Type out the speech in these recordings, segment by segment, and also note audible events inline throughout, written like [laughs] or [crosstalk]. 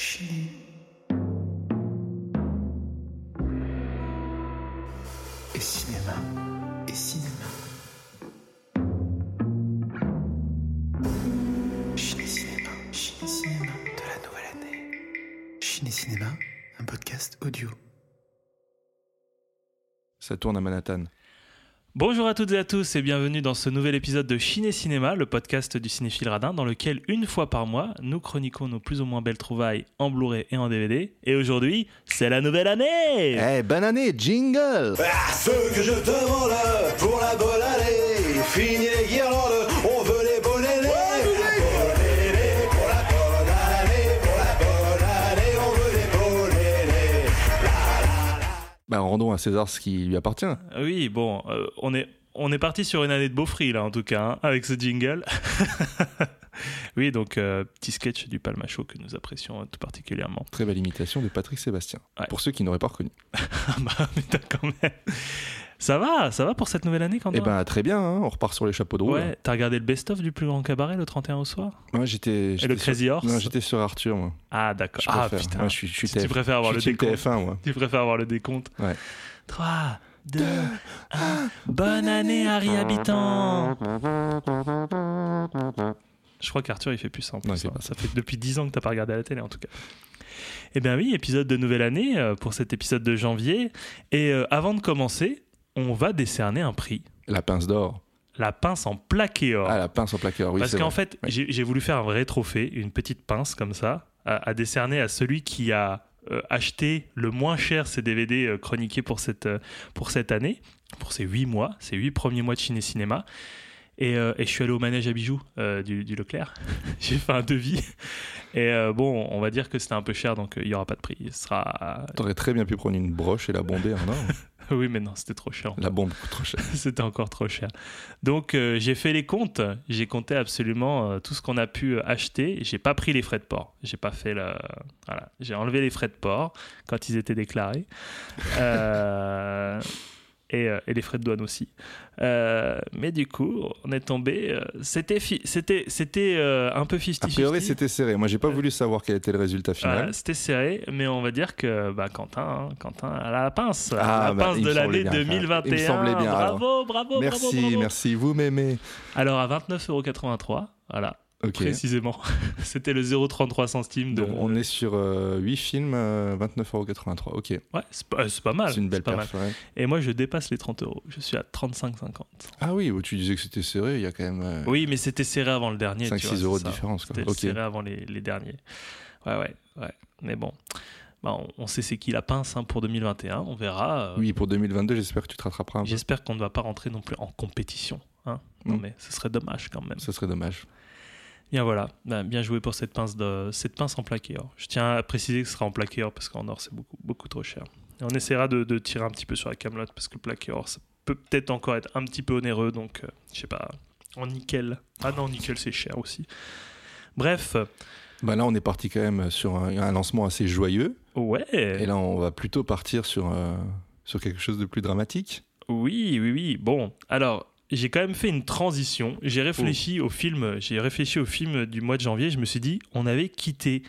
Chiné. Et cinéma. Et cinéma. Chiné Cinéma. Chiné Cinéma de la nouvelle année. Chiné Cinéma, un podcast audio. Ça tourne à Manhattan. Bonjour à toutes et à tous et bienvenue dans ce nouvel épisode de Ciné Cinéma, le podcast du cinéphile radin dans lequel une fois par mois nous chroniquons nos plus ou moins belles trouvailles en Blu-ray et en DVD. Et aujourd'hui, c'est la nouvelle année Eh, bonne année, jingle Ah, ce que je demande pour la bonne année, fini les Bah, rendons à César ce qui lui appartient. Oui, bon, euh, on est... On est parti sur une année de beau free là en tout cas, hein, avec ce jingle. [laughs] oui, donc euh, petit sketch du Palmacho que nous apprécions tout particulièrement. Très belle imitation de Patrick Sébastien. Ouais. Pour ceux qui n'auraient pas reconnu. [laughs] Ah bah putain quand même. Ça va, ça va pour cette nouvelle année quand Eh ben, très bien, hein, on repart sur les chapeaux de roue. Ouais, t'as regardé le best-of du plus grand cabaret le 31 au soir Moi, j'étais. Et le sur- Crazy Horse Non, j'étais sur Arthur, moi. Ah d'accord. Ah préfère. putain. Moi, je suis, je suis Si tu TF. préfères avoir je le suis team décompte. TF1, moi. Tu préfères avoir le décompte Ouais. 3, 2, 1. Bonne année, Harry Habitant Je crois qu'Arthur, il fait plus ça fait hein. pas Ça fait depuis 10 ans que t'as pas regardé à la télé, en tout cas. Eh bien oui, épisode de nouvelle année euh, pour cet épisode de janvier. Et euh, avant de commencer, on va décerner un prix. La pince d'or. La pince en plaqué or. Ah, la pince en plaqueur, oui. Parce qu'en fait, Oui. j'ai voulu faire un vrai trophée, une petite pince comme ça, à, à décerner à celui qui a euh, acheté le moins cher ces DVD euh, chroniqués pour cette, euh, pour cette année, pour ces huit mois, ces huit premiers mois de Ciné Cinéma. Et, euh, et je suis allé au manège à bijoux euh, du, du Leclerc. [laughs] j'ai fait un devis. Et euh, bon, on va dire que c'était un peu cher, donc il n'y aura pas de prix. Ce sera. T'aurais très bien pu prendre une broche et la bomber en or. [laughs] oui, mais non, c'était trop cher. la bombe coûte trop cher. [laughs] C'était encore trop cher. Donc euh, j'ai fait les comptes, j'ai compté absolument euh, tout ce qu'on a pu euh, acheter. J'ai pas pris les frais de port. J'ai pas fait le. Voilà, j'ai enlevé les frais de port quand ils étaient déclarés. Euh, Et, euh, et les frais de douane aussi. Euh, mais du coup, on est tombé. euh, c'était c'était c'était euh, un peu 50-50. A priori, c'était serré. Moi, j'ai pas voulu savoir quel était le résultat final. C'était serré, mais on va dire que bah, Quentin, hein, Quentin a la pince, Ah, la bah, pince de l'année bien. 2021. Il me semblait bien, Bravo, bravo, bravo, merci, bravo. merci. Vous m'aimez. Alors à 29,83€, voilà, Précisément. [laughs] C'était le 0,33 centimes de. Donc, on est sur 8 films, euh, 29,83€. Ok. Ouais, c'est pas, mal. C'est une belle perf. ouais. Et moi, je dépasse les 30 euros. Je suis à 35,50. Ah oui, tu disais que c'était serré, il y a quand même euh, Oui, mais c'était serré avant le dernier. 5-6 tu vois, euros de ça. différence. C'était serré avant les, les derniers. Ouais, ouais, ouais. Mais bon. Bah, on, on sait c'est qui la pince hein, pour 2021. On verra. euh, Oui, pour 2022, j'espère que tu te rattraperas un peu. J'espère qu'on ne va pas rentrer non plus en compétition. Hein non, Mm. mais ce serait dommage quand même. Ça serait dommage. Bien voilà, Ben, bien joué pour cette pince, de, cette pince en plaqué or. Je tiens à préciser que ce sera en plaqué or parce qu'en or c'est beaucoup, beaucoup trop cher. Et on essaiera de, de tirer un petit peu sur la camelote parce que le plaqué or ça peut peut-être encore être un petit peu onéreux donc euh, je sais pas, en nickel. Ah non, nickel c'est cher aussi. Bref, Bah là, on est parti quand même sur un, un lancement assez joyeux. ouais. Et là, on va plutôt partir sur, euh, sur quelque chose de plus dramatique. Oui, oui, oui. Bon, alors j'ai quand même fait une transition. J'ai Oh. réfléchi au film. J'ai réfléchi au film du mois de janvier. Je me suis dit, on avait quitté,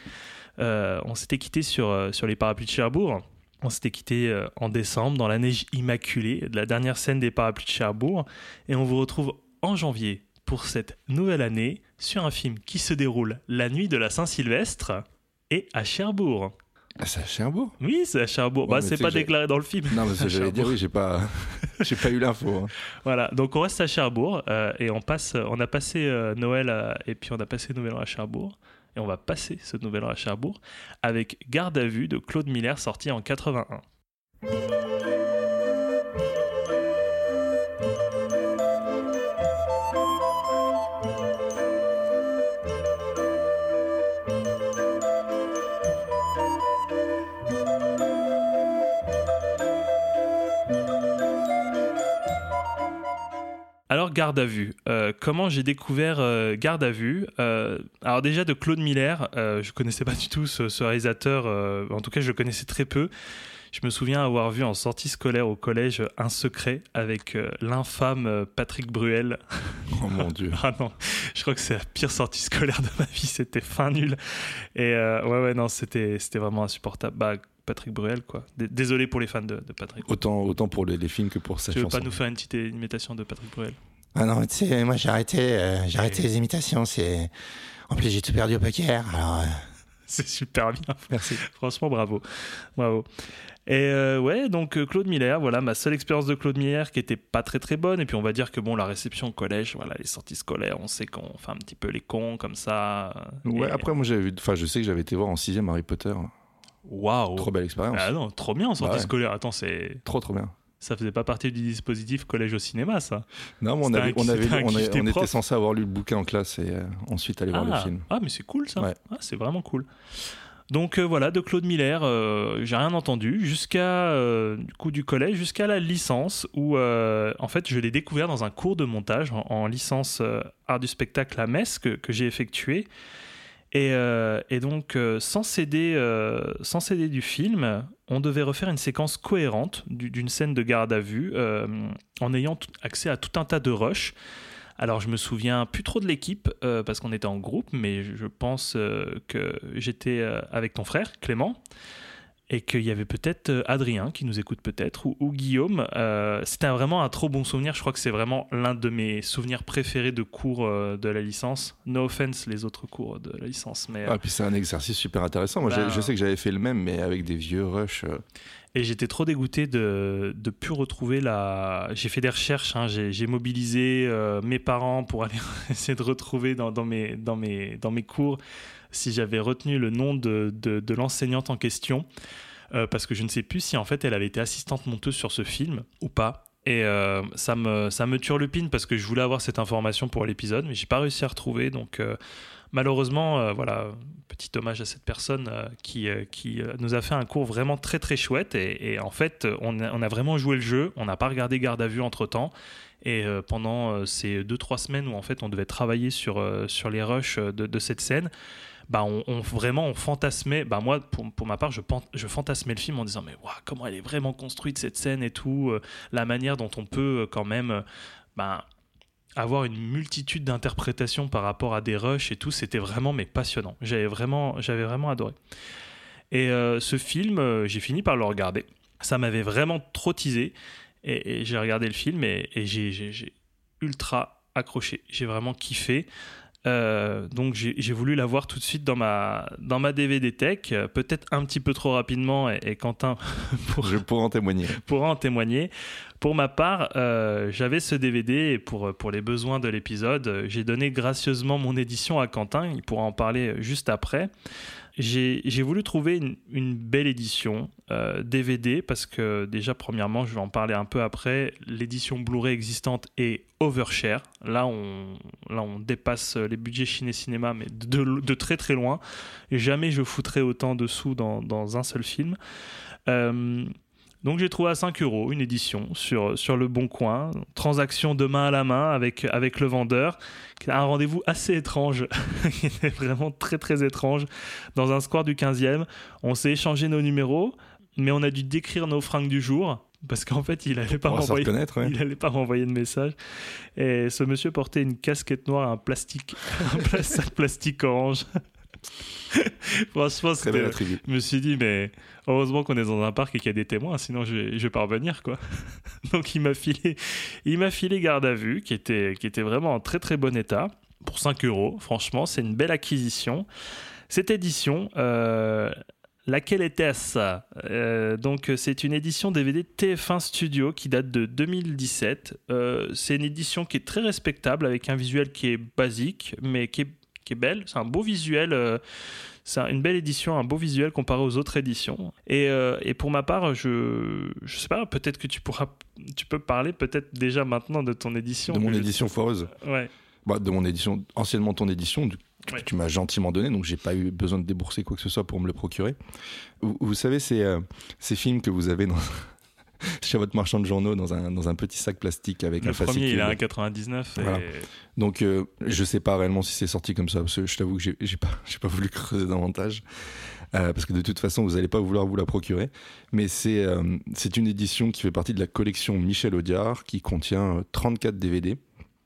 euh, on s'était quitté sur euh, sur les parapluies de Cherbourg. On s'était quitté euh, en décembre dans la neige immaculée de la dernière scène des parapluies de Cherbourg, et on vous retrouve en janvier pour cette nouvelle année sur un film qui se déroule la nuit de la Saint-Sylvestre et à Cherbourg. Ah, c'est à Cherbourg? Oui, c'est à Cherbourg. Ouais, bah, c'est pas déclaré dans le film. Non, mais [laughs] j'allais dire, oui, j'ai pas, [laughs] j'ai pas eu l'info. hein. Voilà, donc on reste à Cherbourg euh, et on passe, on a passé euh, Noël à- et puis on a passé Nouvel An à Cherbourg et on va passer ce Nouvel An à Cherbourg avec Garde à vue de Claude Miller sorti en 81. Alors, Garde à vue. Euh, comment j'ai découvert euh, Garde à vue Euh, Alors déjà de Claude Miller, je connaissais pas du tout ce, ce réalisateur, en tout cas je le connaissais très peu. Je me souviens avoir vu en sortie scolaire au collège Un secret avec l'infâme Patrick Bruel. Oh mon dieu. [laughs] ah non, je crois que c'est la pire sortie scolaire de ma vie, c'était fin nul. Et ouais, ouais, non, c'était c'était vraiment insupportable. Bah, Patrick Bruel, quoi. D- Désolé pour les fans de, de Patrick. Autant, autant pour les, les films que pour sa Tu veux chanson. pas nous faire une petite imitation de Patrick Bruel? Ah non, tu sais, moi j'ai arrêté, euh, j'ai arrêté les imitations. C'est en plus j'ai tout perdu au poker. Alors euh, [laughs] C'est super bien. Merci. Franchement, bravo. Bravo. Et euh, ouais, donc Claude Miller, voilà ma seule expérience de Claude Miller qui était pas très très bonne. Et puis on va dire que bon, la réception au collège, voilà, les sorties scolaires, on sait qu'on fait un petit peu les cons comme ça. Ouais, Et- après, moi, j'avais vu. Enfin, je sais que j'avais été voir en 6 Harry Potter. Waouh. Trop belle expérience. Ah non, trop bien en sortie Bah ouais. scolaire. Attends, c'est Trop, trop bien. ça faisait pas partie du dispositif collège au cinéma, ça? Non, mais on, avait, on, avait, était censé avoir lu le bouquin en classe et euh, ensuite aller voir le ah. film. ah, mais c'est cool ça. Ouais. Ah, c'est vraiment cool. Donc euh, voilà, de Claude Miller, euh, j'ai rien entendu jusqu'à euh, du coup du collège, jusqu'à la licence où en fait je l'ai découvert dans un cours de montage en, en licence art du spectacle à Metz que, que j'ai effectué. Et, euh, et donc euh, sans céder, euh, sans céder du film, on devait refaire une séquence cohérente du- d'une scène de garde à vue en ayant accès à tout un tas de rushs. Alors je me souviens plus trop de l'équipe parce qu'on était en groupe, mais je pense que j'étais avec ton frère Clément et qu'il y avait peut-être euh, Adrien qui nous écoute peut-être ou, ou Guillaume. Euh, C'était vraiment un trop bon souvenir. Je crois que c'est vraiment l'un de mes souvenirs préférés de cours euh, de la licence. No offense les autres cours de la licence, mais euh, Ah, puis c'est un exercice super intéressant. Moi, je sais que j'avais fait le même, mais avec des vieux rushs. Et j'étais trop dégoûté de ne plus retrouver la. J'ai fait des recherches, hein, j'ai mobilisé mes parents pour aller [laughs] essayer de retrouver dans, dans mes, dans, mes, dans mes cours si j'avais retenu le nom de, de, l'enseignante en question. euh, parce que je ne sais plus si en fait elle avait été assistante monteuse sur ce film ou pas. Et euh, ça, me, ça me turlupine parce que je voulais avoir cette information pour l'épisode, mais j'ai pas réussi à retrouver. Donc euh, malheureusement, voilà, petit hommage à cette personne qui, qui nous a fait un cours vraiment très très chouette. Et, en fait, on a, on a vraiment joué le jeu. On n'a pas regardé garde à vue entre temps. Et pendant ces deux trois semaines où en fait on devait travailler sur, sur les rushs de cette scène, bah on, vraiment on fantasmait. Bah moi pour, pour ma part je, je fantasmais le film en disant mais comment elle est vraiment construite cette scène et tout, euh, la manière dont on peut euh, quand même euh, bah, avoir une multitude d'interprétations par rapport à des rushs et tout, c'était vraiment mais passionnant. J'avais vraiment, j'avais vraiment adoré. Et ce film, j'ai fini par le regarder. Ça m'avait vraiment trop. Et, j'ai regardé le film et, et j'ai ultra accroché. J'ai vraiment kiffé. Euh, donc j'ai, voulu la voir tout de suite dans ma, dans ma DVD Tech, euh, peut-être un petit peu trop rapidement, et, et Quentin [laughs] pour, Je pourrais en témoigner. pourra en témoigner. Pour ma part, euh, j'avais ce DVD et pour, pour les besoins de l'épisode, j'ai donné gracieusement mon édition à Quentin. Il pourra en parler juste après. J'ai voulu trouver une, belle édition euh, DVD parce que déjà, premièrement, je vais en parler un peu après, l'édition Blu-ray existante est overshare. Là on, dépasse les budgets Ciné Cinéma, mais de, de très très loin. Jamais je foutrais autant de sous dans, dans un seul film. Euh, donc j'ai trouvé à 5 euros une édition sur, sur le Bon Coin, transaction de main à la main avec, avec le vendeur, qui a un rendez-vous assez étrange, [laughs] qui était vraiment très très étrange, dans un square du 15e. On s'est échangé nos numéros, mais on a dû décrire nos fringues du jour, parce qu'en fait il pas m'envoyer... ouais. [laughs] N'allait pas m'envoyer de message. Et ce monsieur portait une casquette noire, un plastique, [laughs] un sac plastique orange. [laughs] Franchement, je me suis dit, mais heureusement qu'on est dans un parc et qu'il y a des témoins, sinon je vais, je vais pas revenir, quoi. [laughs] Donc il m'a filé, il m'a filé garde à vue, qui était, qui était vraiment en très très bon état, pour 5 euros. Franchement, c'est une belle acquisition. Cette édition, euh, laquelle était-ce Euh, Donc c'est une édition DVD TF1 Studio qui date de 2017. Euh, c'est une édition qui est très respectable, avec un visuel qui est basique, mais qui est, qui est belle. C'est un beau visuel. euh, c'est une belle édition, un beau visuel comparé aux autres éditions. Et, euh, et pour ma part, je je sais pas, peut-être que tu pourras, tu peux parler peut-être déjà maintenant de ton édition. De mon que je- édition foireuse. Ouais. Bah, de mon édition, anciennement ton édition, du- que Ouais. tu m'as gentiment donné, donc j'ai pas eu besoin de débourser quoi que ce soit pour me le procurer. Vous, vous savez, ces, euh, ces films que vous avez dans, [laughs] chez votre marchand de journaux dans un, dans un petit sac plastique avec Le un premier, fascicule. il est à 1,99. et- Voilà. Donc, euh, je sais pas réellement si c'est sorti comme ça, parce que je t'avoue que j'ai j'ai pas, [laughs] j'ai pas voulu creuser davantage, euh, parce que de toute façon, vous allez pas vouloir vous la procurer. Mais c'est euh, c'est une édition qui fait partie de la collection Michel Audiard, qui contient euh, 34 DVD.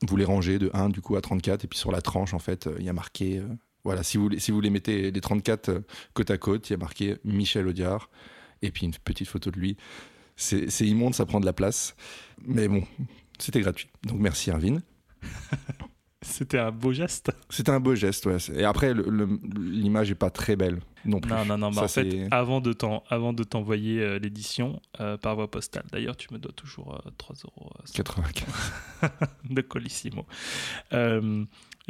Vous les rangez de 1 du coup à 34, et puis sur la tranche, en fait, euh, il y a marqué. euh, voilà, si vous, les- si vous les mettez les 34 euh, côte à côte, il y a marqué Michel Audiard, et puis une petite photo de lui. C'est immonde, ça prend de la place. Mais bon, c'était gratuit. Donc merci Arvin. [laughs] C'était un beau geste. C'était un beau geste, ouais. Et après, l'image est pas très belle non plus. Non, non, non. Ça, en fait, avant de t'envoyer euh, l'édition euh, par voie postale. D'ailleurs, tu me dois toujours euh, 3 euros euh, 95. [laughs] de Colissimo.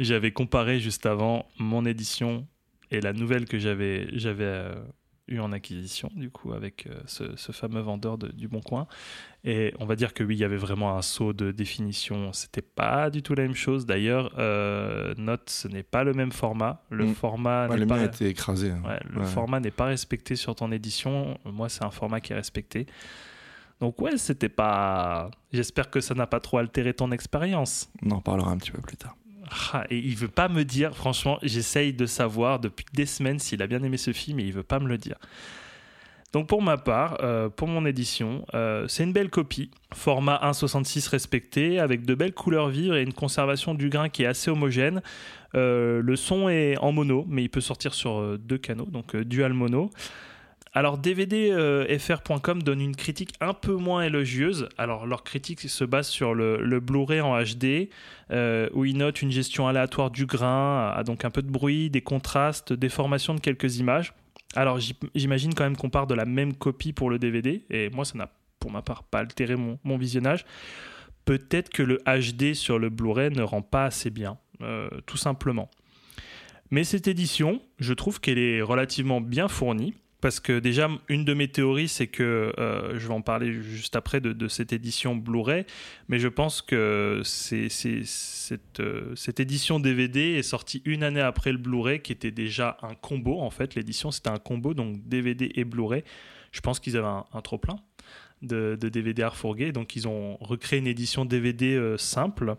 J'avais comparé juste avant mon édition et la nouvelle que j'avais eue en acquisition, du coup, avec euh, ce, ce fameux vendeur de- du Bon Coin. Et on va dire que oui, il y avait vraiment un saut de définition. C'était pas du tout la même chose. D'ailleurs, euh, note, ce n'est pas le même format. Le Mm. format Ouais, n'est le pas... a été écrasé. hein. Ouais, le Ouais. format n'est pas respecté sur ton édition. Moi, c'est un format qui est respecté. Donc ouais, c'était pas. J'espère que ça n'a pas trop altéré ton expérience. On en reparlera un petit peu plus tard. Ah, et il veut pas me dire. Franchement, j'essaye de savoir depuis des semaines s'il a bien aimé ce film et il veut pas me le dire. Donc pour ma part, euh, pour mon édition, euh, c'est une belle copie, format 1,66 respecté, avec de belles couleurs vives et une conservation du grain qui est assez homogène. Euh, le son est en mono, mais il peut sortir sur deux canaux, donc dual mono. Alors DVDFR.com donne une critique un peu moins élogieuse. Alors leur critique se base sur le, Blu-ray en HD, euh, où ils notent une gestion aléatoire du grain, donc un peu de bruit, des contrastes, des formations de quelques images. Alors j'im- j'imagine quand même qu'on part de la même copie pour le DVD, et moi ça n'a pour ma part pas altéré mon, mon visionnage. Peut-être que le HD sur le Blu-ray ne rend pas assez bien, euh, tout simplement. Mais cette édition, je trouve qu'elle est relativement bien fournie. Parce que déjà, une de mes théories, c'est que, euh, je vais en parler juste après de, cette édition Blu-ray, mais je pense que euh, cette édition DVD est sortie une année après le Blu-ray, qui était déjà un combo, en fait. L'édition, c'était un combo, donc DVD et Blu-ray. Je pense qu'ils avaient un, trop-plein de, de DVD à refourguer, donc ils ont recréé une édition DVD euh, simple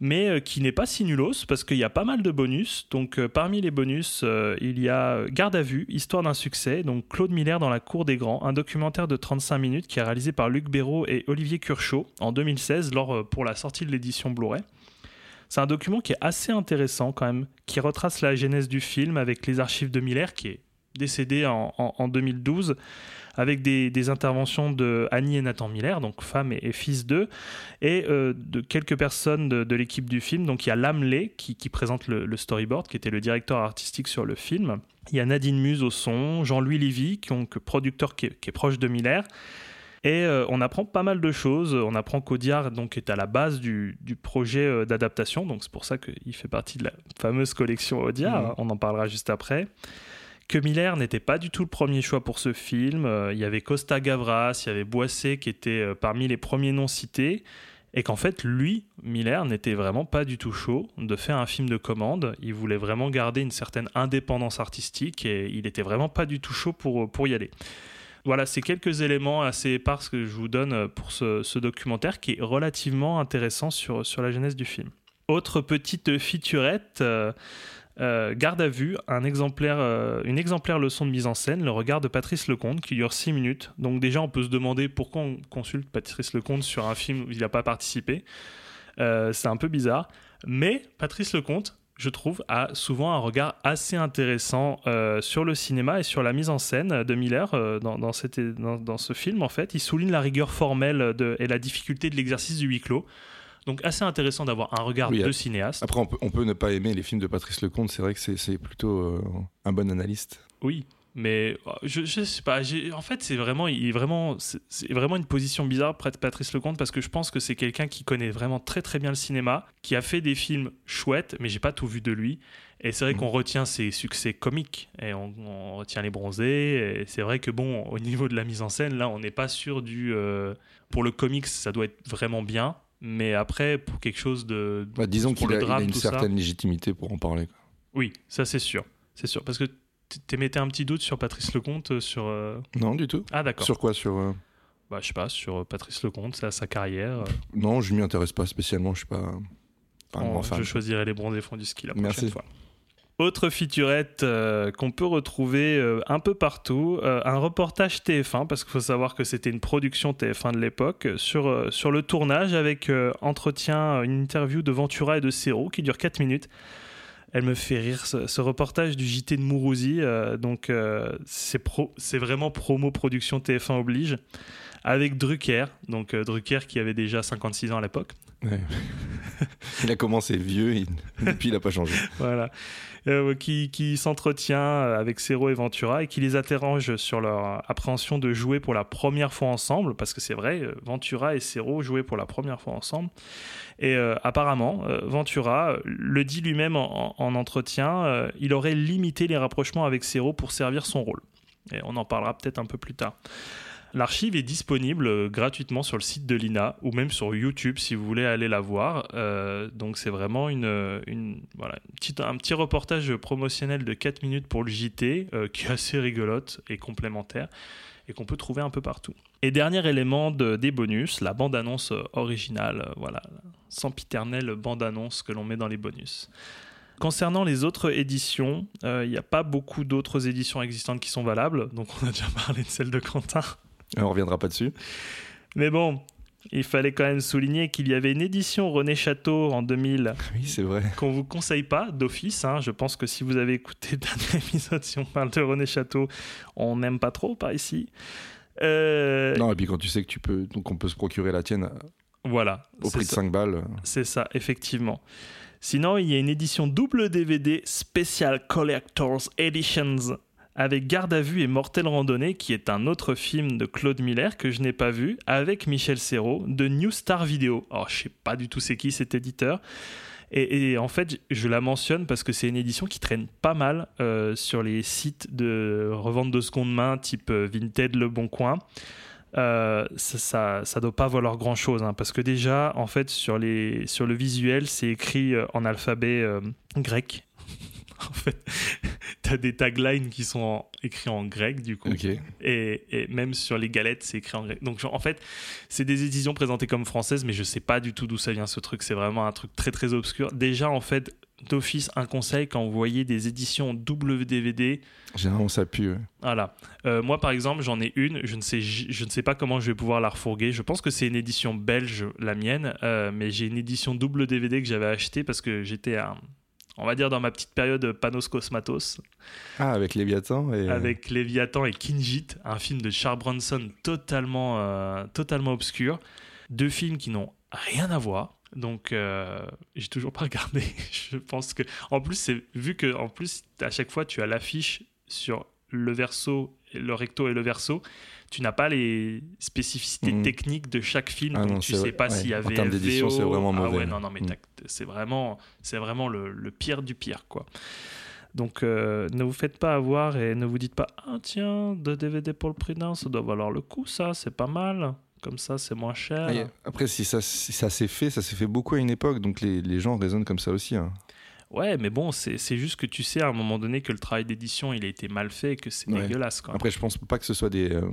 mais euh, qui n'est pas si nulos parce qu'il y a pas mal de bonus. Donc euh, parmi les bonus, euh, il y a Garde à vue, Histoire d'un succès, donc Claude Miller dans la cour des grands, un documentaire de 35 minutes qui est réalisé par Luc Béraud et Olivier Curchot en 2016 lors pour la sortie de l'édition Blu-ray. C'est un document qui est assez intéressant quand même, qui retrace la genèse du film avec les archives de Miller qui est décédé en- en 2012 avec des, des interventions de Annie et Nathan Miller, donc femme et, et fils d'eux, et euh, de quelques personnes de, de l'équipe du film. Donc il y a Lamley qui, qui présente le, le storyboard, qui était le directeur artistique sur le film. Il y a Nadine Muse au son, Jean-Louis Lévy, qui donc producteur qui est, qui est proche de Miller. Et euh, on apprend pas mal de choses. On apprend qu'Audiard donc, est à la base du, du projet euh, d'adaptation. Donc c'est pour ça qu'il fait partie de la fameuse collection Audiard. Mhm. On en parlera juste après que Miller n'était pas du tout le premier choix pour ce film. Euh, il y avait Costa Gavras, il y avait Boissé qui était euh, parmi les premiers noms cités. Et qu'en fait, lui, Miller, n'était vraiment pas du tout chaud de faire un film de commande. Il voulait vraiment garder une certaine indépendance artistique et il était vraiment pas du tout chaud pour, pour y aller. Voilà, c'est quelques éléments assez épars que je vous donne pour ce, documentaire qui est relativement intéressant sur, sur la genèse du film. Autre petite featurette, euh, euh, Garde à vue, un exemplaire, euh, une exemplaire leçon de mise en scène, le regard de Patrice Lecomte, qui dure 6 minutes. Donc déjà, on peut se demander pourquoi on consulte Patrice Lecomte sur un film où il n'a pas participé. Euh, c'est un peu bizarre. Mais Patrice Lecomte, je trouve, a souvent un regard assez intéressant sur le cinéma et sur la mise en scène de Miller dans, ce film. En fait, il souligne la rigueur formelle et la difficulté de l'exercice du huis clos. Donc assez intéressant d'avoir un regard Oui, de cinéaste. Après, on peut, on peut ne pas aimer les films de Patrice Lecomte. C'est vrai que c'est plutôt euh, un bon analyste. Oui, mais euh, je, je sais pas. En fait, c'est vraiment, il est vraiment, c'est vraiment une position bizarre près de Patrice Lecomte parce que je pense que c'est quelqu'un qui connaît vraiment très très bien le cinéma, qui a fait des films chouettes, mais j'ai pas tout vu de lui. Et c'est vrai Mhm. qu'on retient ses succès comiques et on, on retient les bronzés. C'est vrai que bon, au niveau de la mise en scène, là, on n'est pas sûr du. euh, pour le comics, ça doit être vraiment bien. Mais après, pour quelque chose de. Bah, disons qu'il a, a une ça. certaine légitimité pour en parler. quoi. Oui, ça c'est sûr. C'est sûr. Parce que t- t'émettais un petit doute sur Patrice Lecomte, euh, sur. euh, Non, du tout. Ah, d'accord. Sur quoi? Sur. euh, bah, je sais pas, sur Patrice Lecomte, sa, sa carrière. Non, je m'y intéresse pas spécialement, je suis pas, grand fan. je choisirai les bronzés fonds du ski la prochaine Merci. fois. Autre featurette euh, qu'on peut retrouver euh, un peu partout, euh, un reportage TF1, parce qu'il faut savoir que c'était une production TF1 de l'époque, sur, euh, sur le tournage avec euh, entretien, une interview de Ventura et de Serrault qui dure 4 minutes. Elle me fait rire, ce, ce reportage du JT de Mourouzi, euh, donc euh, c'est pro- c'est vraiment promo production TF1 oblige, avec Drucker, donc euh, Drucker qui avait déjà 56 ans à l'époque. Ouais. [laughs] il a commencé vieux et puis il a pas changé. voilà, Euh, qui, qui s'entretient avec Cero et Ventura et qui les interroge sur leur appréhension de jouer pour la première fois ensemble, parce que c'est vrai, euh, Ventura et Cero jouaient pour la première fois ensemble. Et euh, apparemment, euh, Ventura euh, le dit lui-même en, en entretien, euh, il aurait limité les rapprochements avec Cero pour servir son rôle. Et on en parlera peut-être un peu plus tard. L'archive est disponible euh, gratuitement sur le site de l'INA ou même sur YouTube si vous voulez aller la voir. Euh, donc c'est vraiment une, voilà, une petite- un petit reportage promotionnel de 4 minutes pour le JT euh, qui est assez rigolote et complémentaire et qu'on peut trouver un peu partout. Et dernier élément de- des bonus, la bande-annonce euh, originale, euh, voilà, sempiternelle bande-annonce que l'on met dans les bonus. Concernant les autres éditions, euh, il n'y a pas beaucoup d'autres éditions existantes qui sont valables, donc on a déjà [laughs] parlé de celle de Quentin. [laughs] On reviendra pas dessus. Mais bon, il fallait quand même souligner qu'il y avait une édition René Château en 2000 Oui, c'est vrai. qu'on vous conseille pas d'office. hein. Je pense que si vous avez écouté le dernier [laughs] épisode, si on parle de René Château, on n'aime pas trop par ici. Euh, Non, et puis quand tu sais que tu peux, donc on peut se procurer la tienne voilà. au prix de ça. 5 balles. C'est ça, effectivement. Sinon, il y a une édition double DVD Special Collectors Editions avec Garde à vue et Mortel Randonnée, qui est un autre film de Claude Miller que je n'ai pas vu, avec Michel Serrault, de New Star Video. Alors, je sais pas du tout c'est qui cet éditeur. Et, en fait, je la mentionne parce que c'est une édition qui traîne pas mal euh, sur les sites de revente de seconde main, type euh, Vinted, Le Bon Coin. Euh, ça, ça, doit pas valoir grand chose parce que déjà, en fait, sur, les, sur le visuel, c'est écrit en alphabet grec. [laughs] en fait, tu as des taglines qui sont en- écrits en grec, du coup. Et, et même sur les galettes, c'est écrit en grec. Donc, genre, en fait, c'est des éditions présentées comme françaises, mais je sais pas du tout d'où ça vient ce truc. C'est vraiment un truc très très obscur. Déjà, en fait, d'office, un conseil quand vous voyez des éditions double DVD, Généralement, ça pue. ouais. voilà. Euh, moi, par exemple, j'en ai une. Je ne, sais, je ne sais pas comment je vais pouvoir la refourguer. Je pense que c'est une édition belge, la mienne. euh, mais j'ai une édition double DVD que j'avais achetée parce que j'étais, à- on va dire, dans ma petite période Panos Cosmatos Ah, avec Léviathan et. avec Léviathan et Kinjit, un film de Charles Bronson totalement, euh, totalement obscur. Deux films qui n'ont rien à voir. Donc, euh, j'ai toujours pas [laughs] regardé. Je pense que, en plus, c'est vu que, en plus, à chaque fois, tu as l'affiche sur le verso, le recto et le verso. Tu n'as pas les spécificités Mhm. techniques de chaque film, Ah donc non, tu sais vrai, pas ouais. s'il y En avait termes d'édition, c'est vraiment Ah mauvais. ouais, non, non, mais t'as- c'est vraiment, c'est vraiment le, le pire du pire, quoi. Donc euh, ne vous faites pas avoir et ne vous dites pas ah tiens deux DVD pour le prix d'un ça doit valoir le coup ça c'est pas mal comme ça c'est moins cher. Après, si ça, si ça s'est fait, ça s'est fait beaucoup à une époque, donc les, les gens raisonnent comme ça aussi. hein. Ouais mais bon c'est juste que tu sais à un moment donné que le travail d'édition il a été mal fait et que c'est Ouais. dégueulasse quoi. Après, je pense pas que ce soit des, euh,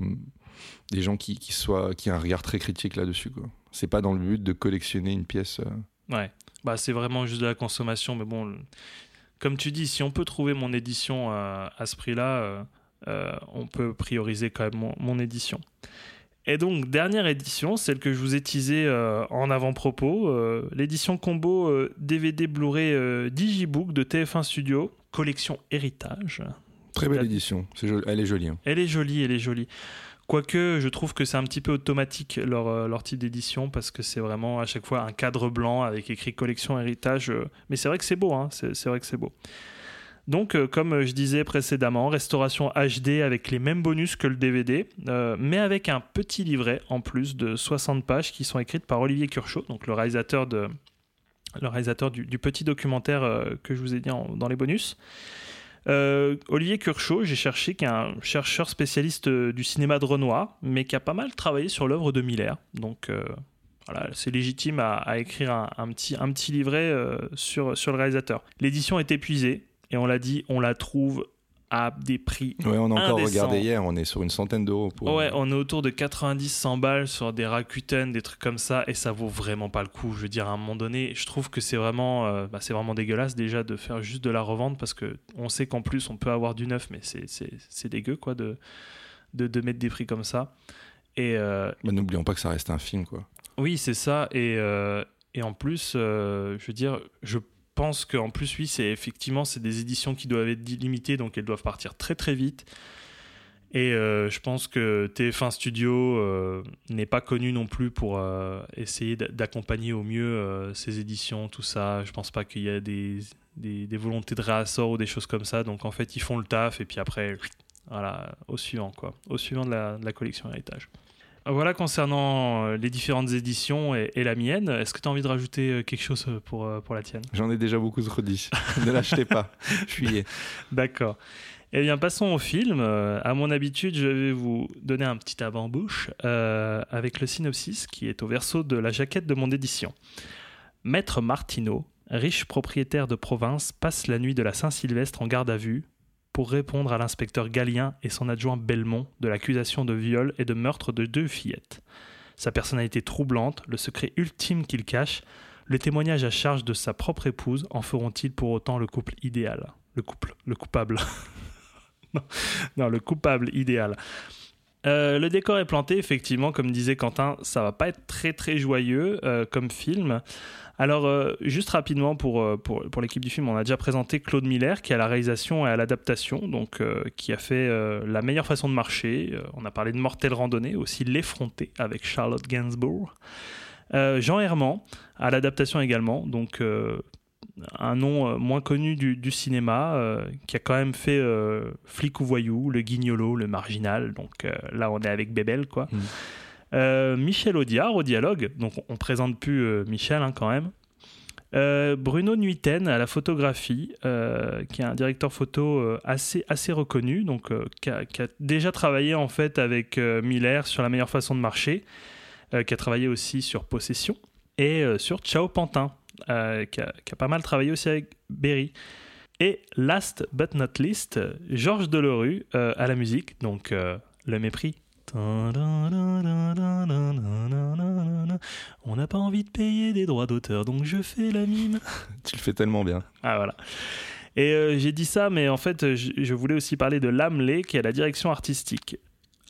des gens qui, qui, soient, qui aient un regard très critique là-dessus. C'est pas dans le but de collectionner une pièce. euh. Ouais bah c'est vraiment juste de la consommation mais bon comme tu dis si on peut trouver mon édition euh, à ce prix là on peut prioriser quand même mon, mon édition. Et donc, dernière édition, celle que je vous ai teasée euh, en avant-propos, euh, l'édition combo euh, DVD Blu-ray euh, Digibook de TF1 Studio, collection Héritage. Très belle La- édition. Joli- Elle est jolie. hein. Elle est jolie, elle est jolie. Quoique, je trouve que c'est un petit peu automatique leur, leur type d'édition parce que c'est vraiment à chaque fois un cadre blanc avec écrit collection héritage. Mais c'est vrai que c'est beau, hein, c'est vrai que c'est beau. Donc, euh, comme je disais précédemment, restauration HD avec les mêmes bonus que le DVD, euh, mais avec un petit livret en plus de 60 pages qui sont écrites par Olivier Curchot, donc le réalisateur, du, petit documentaire euh, que je vous ai dit dans les bonus. Euh, Olivier Curchot, j'ai cherché, qui est un chercheur spécialiste euh, du cinéma de Renoir, mais qui a pas mal travaillé sur l'œuvre de Miller. Donc euh, voilà, c'est légitime à, écrire un, petit, livret euh, sur le réalisateur. L'édition est épuisée, et on l'a dit, on la trouve à des prix. Ouais, on a encore regardé hier, on est sur une centaine d'euros pour. Ouais, on est autour de 90-100 balles sur des Rakuten, des trucs comme ça, et ça vaut vraiment pas le coup. Je veux dire, à un moment donné, je trouve que c'est vraiment, euh, bah, c'est vraiment dégueulasse déjà de faire juste de la revente parce que on sait qu'en plus on peut avoir du neuf, mais c'est, dégueu quoi de, de, de mettre des prix comme ça. Et euh, Bah, N'oublions pas que ça reste un film, quoi. oui, c'est ça. Et, euh, et en plus, je veux dire, je pense qu'en plus, oui, c'est effectivement, c'est des éditions qui doivent être limitées, donc elles doivent partir très très vite. Et euh, je pense que TF1 Studio euh, n'est pas connu non plus pour euh, essayer d'a- d'accompagner au mieux ces éditions, tout ça. Je pense pas qu'il y a des, des, volontés de réassort ou des choses comme ça. Donc en fait, ils font le taf et puis après, voilà, au suivant, quoi. Au suivant de la collection héritage. Voilà concernant euh, les différentes éditions et, et la mienne. Est-ce que tu as envie de rajouter euh, quelque chose euh, pour, pour la tienne? J'en ai déjà beaucoup redit. ne l'achetez pas. [laughs] Fuyez. D'accord. Eh bien, passons au film. Euh, à mon habitude, je vais vous donner un petit avant-bouche euh, avec le synopsis qui est au verso de la jaquette de mon édition. Maître Martineau, riche propriétaire de province, passe la nuit de la Saint-Sylvestre en garde à vue pour répondre à l'inspecteur Galien et son adjoint Belmont de l'accusation de viol et de meurtre de deux fillettes. Sa personnalité troublante, le secret ultime qu'il cache, le témoignage à charge de sa propre épouse en feront-ils pour autant le couple idéal? Le couple, le coupable. [laughs] non, non, le coupable idéal. Euh, le décor est planté, effectivement, comme disait Quentin, ça va pas être très très joyeux euh, comme film. Alors, euh, juste rapidement pour, euh, pour, pour l'équipe du film, on a déjà présenté Claude Miller qui est à la réalisation et à l'adaptation, donc euh, qui a fait La meilleure façon de marcher. On a parlé de Mortel Randonnée, aussi L'effronté avec Charlotte Gainsbourg. Jean Herman à l'adaptation également, donc un nom moins connu du, cinéma, qui a quand même fait Flic ou Voyou, Le Guignolo, Le Marginal, donc là on est avec Bébel quoi. Mm. Euh, Michel Audiard au dialogue, donc on, présente plus euh, Michel hein, quand même. Euh, Bruno Nuiten à la photographie, qui est un directeur photo assez, assez reconnu, donc qui, a, déjà travaillé en fait avec Miller sur la meilleure façon de marcher, qui a travaillé aussi sur Possession et sur Ciao Pantin, qui, a, pas mal travaillé aussi avec Berry. Et last but not least, Georges Delerue à la musique, donc Le Mépris. On n'a pas envie de payer des droits d'auteur, donc je fais la mime. Tu le fais tellement bien. Ah voilà. Et euh, j'ai dit ça, mais en fait, je, je voulais aussi parler de Lamley, qui est la direction artistique.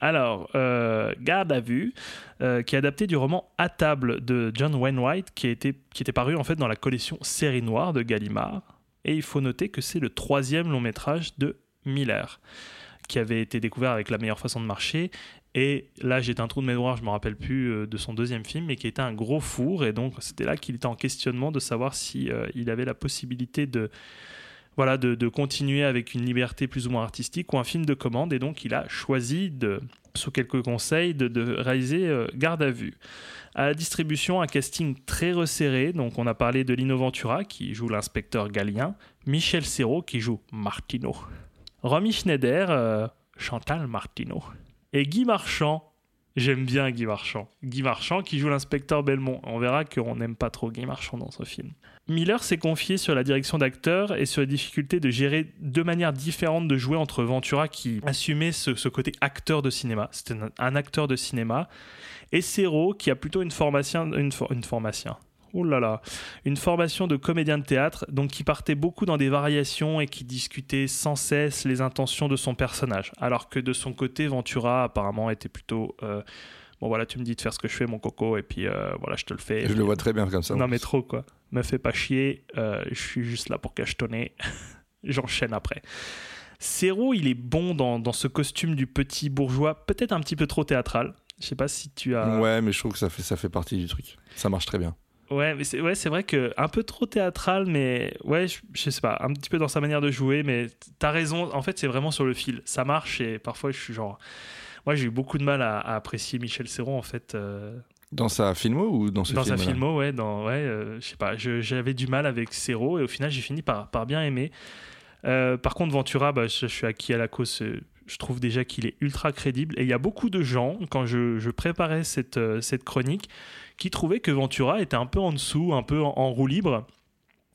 Alors, euh, Garde à vue, euh, qui est adapté du roman À table de John Wainwright, qui, a été, qui était paru en fait dans la collection Série Noire de Gallimard. Et il faut noter que c'est le troisième long métrage de Miller, qui avait été découvert avec La meilleure façon de marcher. Et là, j'ai un trou de mémoire, je me rappelle plus euh, de son deuxième film, mais qui était un gros four. Et donc, c'était là qu'il était en questionnement de savoir si euh, il avait la possibilité de, voilà, de, continuer avec une liberté plus ou moins artistique ou un film de commande. Et donc, il a choisi, sous quelques conseils, de, de réaliser euh, Garde à vue. À la distribution, un casting très resserré. Donc, on a parlé de Lino Ventura, qui joue l'inspecteur Galien, Michel Serrault, qui joue Martino, Romy Schneider, euh, Chantal Martino, et Guy Marchand. J'aime bien Guy Marchand. Guy Marchand qui joue l'inspecteur Belmont. On verra qu'on n'aime pas trop Guy Marchand dans ce film. Miller s'est confié sur la direction d'acteur et sur la difficulté de gérer deux manières différentes de jouer entre Ventura qui assumait ce, côté acteur de cinéma, c'était un, acteur de cinéma, et Serrault qui a plutôt une formation. Oh là là, une formation de comédien de théâtre, donc qui partait beaucoup dans des variations et qui discutait sans cesse les intentions de son personnage. Alors que de son côté, Ventura apparemment était plutôt euh, bon voilà, tu me dis de faire ce que je fais, mon coco, et puis euh, voilà, je te le fais. Je le vois très bien comme ça. non mais trop quoi. Me fais pas chier, euh, je suis juste là pour cachetonner. [laughs] J'enchaîne après. Serrault, il est bon dans, dans ce costume du petit bourgeois, peut-être un petit peu trop théâtral. Je sais pas si tu as. Ouais, mais je trouve que ça fait, ça fait partie du truc. Ça marche très bien. Ouais, mais c'est ouais, vrai que un peu trop théâtral, mais ouais, je, je sais pas, un petit peu dans sa manière de jouer, mais t'as raison. En fait, c'est vraiment sur le fil. Ça marche et parfois je suis genre. Moi, j'ai eu beaucoup de mal à, à apprécier Michel Serrault en fait. euh, Dans sa filmo ou dans ce dans film sa filmo, ouais, dans, ouais, euh, je sais pas, j'avais du mal avec Serrault et au final j'ai fini par, par bien aimer. Euh, par contre, Ventura, bah, je, je suis acquis à la cause. euh, Je trouve déjà qu'il est ultra crédible et il y a beaucoup de gens quand je, je préparais cette, cette chronique qui trouvaient que Ventura était un peu en dessous, un peu en, en roue libre.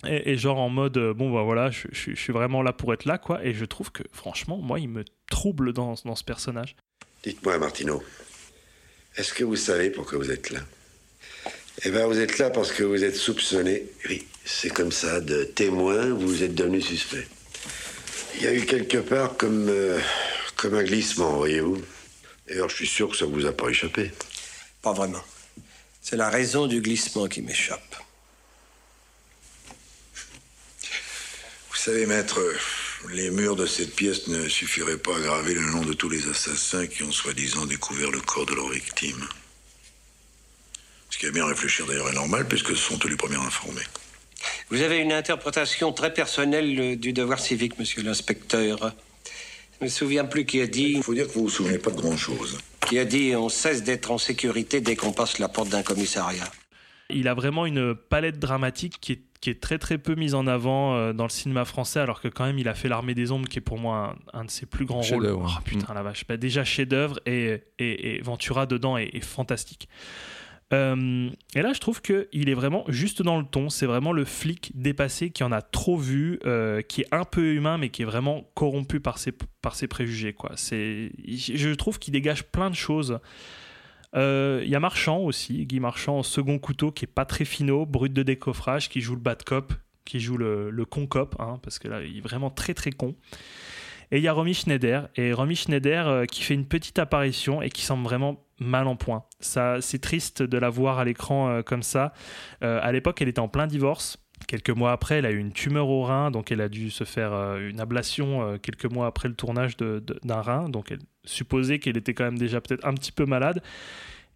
Et, et genre en mode, euh, bon, bah voilà, je, je- je suis vraiment là pour être là, quoi. Et je trouve que, franchement, moi, il me trouble dans, dans ce personnage. Dites-moi, Martineau, est-ce que vous savez pourquoi vous êtes là? Eh bien, vous êtes là parce que vous êtes soupçonné. Oui, c'est comme ça, de témoin, vous êtes devenu suspect. Il y a eu quelque part comme, euh, comme un glissement, voyez-vous. D'ailleurs, je suis sûr que ça vous a pas échappé. Pas vraiment. C'est la raison du glissement qui m'échappe. Vous savez, maître, les murs de cette pièce ne suffiraient pas à graver le nom de tous les assassins qui ont soi-disant découvert le corps de leur victime. Ce qui à bien réfléchir d'ailleurs est normal, puisque ce sont eux les premiers informés. Vous avez une interprétation très personnelle euh, du devoir civique, monsieur l'inspecteur. Je me souviens plus qui a dit, Il faut dire que vous vous souvenez pas de grand-chose. qui a dit on cesse d'être en sécurité dès qu'on passe la porte d'un commissariat. Il a vraiment une palette dramatique qui est, qui est très très peu mise en avant euh, dans le cinéma français, alors que quand même il a fait L'Armée des Ombres, qui est pour moi un, un de ses plus grands rôles. Chef-d'œuvre. Oh, putain la vache. Bah, déjà chef-d'œuvre et, et, et Ventura dedans est, est fantastique. Euh, et là, je trouve qu'il est vraiment juste dans le ton. C'est vraiment le flic dépassé qui en a trop vu, euh, qui est un peu humain, mais qui est vraiment corrompu par ses, par ses préjugés. Je trouve qu'il dégage plein de choses. Euh, Il y a Marchand aussi, Guy Marchand second couteau, qui est pas très finot, brut de décoffrage, qui joue le bad cop, qui joue le, con cop, hein, parce que là, il est vraiment très très con. Et il y a Romy Schneider, et Romy Schneider qui fait une petite apparition et qui semble vraiment mal en point. Ça, c'est triste de la voir à l'écran euh, comme ça. Euh, à l'époque, elle était en plein divorce. Quelques mois après, elle a eu une tumeur au rein, donc elle a dû se faire euh, une ablation quelques mois après le tournage de- de- d'un rein. Donc elle supposait qu'elle était quand même déjà peut-être un petit peu malade.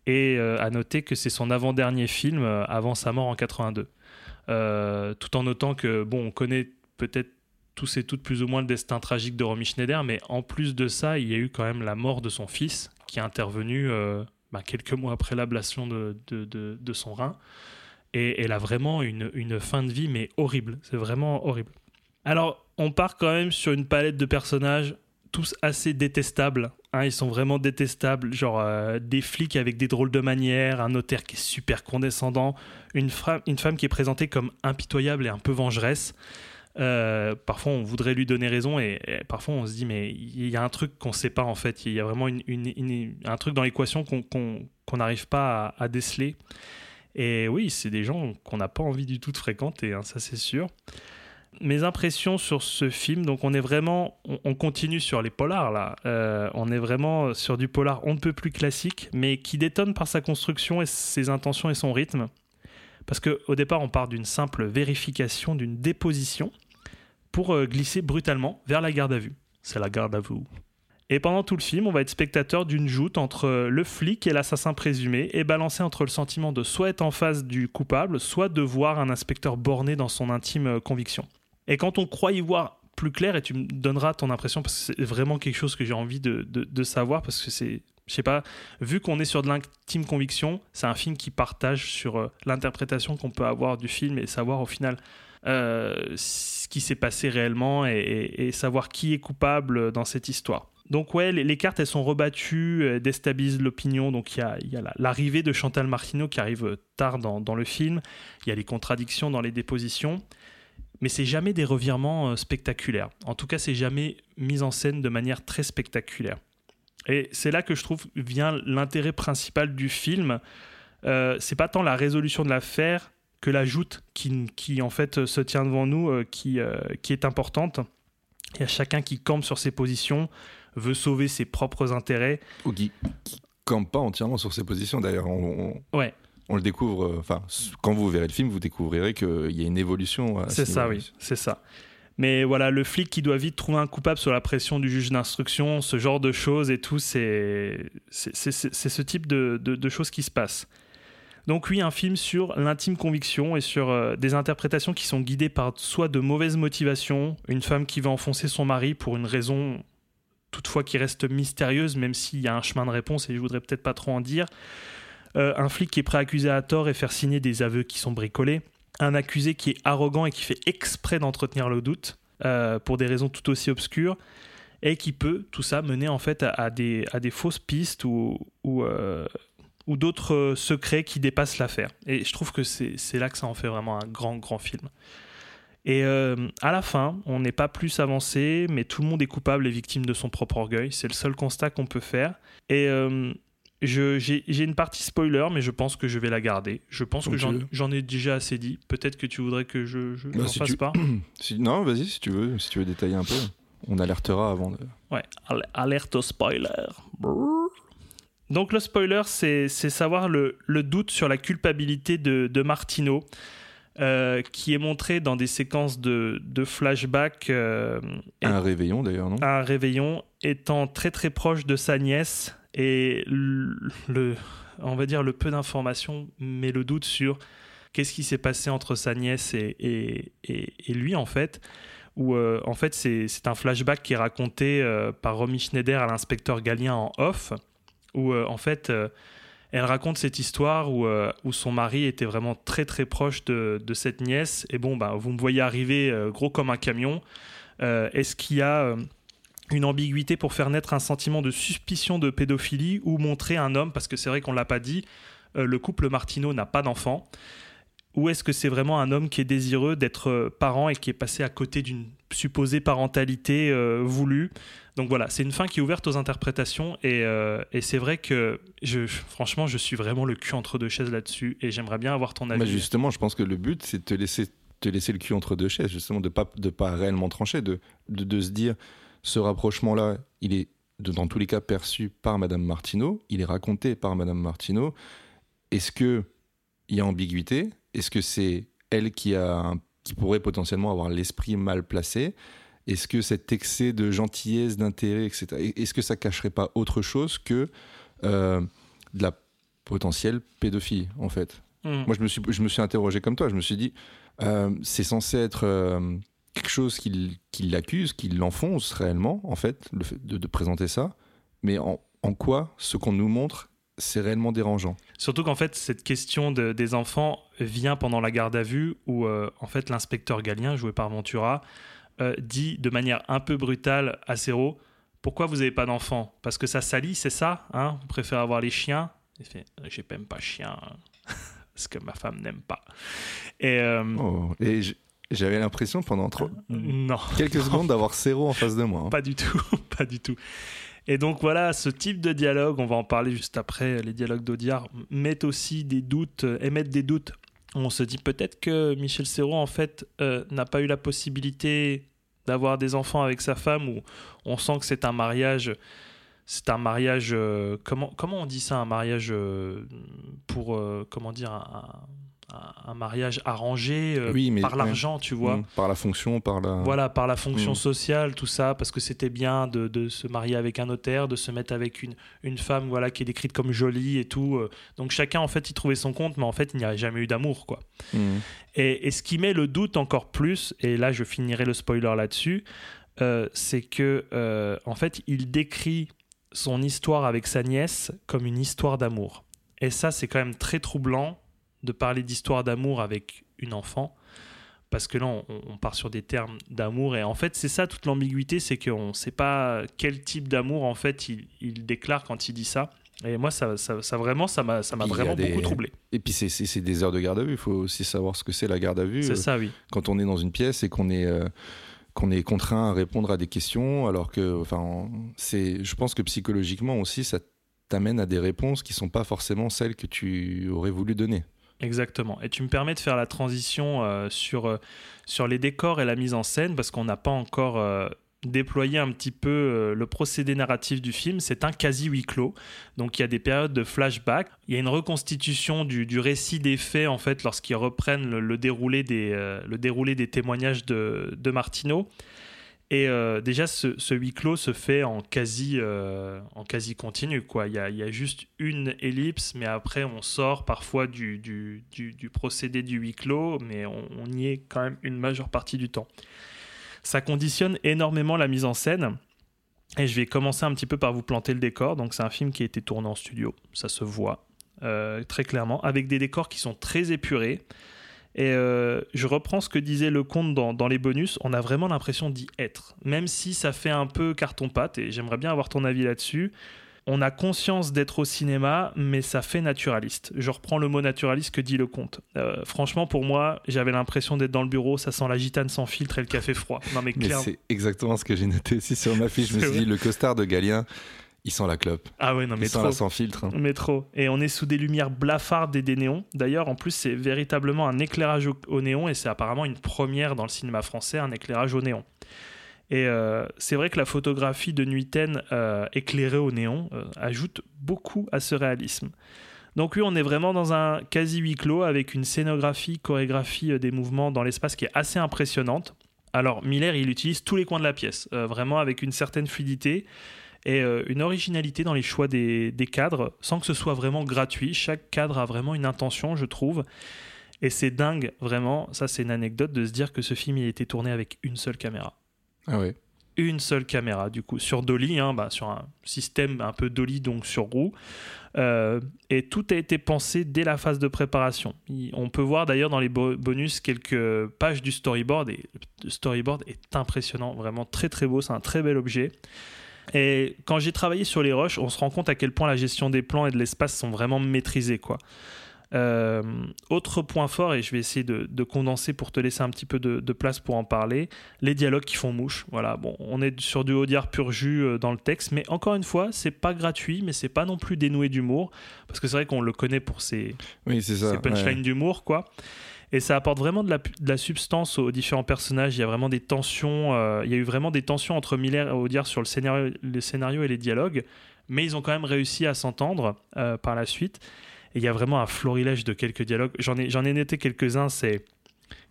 Et à noter que c'est son avant-dernier film avant sa mort en 82. Euh, tout en notant que, bon, on connaît peut-être tous et toutes plus ou moins le destin tragique de Romy Schneider, mais en plus de ça, il y a eu quand même la mort de son fils qui est intervenu euh, bah, quelques mois après l'ablation de, de, de- son rein. Et elle a vraiment une, une fin de vie, mais horrible. C'est vraiment horrible. Alors, on part quand même sur une palette de personnages tous assez détestables. hein, ils sont vraiment détestables. Genre euh, des flics avec des drôles de manières, un notaire qui est super condescendant, une, une femme qui est présentée comme impitoyable et un peu vengeresse. Euh, parfois, on voudrait lui donner raison et, parfois, on se dit, mais il y a un truc qu'on ne sait pas en fait. Il y a vraiment un truc dans l'équation qu'on n'arrive pas à, déceler. Et oui, c'est des gens qu'on n'a pas envie du tout de fréquenter, hein, ça c'est sûr. Mes impressions sur ce film, donc on est vraiment, on, on continue sur les polars là, Euh, on est vraiment sur du polar on ne peut plus classique, mais qui détonne par sa construction et ses intentions et son rythme. Parce qu'au départ, on part d'une simple vérification d'une déposition pour euh, glisser brutalement vers la garde à vue. C'est la garde à vue. Et pendant tout le film, on va être spectateur d'une joute entre euh, le flic et l'assassin présumé et balancé entre le sentiment de soit être en face du coupable, soit de voir un inspecteur borné dans son intime euh, conviction. Et quand on croit y voir plus clair, et tu me donneras ton impression, parce que c'est vraiment quelque chose que j'ai envie de, savoir, parce que c'est, je sais pas, vu qu'on est sur de l'intime conviction, c'est un film qui partage sur euh, l'interprétation qu'on peut avoir du film et savoir au final euh, ce qui s'est passé réellement et, savoir qui est coupable dans cette histoire. Donc ouais, les, cartes elles sont rebattues, euh, déstabilisent l'opinion. Donc il y a, l'arrivée de Chantal Martineau qui arrive euh, tard dans, le film. Il y a les contradictions dans les dépositions, mais c'est jamais des revirements spectaculaires. En tout cas, c'est jamais mis en scène de manière très spectaculaire. Et c'est là que je trouve vient l'intérêt principal du film. Euh, c'est pas tant la résolution de l'affaire que la joute qui, qui en fait se tient devant nous, euh, qui, euh, qui est importante. Il y a chacun qui campe sur ses positions, veut sauver ses propres intérêts. Ou qui, qui campe pas entièrement sur ses positions d'ailleurs. On, on- Ouais. on le découvre, euh, enfin, quand vous verrez le film, vous découvrirez qu'il y a une évolution. C'est ça, oui, c'est ça. Mais voilà, le flic qui doit vite trouver un coupable sur la pression du juge d'instruction, ce genre de choses et tout, c'est ce type de, de- de choses qui se passent. Donc oui, un film sur l'intime conviction et sur euh, des interprétations qui sont guidées par soit de mauvaises motivations, une femme qui va enfoncer son mari pour une raison toutefois qui reste mystérieuse, même s'il y a un chemin de réponse et je voudrais peut-être pas trop en dire. Euh, un flic qui est prêt à accuser à tort et faire signer des aveux qui sont bricolés. Un accusé qui est arrogant et qui fait exprès d'entretenir le doute euh, pour des raisons tout aussi obscures et qui peut tout ça mener en fait à, des, à des fausses pistes ou, euh, ou d'autres secrets qui dépassent l'affaire. Et je trouve que c'est là que ça en fait vraiment un grand, grand film. Et euh, à la fin, on n'est pas plus avancé, mais tout le monde est coupable et victime de son propre orgueil. C'est le seul constat qu'on peut faire. Et j'ai j'ai une partie spoiler, mais je pense que je vais la garder. Je pense que j'en ai déjà assez dit. Peut-être que tu voudrais que je je Bah, si fasse tu- pas. [clears throat] Si- non, vas-y, si tu veux, si tu veux détailler un peu. On alertera avant de. Ouais, al- alerte au spoiler. Brrr. Donc le spoiler, c'est c'est savoir le, le doute sur la culpabilité de, de Martino, euh, qui est montré dans des séquences de, de flashback euh, Un réveillon d'ailleurs, non? un réveillon, étant très très proche de sa nièce et le, on va dire le peu d'informations, mais le doute sur qu'est-ce qui s'est passé entre sa nièce et, et, lui en fait. Où euh, en fait c'est un flashback qui est raconté euh, par Romy Schneider à l'inspecteur Galien en off, où euh, en fait elle raconte cette histoire où, où son mari était vraiment très très proche de, de cette nièce. Et bon, bah, vous me voyez arriver gros comme un camion. Est-ce qu'il y a une ambiguïté pour faire naître un sentiment de suspicion de pédophilie ou montrer un homme, parce que c'est vrai qu'on l'a pas dit, euh, le couple Martineau n'a pas d'enfant, ou est-ce que c'est vraiment un homme qui est désireux d'être euh, parent et qui est passé à côté d'une supposée parentalité euh, voulue? Donc voilà, c'est une fin qui est ouverte aux interprétations et, euh, et c'est vrai que je, franchement, je suis vraiment le cul entre deux chaises là-dessus et j'aimerais bien avoir ton avis. Bah, justement, je pense que le but, c'est de te laisser, te laisser le cul entre deux chaises, justement, de pas, de pas réellement trancher, de, de, de se dire, ce rapprochement-là, il est dans tous les cas perçu par Madame Martineau, il est raconté par Madame Martineau. Est-ce que il y a ambiguïté? Est-ce que c'est elle qui a, qui pourrait potentiellement avoir l'esprit mal placé? Est-ce que cet excès de gentillesse, d'intérêt, etc. Est-ce que ça cacherait pas autre chose que euh, de la potentielle pédophilie, en fait? Hmm. moi, je me suis, je me suis interrogé comme toi. Je me suis dit, euh, c'est censé être euh, quelque chose qui, qui l'accuse, qui l'enfonce réellement, en fait, le fait de, de présenter ça. Mais en, en quoi ce qu'on nous montre, c'est réellement dérangeant? Surtout qu'en fait, cette question de- des enfants vient pendant la garde à vue où, euh, en fait, l'inspecteur Galien, joué par Ventura, euh, dit de manière un peu brutale à Cero Pourquoi vous n'avez pas d'enfants? Parce que ça salit, c'est ça hein? Vous préférez avoir les chiens Il fait J'ai même pas chien, hein. [laughs] parce que ma femme n'aime pas. Et euh, Oh, Et j'avais l'impression pendant trop- non. quelques secondes d'avoir Céro en face de moi. hein. Pas du tout, [laughs] pas du tout. Et donc voilà, ce type de dialogue, on va en parler juste après, les dialogues d'Audiard mettent aussi des doutes, euh, émettent des doutes. On se dit peut-être que Michel Serrault, en fait, euh, n'a pas eu la possibilité d'avoir des enfants avec sa femme, ou on sent que c'est un mariage, c'est un mariage, euh, comment, comment on dit ça, un mariage euh, pour, euh, comment dire, un, un- mariage arrangé euh, Oui, mais- par ouais. l'argent, tu vois. Mm, Par la fonction, par la. Voilà, par la fonction Mm. sociale, tout ça, parce que c'était bien de, de se marier avec un notaire, de se mettre avec une, une femme voilà, qui est décrite comme jolie et tout. euh. Donc chacun, en fait, y trouvait son compte, mais en fait, il n'y a jamais eu d'amour, quoi. Mm. Et, et ce qui met le doute encore plus, et là, je finirai le spoiler là-dessus, euh, c'est que, euh, en fait, il décrit son histoire avec sa nièce comme une histoire d'amour. Et ça, c'est quand même très troublant de parler d'histoire d'amour avec une enfant. Parce que là, on, on part sur des termes d'amour. Et en fait, c'est ça toute l'ambiguïté, c'est qu'on ne sait pas quel type d'amour, en fait, il, il déclare quand il dit ça. Et moi, ça, ça, ça vraiment, ça m'a vraiment des- beaucoup troublé. Et puis c'est- c'est c'est des heures de garde à vue. Il faut aussi savoir ce que c'est la garde à vue. C'est Euh, ça, oui. quand on est dans une pièce et qu'on est euh, qu'on est contraint à répondre à des questions alors que enfin c'est je pense que psychologiquement aussi ça t'amène à des réponses qui sont pas forcément celles que tu aurais voulu donner Exactement. Et tu me permets de faire la transition euh, sur, euh, sur les décors et la mise en scène, parce qu'on n'a pas encore euh, déployé un petit peu le procédé narratif du film. C'est un quasi huis clos. Donc il y a des périodes de flashback. Il y a une reconstitution du, du récit des faits, en fait, lorsqu'ils reprennent le, déroulé, des, le déroulé des témoignages de, de Martineau. Et euh, déjà, ce, huis clos se fait en quasi, euh, en quasi continu. Il, y a, juste une ellipse, mais après, on sort parfois du, du, procédé du huis clos, mais on, on y est quand même une majeure partie du temps. Ça conditionne énormément la mise en scène. Et je vais commencer un petit peu par vous planter le décor. Donc, c'est un film qui a été tourné en studio, ça se voit euh, très clairement, avec des décors qui sont très épurés. Et euh, je reprends ce que disait Lecomte dans, dans les bonus, on a vraiment l'impression d'y être. Même si ça fait un peu carton-pâte, et j'aimerais bien avoir ton avis là-dessus. On a conscience d'être au cinéma, mais ça fait naturaliste. Je reprends le mot naturaliste que dit le comte. Euh, franchement, pour moi, j'avais l'impression d'être dans le bureau, ça sent la gitane sans filtre et le café froid. Non, mais Mais clairement. c'est exactement ce que j'ai noté aussi sur ma fiche. Je me suis dit, le costard de Galien, il sent la clope. Ah ouais, non, mais il sent trop. la sans filtre. hein. Mais trop. Et on est sous des lumières blafardes et des néons. D'ailleurs, en plus, c'est véritablement un éclairage au, au néon et c'est apparemment une première dans le cinéma français, un éclairage au néon. Et euh, c'est vrai que la photographie de Nuiten euh, éclairée au néon euh, ajoute beaucoup à ce réalisme. Donc oui, on est vraiment dans un quasi huis clos avec une scénographie, chorégraphie euh, des mouvements dans l'espace qui est assez impressionnante. Alors Miller, il utilise tous les coins de la pièce, vraiment avec une certaine fluidité et euh, une originalité dans les choix des, des cadres, sans que ce soit vraiment gratuit. Chaque cadre a vraiment une intention, je trouve. Et c'est dingue, vraiment, ça c'est une anecdote de se dire que ce film il a été tourné avec une seule caméra. Ah ouais. Une seule caméra, du coup, sur Dolly, hein, bah, sur un système un peu Dolly, donc sur roue. Euh, et tout a été pensé dès la phase de préparation. Il- on peut voir d'ailleurs dans les bo- bonus quelques pages du storyboard, et le storyboard est impressionnant, vraiment très très beau, c'est un très bel objet. Et quand j'ai travaillé sur les rushs, on se rend compte à quel point la gestion des plans et de l'espace sont vraiment maîtrisés. Quoi. Euh, autre point fort, et je vais essayer de, de condenser pour te laisser un petit peu de, de place pour en parler, les dialogues qui font mouche. Voilà, bon, on est sur du Audiard pur jus euh, dans le texte, mais encore une fois, c'est pas gratuit, mais c'est pas non plus dénoué d'humour, parce que c'est vrai qu'on le connaît pour ses, Oui, ça. punchlines ouais. d'humour, quoi. Et ça apporte vraiment de la, de la substance aux différents personnages. Il y a vraiment des tensions. euh, il y a eu vraiment des tensions entre Miller et Audiard sur le scénario, le scénario et les dialogues. Mais ils ont quand même réussi à s'entendre euh, par la suite. Et il y a vraiment un florilège de quelques dialogues. J'en ai, j'en ai noté quelques-uns. C'est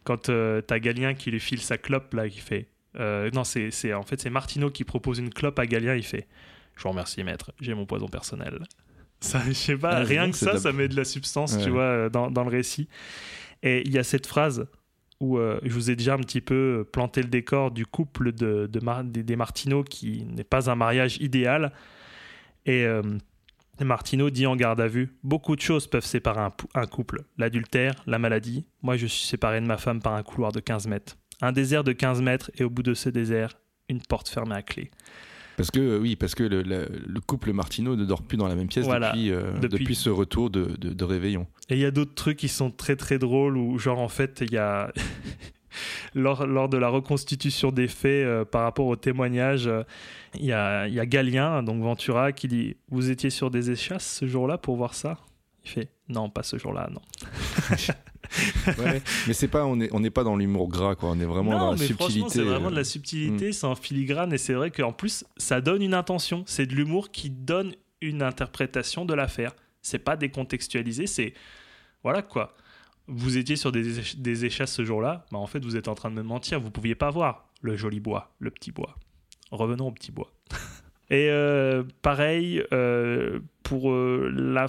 quand euh, t'as Galien qui lui file sa clope, là, qui fait. euh, non, c'est, c'est- en fait, c'est Martineau qui propose une clope à Galien. Il fait Je vous remercie, maître. J'ai mon poison personnel. Ça, je sais pas, Ah, rien que ça, ça met de la substance, tu vois, dans, dans le récit. Et il y a cette phrase où euh, je vous ai déjà un petit peu planté le décor du couple des, des Martineau qui n'est pas un mariage idéal. Et euh, Martineau dit en garde à vue Beaucoup de choses peuvent séparer un, un couple. L'adultère, la maladie. Moi, je suis séparé de ma femme par un couloir de 15 mètres. Un désert de 15 mètres, et au bout de ce désert, une porte fermée à clé. Parce que, oui, parce que le, le- le couple Martineau ne dort plus dans la même pièce Voilà. depuis, euh, Depuis- depuis... ce retour de, de- de réveillon. Et il y a d'autres trucs qui sont très très drôles où genre en fait il y a [laughs] lors, lors de la reconstitution des faits euh, par rapport au témoignage, euh, il y, a, il y a Galien, donc Ventura, qui dit Vous étiez sur des échasses ce jour-là pour voir ça? Il fait Non, pas ce jour-là, non. [laughs] Ouais, mais c'est pas, on n'est on n'est pas dans l'humour gras, quoi. On est vraiment non, dans la mais franchement, subtilité. c'est vraiment de la euh, subtilité, c'est en filigrane, et c'est vrai qu'en plus, ça donne une intention. C'est de l'humour qui donne une interprétation de l'affaire. C'est pas décontextualisé, c'est. Voilà quoi. Vous étiez sur des, éch- des échasses ce jour-là, bah en fait, vous êtes en train de me mentir. Vous pouviez pas voir le joli bois, le petit bois. Revenons au petit bois. [laughs] Et euh, pareil, euh, pour, euh, la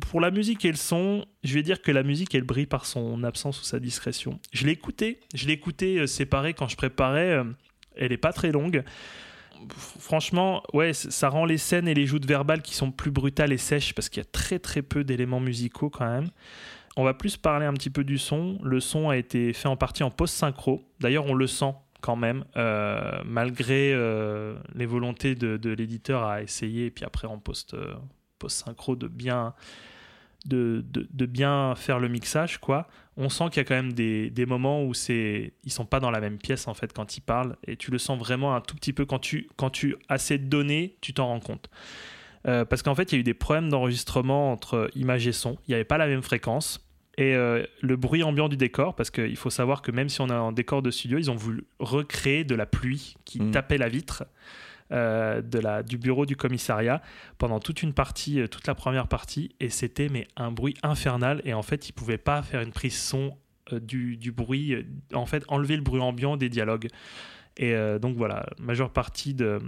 pour la musique et le son, je vais dire que la musique, elle brille par son absence ou sa discrétion. Je l'ai écouté, je l'ai écouté euh, séparé quand je préparais. euh, elle est pas très longue. Franchement, ouais, ça rend les scènes et les joutes verbales qui sont plus brutales et sèches parce qu'il y a très très peu d'éléments musicaux quand même. On va plus parler un petit peu du son. Le son a été fait en partie en post-synchro. D'ailleurs, on le sent quand même, euh, malgré les volontés de, de l'éditeur à essayer, et puis après en post, euh, post-synchro, de bien, de, de- de bien faire le mixage, quoi. On sent qu'il y a quand même des, des moments où c'est, ils sont pas dans la même pièce en fait quand ils parlent, et tu le sens vraiment un tout petit peu quand tu, quand tu as ces données, tu t'en rends compte. Euh, parce qu'en fait, il y a eu des problèmes d'enregistrement entre image et son. Il n'y avait pas la même fréquence. Et euh, le bruit ambiant du décor, parce qu'il faut savoir que même si on a un décor de studio, ils ont voulu recréer de la pluie qui Mm. tapait la vitre euh, de la, du bureau du commissariat pendant toute une partie, euh, toute la première partie. Et c'était mais un bruit infernal. Et en fait, ils pouvaient pas faire une prise son euh, du, du bruit, en fait, enlever le bruit ambiant des dialogues. Et donc voilà, majeure partie de,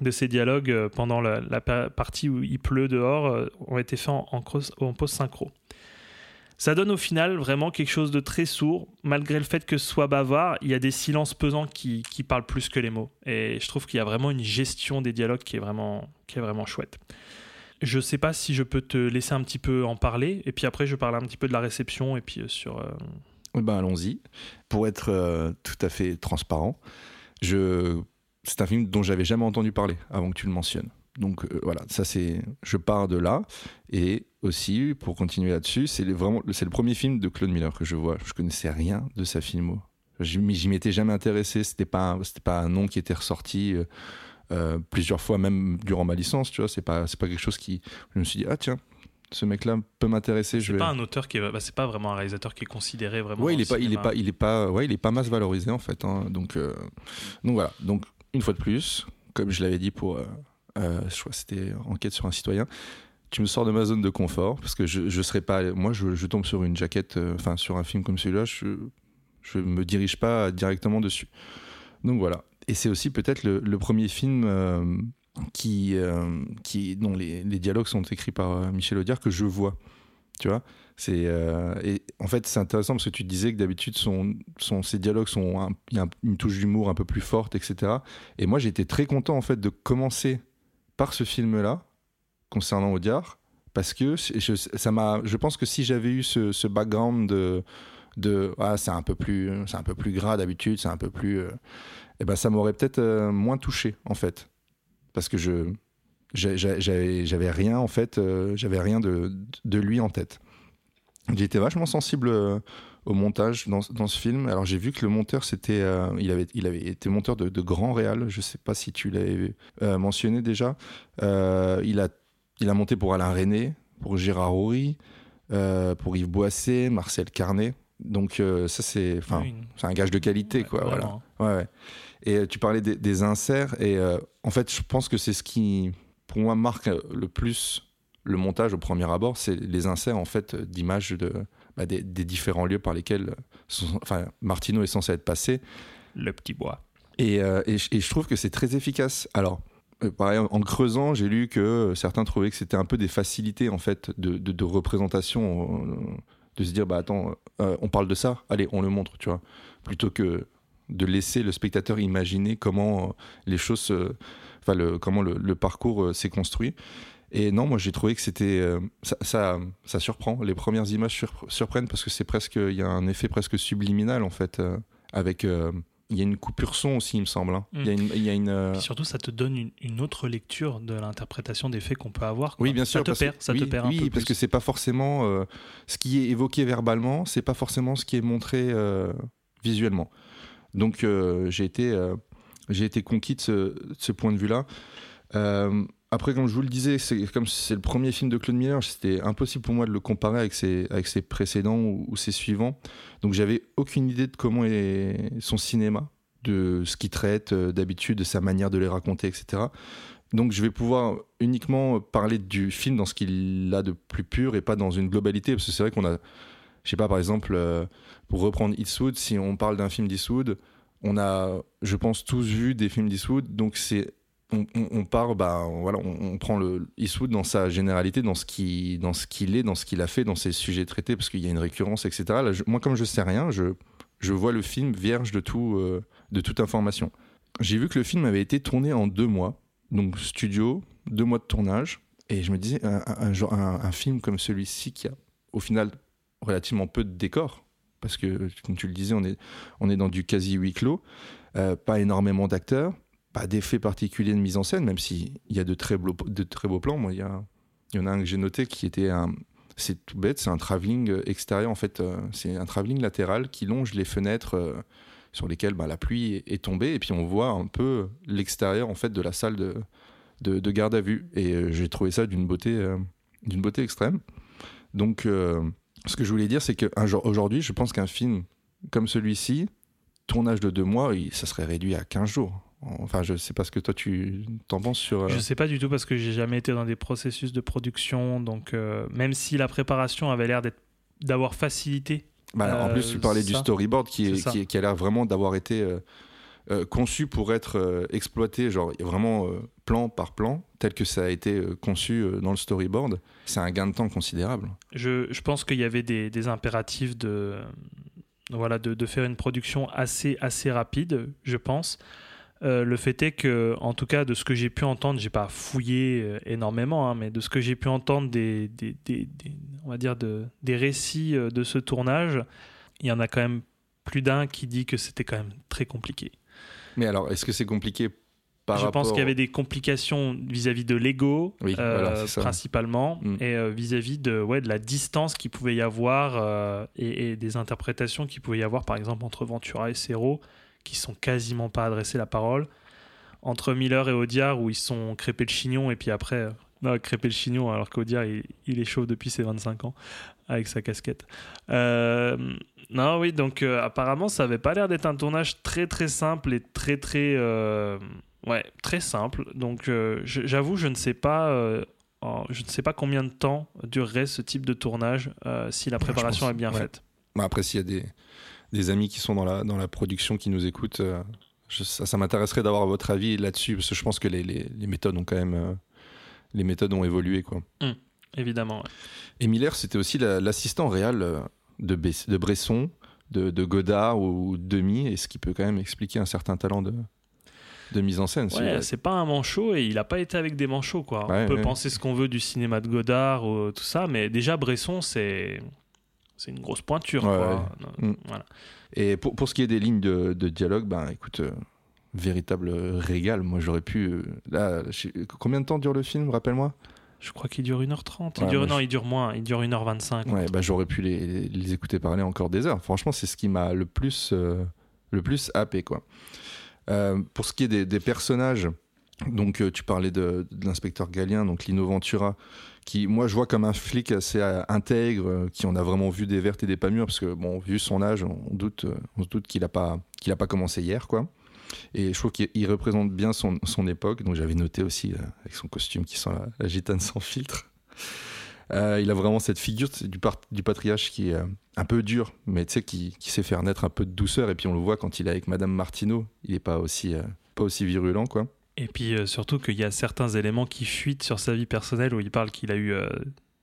de ces dialogues pendant la, la pa- partie où il pleut dehors ont été faits en, en, en post-synchro. Ça donne au final vraiment quelque chose de très sourd. Malgré le fait que ce soit bavard, il y a des silences pesants qui, parlent plus que les mots. Et je trouve qu'il y a vraiment une gestion des dialogues qui est vraiment, chouette. Je sais pas si je peux te laisser un petit peu en parler, et puis après je parle un petit peu de la réception, et puis euh, sur... euh, Eh ben, allons-y. Pour être euh, tout à fait transparent, c'est un film dont j'avais jamais entendu parler avant que tu le mentionnes. Donc voilà, ça c'est, je pars de là. Et aussi, pour continuer là-dessus, c'est le- vraiment, c'est le premier film de Claude Miller que je vois. Je connaissais rien de sa filmo. J'y m'étais jamais intéressé. C'était pas, c'était pas un nom qui était ressorti euh, euh, plusieurs fois, même durant ma licence. Tu vois, c'est pas, c'est pas quelque chose qui. Je me suis dit ah tiens, ce mec-là peut m'intéresser. C'est vais. pas un auteur qui est, bah, c'est pas vraiment un réalisateur qui est considéré vraiment. Ouais, il est pas, il est cinéma. pas, il est pas, ouais, il est pas masse valorisé en fait. hein. Donc, euh, donc voilà. Donc une fois de plus, comme je l'avais dit pour, euh, je crois que c'était enquête sur un citoyen. Tu me sors de ma zone de confort parce que je, je serais pas, moi, je, tombe sur une jaquette, euh, enfin sur un film comme celui-là, je, je me dirige pas directement dessus. Donc voilà. Et c'est aussi peut-être le, premier film euh, qui, euh, qui, dont les, dialogues sont écrits par Michel Audiard que je vois. Tu vois? C'est et en fait c'est intéressant parce que tu disais que d'habitude son, son ses dialogues sont il y a un- une touche d'humour un peu plus forte etc et moi j'étais très content en fait de commencer par ce film là concernant Audiard parce que je, ça m'a je pense que si j'avais eu ce, background de ah c'est un peu plus c'est un peu plus gras d'habitude c'est un peu plus euh, eh ben ça m'aurait peut-être euh, moins touché en fait parce que je j'avais rien en fait euh, j'avais rien de, de lui en tête été vachement sensible au montage dans, dans ce film. Alors j'ai vu que le monteur c'était, il avait, il avait été monteur de, grands réals. Je sais pas si tu l'avais mentionné déjà. Il a, il a monté pour Alain René, pour Gérard Horry, euh, pour Yves Boisset, Marcel Carnet. Donc euh, ça c'est, enfin, Oui, c'est un gage de qualité ouais, quoi. Voilà. Ouais, ouais. Et euh, tu parlais des, des inserts, et euh, en fait, je pense que c'est ce qui, pour moi, marque le plus le montage au premier abord, c'est les inserts en fait d'images de, bah, des, des différents lieux par lesquels sont- enfin, Martino est censé être passé. Le petit bois. Et, et je- et je trouve que c'est très efficace. Alors, pareil, en- creusant, j'ai lu que euh, certains trouvaient que c'était un peu des facilités en fait de, représentation, euh, de se dire bah attends, euh, on parle de ça, allez, on le montre, tu vois, plutôt que de laisser le spectateur imaginer comment euh, les choses, se- enfin le, comment le, parcours euh, s'est construit. Et non, moi j'ai trouvé que c'était euh, ça, ça, surprend. Les premières images sur- surprennent parce que c'est presque, il y a un effet presque subliminal en fait euh, avec. euh, il y a une coupure son aussi, il me semble. hein. Il y a une, il y a une, euh, surtout, ça te donne une, une autre lecture de l'interprétation des faits qu'on peut avoir. quoi. Oui, bien sûr. Ça te parce perd, que, ça oui, te perd un oui, peu parce plus. que c'est pas forcément euh, ce qui est évoqué verbalement, c'est pas forcément ce qui est montré euh, visuellement. Donc j'ai été, j'ai été conquis de ce, de ce point de vue-là. Après, comme je vous le disais, c'est comme c'est le premier film de Claude Miller, c'était impossible pour moi de le comparer avec ses, avec ses précédents ou, ou ses suivants. Donc j'avais aucune idée de comment est son cinéma, de ce qu'il traite euh, d'habitude, de sa manière de les raconter, etc. Donc je vais pouvoir uniquement parler du film dans ce qu'il a de plus pur et pas dans une globalité, parce que c'est vrai qu'on a, je sais pas, par exemple, euh, pour reprendre Eastwood, si on parle d'un film d'Eastwood, on a, je pense, tous vu des films d'Eastwood, donc c'est on, on, on part, bah, voilà, on, on prend le Eastwood dans sa généralité, dans ce qui, dans ce qu'il est, dans ce qu'il a fait, dans ses sujets traités, parce qu'il y a une récurrence, etc. Moi, comme je sais rien, je, je vois le film vierge de tout, euh, de toute information. J'ai vu que le film avait été tourné en deux mois, donc studio, deux mois de tournage, et je me disais un- un film comme celui-ci qui a, au final, relativement peu de décors, parce que, comme tu le disais, on est, on est dans du quasi huis clos, euh, pas énormément d'acteurs, pas d'effets particuliers de mise en scène, même s'il y a de très, beaux, plans. Moi, il y, en a un que j'ai noté qui était un. C'est tout bête, c'est un travelling euh, extérieur, en fait. euh, c'est un travelling latéral qui longe les fenêtres euh, sur lesquelles bah, la pluie est, tombée, et puis on voit un peu l'extérieur, en fait, de la salle de, de, de garde à vue. Et j'ai trouvé ça d'une beauté, beauté extrême. Donc, ce que je voulais dire, c'est qu'aujourd'hui, je pense qu'un film comme celui-ci, tournage de deux mois, ça serait réduit à 15 jours. Enfin, je sais pas ce que toi tu t'en penses sur. euh, Je sais pas du tout parce que j'ai jamais été dans des processus de production, donc euh, même si la préparation avait l'air d'être d'avoir facilité. bah, en euh, plus, tu parlais du storyboard qui, est, qui, a l'air vraiment d'avoir été euh, euh, conçu pour être euh, exploité, genre vraiment euh, plan par plan, tel que ça a été euh, conçu euh, dans le storyboard. C'est un gain de temps considérable. Je, je pense qu'il y avait des, des impératifs de, voilà, de, de faire une production assez, assez rapide, je pense. Euh, le fait est que, en tout cas, de ce que j'ai pu entendre, j'ai pas fouillé euh, énormément, hein, mais de ce que j'ai pu entendre des, des, des- des- on va dire de, des récits euh, de ce tournage, il y en a quand même plus d'un qui dit que c'était quand même très compliqué. Mais alors, est-ce que c'est compliqué par je rapport. pense qu'il y avait des complications vis-à-vis de l'ego, Oui, voilà, principalement, Mm. et vis-à-vis de, ouais, de la distance qu'il pouvait y avoir et, et des interprétations qu'il pouvait y avoir, par exemple, entre Ventura et Serrault, qui sont quasiment pas adressés la parole, entre Miller et Audiard, où ils sont crépés le chignon, et puis après, euh, non, crépé le chignon, alors qu'Audiard, il, il est chauve depuis ses 25 ans, avec sa casquette. Euh, non, oui, donc euh, apparemment, ça avait pas l'air d'être un tournage très très simple et très très. ouais, très simple. Donc j'avoue, je ne sais pas. je ne sais pas combien de temps durerait ce type de tournage euh, si la préparation pense, est bien ouais. faite. Bah, après, s'il y a des, des amis qui sont dans la, dans la production qui nous écoutent, euh, je- ça, ça m'intéresserait d'avoir votre avis là-dessus, parce que je pense que les, les- les méthodes ont quand même. euh, les méthodes ont évolué, quoi. Évidemment. ouais. Et Miller, c'était aussi la- l'assistant réel euh, de, Bess- de Bresson, de, de Godard ou de Demi, et ce qui peut quand même expliquer un certain talent de, de mise en scène. Ouais, c'est pas un manchot et il a pas été avec des manchots quoi. Ouais, On peut ouais. penser ce qu'on veut du cinéma de Godard ou tout ça, mais déjà Bresson c'est c'est une grosse pointure Ouais, quoi. ouais. Mm. Voilà. Et pour, pour ce qui est des lignes de, de dialogue, ben écoute, euh, véritable régal. Moi, j'aurais pu. euh, là, combien de temps dure le film Rappelle-moi? Je crois qu'il dure 1h30. Il Ouais, dure, moi, non, je- il dure moins. Il dure 1h25. Ouais, bah, j'aurais pu les, les écouter parler encore des heures. Franchement, c'est ce qui m'a le plus, euh, le plus happé, quoi. Pour ce qui est des, des personnages, donc tu parlais de, de l'inspecteur Galien, donc Lino Ventura, qui, moi, je vois comme un flic assez euh, intègre, euh, qui en a vraiment vu des vertes et des pas mûres, parce que, bon, vu son âge, on doute, euh, on se doute qu'il n'a pas, qu'il a pas commencé hier, quoi. Et je trouve qu'il il représente bien son, son époque. Donc j'avais noté aussi, avec son costume qui sent la, gitane sans filtre. Il a vraiment cette figure du, par- du patriarche qui est un peu dur, mais tu sais, qui, sait faire naître un peu de douceur. Et puis on le voit quand il est avec Madame Martineau, il n'est pas aussi, pas aussi virulent, quoi. Et puis euh, surtout qu'il y a certains éléments qui fuitent sur sa vie personnelle où il parle qu'il a eu euh,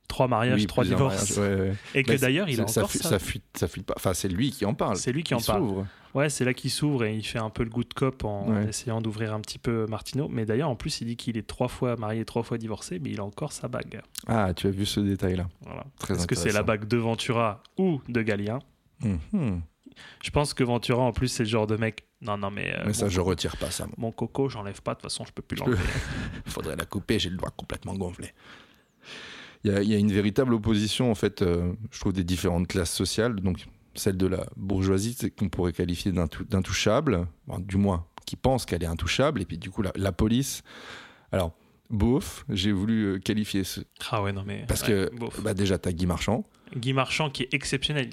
trois mariages, Oui, trois divorces. mariages, ouais, ouais. Et que d'ailleurs, il a ça, encore fuit- ça. ça fuite, ça fuite pas. Enfin, c'est lui qui en parle. C'est lui qui en parle. s'ouvre. Ouais, c'est là qu'il s'ouvre et il fait un peu le good cop en Ouais. essayant d'ouvrir un petit peu Martineau. Mais d'ailleurs, en plus, il dit qu'il est trois fois marié, trois fois divorcé, mais il a encore sa bague. Ah, tu as vu ce détail-là. Voilà. Très Est-ce que c'est la bague de Ventura ou de Galien? Mhm. Je pense que Ventura, en plus, c'est le genre de mec. Non, non, mais. euh, Mais ça, mon, je retire pas ça. moi. mon coco, j'enlève pas. De toute façon, je peux plus l'enlever. [laughs] faudrait la couper, j'ai le doigt complètement gonflé. Il y a, il y a une véritable opposition, en fait, euh, je trouve, des différentes classes sociales. Donc, celle de la bourgeoisie, c'est qu'on pourrait qualifier d'intou- d'intouchable, du moins, qui pense qu'elle est intouchable. Et puis, du coup, la, la police. Alors, beauf, j'ai voulu euh, qualifier ce. ah ouais, non, mais. Parce ouais, que, beauf. bah, déjà, t'as Guy Marchand. Guy Marchand, qui est exceptionnel.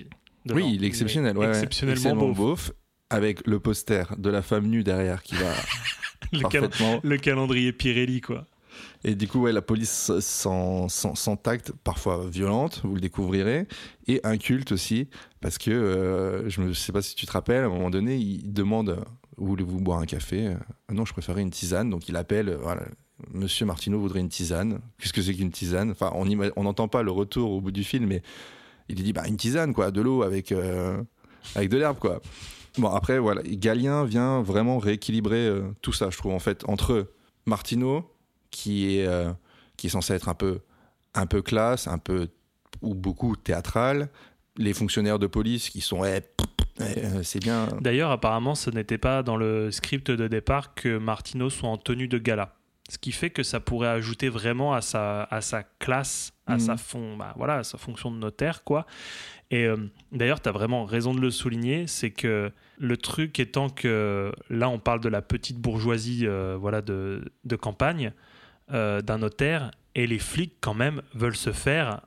Oui, il est exceptionnel. ouais, ouais. Exceptionnellement beauf. beauf. Avec le poster de la femme nue derrière qui va [laughs] Le, cal- parfaitement. le calendrier Pirelli, quoi. Et du coup, ouais, la police sans, sans, sans tact, parfois violente, vous le découvrirez, et inculte aussi, parce que euh, je ne sais pas si tu te rappelles, à un moment donné, il demande Voulez-vous boire un café? Euh, Non, je préférais une tisane. Donc il appelle euh, voilà, Monsieur Martineau voudrait une tisane. Qu'est-ce que c'est qu'une tisane? Enfin, on n'entend pas le retour au bout du film, mais il dit bah, Une tisane, quoi, de l'eau avec, euh, avec de l'herbe, quoi. Bon, après, voilà, Galien vient vraiment rééquilibrer euh, tout ça, je trouve, en fait, entre Martineau, qui est, euh, qui est censé être un peu, un peu classe, un peu ou beaucoup théâtral, les fonctionnaires de police qui sont c'est bien. D'ailleurs, apparemment, ce n'était pas dans le script de départ que Martino soit en tenue de gala. Ce qui fait que ça pourrait ajouter vraiment à sa, à sa classe, à, sa fon- bah, voilà, à sa fonction de notaire. quoi. Et euh, d'ailleurs, tu as vraiment raison de le souligner, c'est que le truc étant que là, on parle de la petite bourgeoisie euh, voilà, de, de campagne, euh, d'un notaire, et les flics, quand même, veulent se faire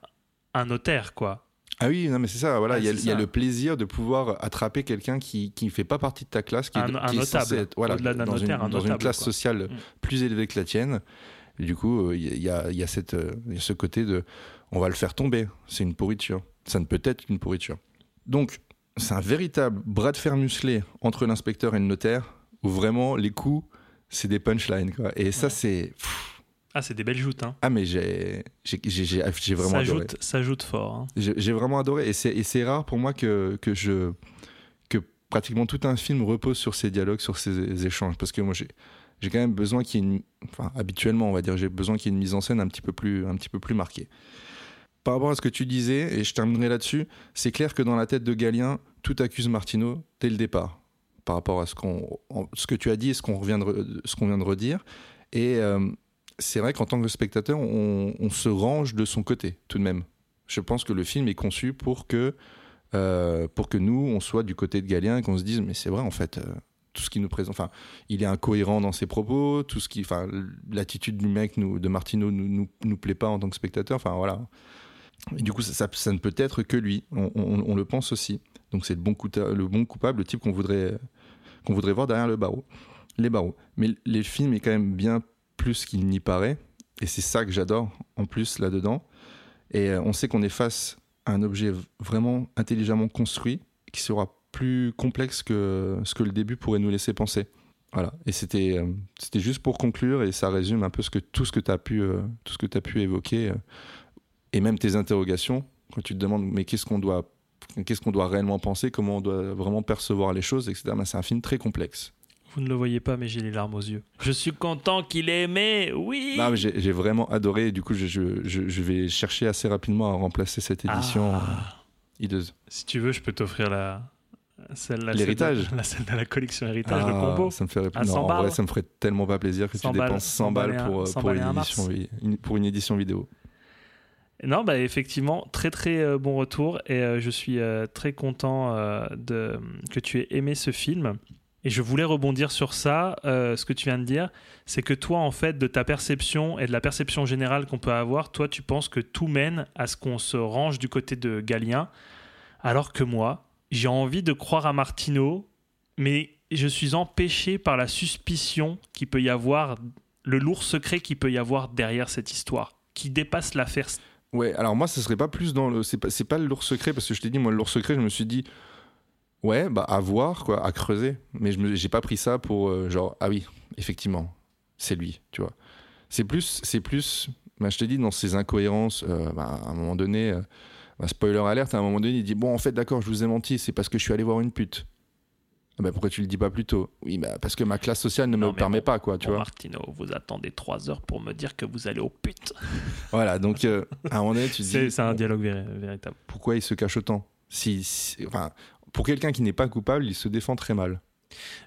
un notaire. quoi. Ah oui, non mais c'est ça. Voilà, Ah, il y a- y, le plaisir de pouvoir attraper quelqu'un qui qui ne fait pas partie de ta classe, qui est, Un- qui est notable. censé être voilà, dans, notaire, une, un dans une notable, classe quoi. sociale Mm. plus élevée que la tienne. Et du coup, euh, il y a, il y a cette, euh, il y a ce côté de, on va le faire tomber. C'est une pourriture. Ça ne peut être qu'une pourriture. Donc, c'est un véritable bras de fer musclé entre l'inspecteur et le notaire, où vraiment les coups, c'est des punchlines. Quoi. Et ça, c'est. Ah, c'est des belles joutes. Hein. Ah, mais j'ai vraiment ça, adoré. joute, ça joute fort. hein. J'ai vraiment adoré. Et c'est et c'est rare pour moi que, que, je, que pratiquement tout un film repose sur ces dialogues, sur ces échanges. Parce que moi, j'ai j'ai quand même besoin qu'il y ait une. Habituellement, on va dire, j'ai besoin qu'il y ait une mise en scène un petit peu plus, un petit peu plus marquée. Par rapport à ce que tu disais, et je terminerai là-dessus, c'est clair que dans la tête de Galien, tout accuse Martineau dès le départ. par rapport à ce, qu'on, ce que tu as dit et ce qu'on, vient de, re- ce qu'on vient de redire. Et euh, c'est vrai qu'en tant que spectateur, on, on se range de son côté, tout de même. Je pense que le film est conçu pour que, euh, pour que nous, on soit du côté de Galien et qu'on se dise, mais c'est vrai, en fait, euh, tout ce qui nous présente, enfin, il est incohérent dans ses propos, tout ce qui, enfin, l'attitude du mec, nous, de Martino, nous, nous, plaît pas en tant que spectateur, enfin, voilà. Du coup, ça, ne peut être que lui, on, le pense aussi. Donc c'est le bon, le bon coupable, le type qu'on voudrait, qu'on voudrait voir derrière le barreau. Les barreaux. Mais le film est quand même bien plus qu'il n'y paraît. Et c'est ça que j'adore en plus là-dedans. Et euh, on sait qu'on est face à un objet vraiment intelligemment construit qui sera plus complexe que ce que le début pourrait nous laisser penser. Voilà. Et c'était, euh, c'était juste pour conclure et ça résume un peu ce que, tout ce que tu as pu, euh, tout ce que tu as pu évoquer euh, et même tes interrogations quand tu te demandes mais qu'est-ce qu'on doit qu'est-ce qu'on doit réellement penser, comment on doit vraiment percevoir les choses, etc. Ben, c'est un film très complexe. Vous ne le voyez pas, mais j'ai les larmes aux yeux. Je suis content qu'il ait aimé, oui Non, mais j'ai j'ai vraiment adoré et du coup je, je- je- je vais chercher assez rapidement à remplacer cette édition Ah. hideuse. Si tu veux, je peux t'offrir la... Celle, la L'héritage. celle de- La celle de la collection héritage, le Ah, combo. Ça me ferait À non, 100 en vrai, ça me ferait tellement pas plaisir que 100 tu balles, dépenses 100 100 balles pour, euh, 100 pour, une édition, une- pour une édition vidéo. Non, bah effectivement, très très euh, bon retour et euh, je suis euh, très content de, que tu aies aimé ce film. Et je voulais rebondir sur ça, ce que tu viens de dire, c'est que toi, en fait, de ta perception et de la perception générale qu'on peut avoir, toi, tu penses que tout mène à ce qu'on se range du côté de Galien, alors que moi, j'ai envie de croire à Martineau, mais je suis empêché par la suspicion qu'il peut y avoir, le lourd secret qu'il peut y avoir derrière cette histoire, qui dépasse l'affaire Ouais, alors moi, ce serait pas plus dans le. C'est pas, pas le lourd secret, parce que je t'ai dit, moi, le lourd secret, je me suis dit, ouais, bah, à voir, quoi, à creuser. Mais je j'ai pas pris ça pour, euh, genre, ah oui, effectivement, c'est lui, tu vois. C'est plus, c'est plus, bah, je t'ai dit, dans ces incohérences, euh, bah, à un moment donné, euh, bah, spoiler alerte, à un moment donné, il dit, bon, en fait, d'accord, je vous ai menti, c'est parce que je suis allé voir une pute. Ah bah, pourquoi tu le dis pas plus tôt? Oui, bah, parce que ma classe sociale ne Non, me permet bon, pas, quoi, tu Bon, vois. Martino, vous attendez trois heures pour me dire que vous allez au pute. [laughs] Voilà, donc, euh, à un moment donné, tu [laughs] te dis. c'est un dialogue véri- véritable. pourquoi il se cache autant? Si, si- enfin, Pour quelqu'un qui n'est pas coupable, il se défend très mal.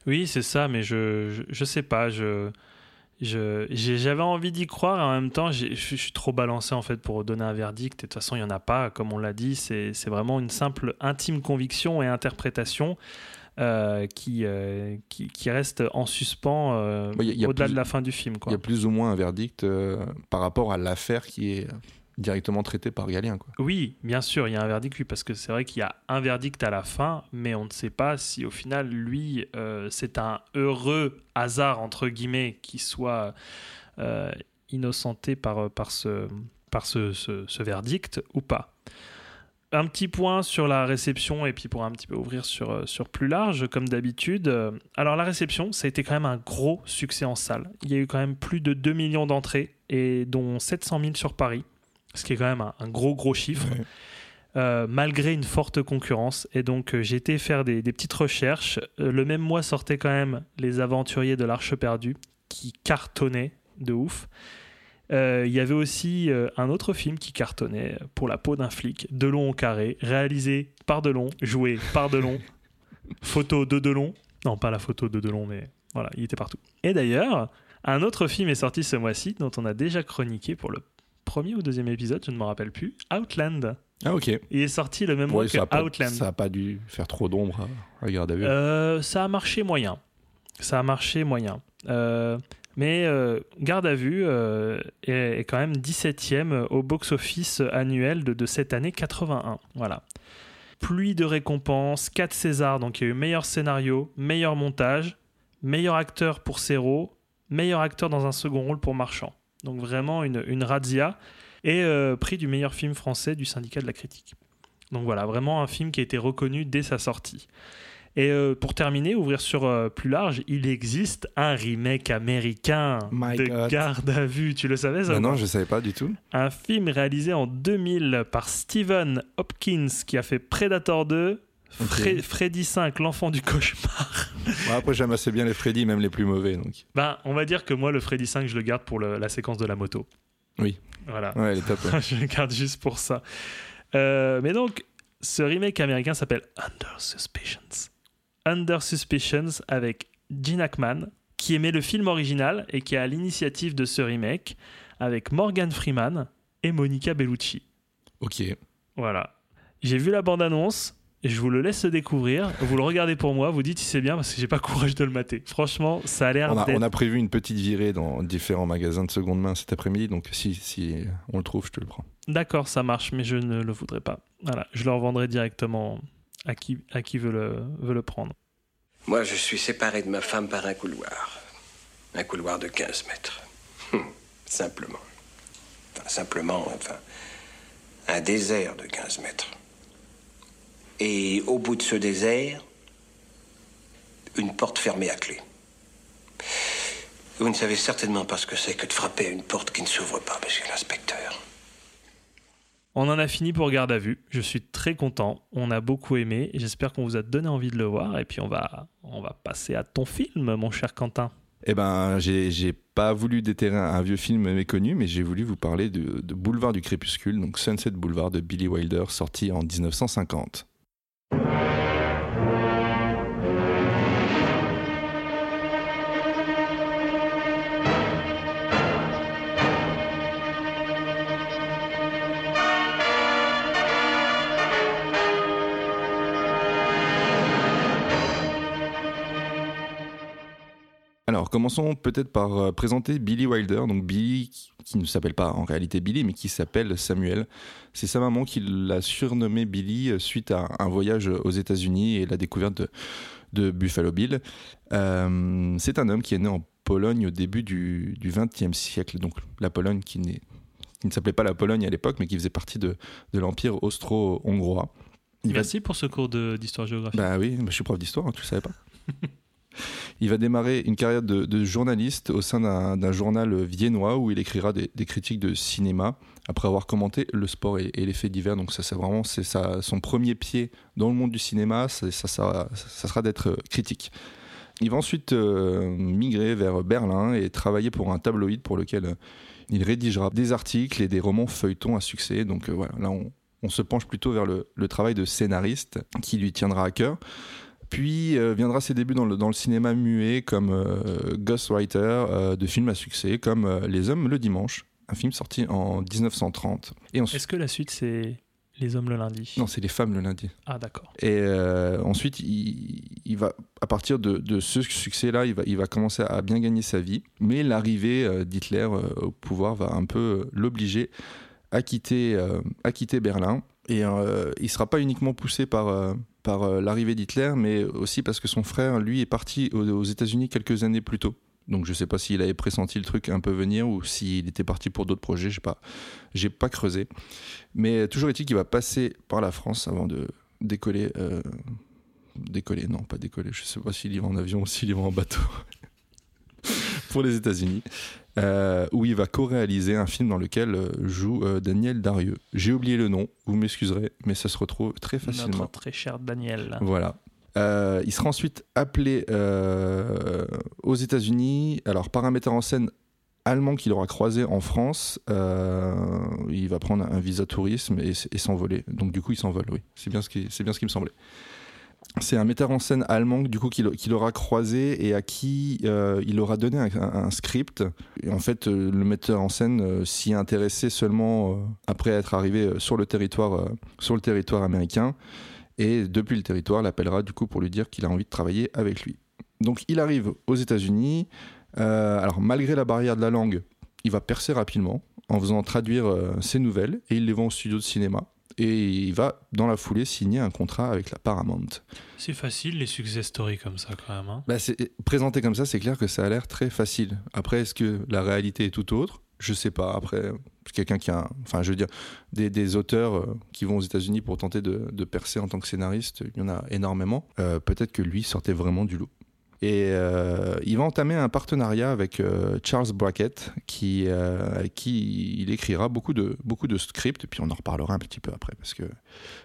Oui, c'est ça, mais je, je, je sais pas. Je, j'avais envie d'y croire et en même temps, je, suis trop balancé en fait pour donner un verdict. Et de toute façon, il y en a pas. Comme on l'a dit, c'est, vraiment une simple intime conviction et interprétation. euh, qui, euh, qui, qui reste en suspens euh, Ouais, au-delà de la fin du film. Il y a plus ou moins un verdict par rapport à l'affaire qui est directement traitée par Galien. Quoi. Oui, bien sûr, il y a un verdict, oui, parce que c'est vrai qu'il y a un verdict à la fin, mais on ne sait pas si au final, lui, euh, c'est un heureux hasard, entre guillemets, qui soit euh, innocenté par, par, ce, par ce, verdict ou pas. Un petit point sur la réception, et puis pour un petit peu ouvrir sur, euh, sur plus large, comme d'habitude. Euh, Alors, la réception, ça a été quand même un gros succès en salle. Il y a eu quand même plus de 2 millions d'entrées, et dont 700 000 sur Paris, ce qui est quand même un, un gros, gros chiffre. Ouais. Euh, malgré une forte concurrence. Et donc, euh, j'ai été faire des, des petites recherches. Euh, le même mois sortait quand même Les Aventuriers de l'Arche perdue, qui cartonnait de ouf. Euh, Il y avait aussi un autre film qui cartonnait pour la peau d'un flic, Delon au carré, réalisé par Delon, joué par Delon, [laughs] photo de Delon. Non, pas la photo de Delon, mais voilà, il était partout. Et d'ailleurs, un autre film est sorti ce mois-ci, dont on a déjà chroniqué pour le premier ou deuxième épisode, je ne me rappelle plus, Outland. Ah ok. Il est sorti le même mois Ouais, que ça, a pas, Outland. ça a pas dû faire trop d'ombre à, à garde à vue. Euh, ça a marché moyen. Ça a marché moyen. Euh, mais euh, Garde à vue euh, est, est quand même 17e au box-office annuel de, de cette année 81. Voilà. Pluie de récompenses, 4 Césars, donc il y a eu meilleur scénario, meilleur montage, meilleur acteur pour Serrault, meilleur acteur dans un second rôle pour Marchand. Donc vraiment une, une razzia. Et euh, prix du meilleur film français du syndicat de la critique. Donc voilà, vraiment un film qui a été reconnu dès sa sortie. Et euh, pour terminer, ouvrir sur euh, plus large, il existe un remake américain My de God. Garde à vue. Tu le savais ça non, je savais pas du tout. Un film réalisé en 2000 par Steven Hopkins qui a fait Predator 2, Fre- Ok. Freddy 5, l'enfant du cauchemar. [laughs] Bon, après, j'aime assez bien les Freddy, même les plus mauvais. Donc. Ben, on va dire que moi, le Freddy 5, je le garde pour le- la séquence de la moto. Oui. Voilà. Ouais, elle est top. ouais. [laughs] je le garde juste pour ça. Euh, mais donc, ce remake américain s'appelle Under Suspicions. Under Suspicions avec Gene Hackman, qui aimait le film original et qui est à l'initiative de ce remake avec Morgan Freeman et Monica Bellucci. Ok. Voilà. J'ai vu la bande-annonce. Et Je vous le laisse découvrir. Vous le regardez pour moi. Vous dites si c'est bien parce que j'ai pas courage de le mater. Franchement, ça a l'air On on a prévu une petite virée dans différents magasins de seconde main cet après-midi, donc si, si on le trouve, je te le prends. D'accord, ça marche, mais je ne le voudrais pas. Voilà, je le revendrai directement à qui, à qui veut, le, veut le prendre. Moi, je suis séparé de ma femme par un couloir. Un couloir de 15 mètres. Hum, simplement. Enfin, simplement, enfin. Un désert de 15 mètres. Et au bout de ce désert, une porte fermée à clé. Vous ne savez certainement pas ce que c'est que de frapper à une porte qui ne s'ouvre pas, monsieur l'inspecteur. On en a fini pour garde à vue. Je suis très content. On a beaucoup aimé. J'espère qu'on vous a donné envie de le voir. Et puis on va, on va passer à ton film, mon cher Quentin. Eh ben, j'ai pas voulu déterrer un vieux film méconnu, mais j'ai voulu vous parler de, de Boulevard du Crépuscule, donc Sunset Boulevard de Billy Wilder, sorti en 1950. Alors, commençons peut-être par euh, présenter Billy Wilder. Donc, Billy, qui- ne s'appelle pas en réalité Billy, mais qui s'appelle Samuel. C'est sa maman qui l'a surnommé Billy euh, suite à un voyage aux États-Unis et la découverte de, de Buffalo Bill. Euh, c'est un homme qui est né en Pologne au début du XXe siècle. Donc, la Pologne qui, qui ne s'appelait pas la Pologne à l'époque, mais qui faisait partie de, de l'Empire austro-hongrois. Il va Merci pour ce cours d'histoire-géographie. bah oui, bah, je suis prof d'histoire, hein, tu le savais pas. [laughs] il va démarrer une carrière de, journaliste au sein d'un journal viennois où il écrira des, critiques de cinéma après avoir commenté le sport et, les faits divers. Donc ça, c'est vraiment son premier pied dans le monde du cinéma. Ça, sera d'être euh, critique. Il va ensuite euh, migrer vers Berlin et travailler pour un tabloïd pour lequel euh, il rédigera des articles et des romans feuilletons à succès. Donc voilà, là on, on se penche plutôt vers le, le travail de scénariste qui lui tiendra à cœur. Puis euh, viendra ses débuts dans le, dans le cinéma muet comme euh, ghostwriter euh, de films à succès comme Les Hommes le Dimanche, un film sorti en 1930. Et ensuite, Est-ce que la suite, c'est Les Hommes le lundi? Non, c'est Les Femmes le lundi. Ah, d'accord. Et euh, ensuite, il, il va, à partir de, de ce succès-là, il va, il va commencer à bien gagner sa vie. Mais l'arrivée d'Hitler au pouvoir va un peu l'obliger à quitter, à quitter Berlin. Et euh, il ne sera pas uniquement poussé par, par euh, l'arrivée d'Hitler, mais aussi parce que son frère, lui, est parti aux, États-Unis quelques années plus tôt. Donc je ne sais pas s'il avait pressenti le truc un peu venir ou s'il était parti pour d'autres projets, je sais pas. J'ai pas creusé. Mais toujours est-il qu'il va passer par la France avant de décoller. euh, décoller, non, pas décoller. Je sais pas s'il y va en avion ou s'il y va en bateau. Pour les États-Unis. euh, où il va co-réaliser un film dans lequel euh, joue euh, Daniel Darieux. J'ai oublié le nom, vous m'excuserez, mais ça se retrouve très facilement. Notre très cher Daniel. Voilà. Euh, il sera ensuite appelé aux États-Unis, alors par un metteur en scène allemand qu'il aura croisé en France. Il va prendre un visa tourisme et, et s'envoler. Donc du coup, il s'envole, oui. C'est bien, ce qui- c'est bien ce qui me semblait. C'est un metteur en scène allemand du coup qu'il qu'il aura croisé et à qui euh, il aura donné un, script. Et en fait, euh, le metteur en scène euh, s'y est intéressé seulement après être arrivé sur le territoire, sur le territoire américain. Et depuis le territoire, l'appellera du coup pour lui dire qu'il a envie de travailler avec lui. Donc il arrive aux États-Unis. Alors malgré la barrière de la langue, il va percer rapidement en faisant traduire ses nouvelles et il les vend au studio de cinéma. Et il va dans la foulée signer un contrat avec la Paramount. C'est facile, les success stories comme ça, quand même. hein. Bah, c'est- présenté comme ça, c'est clair que ça a l'air très facile. Après, est-ce que la réalité est tout autre? Je sais pas. Après, quelqu'un qui a, enfin, je veux dire, des, des auteurs euh, qui vont aux États-Unis pour tenter de, de percer en tant que scénariste, il y en a énormément. Euh, Peut-être que lui sortait vraiment du lot. Et euh, il va entamer un partenariat avec euh, Charles Brackett, qui, euh, qui il écrira beaucoup de, beaucoup de scripts, et puis on en reparlera un petit peu après, parce que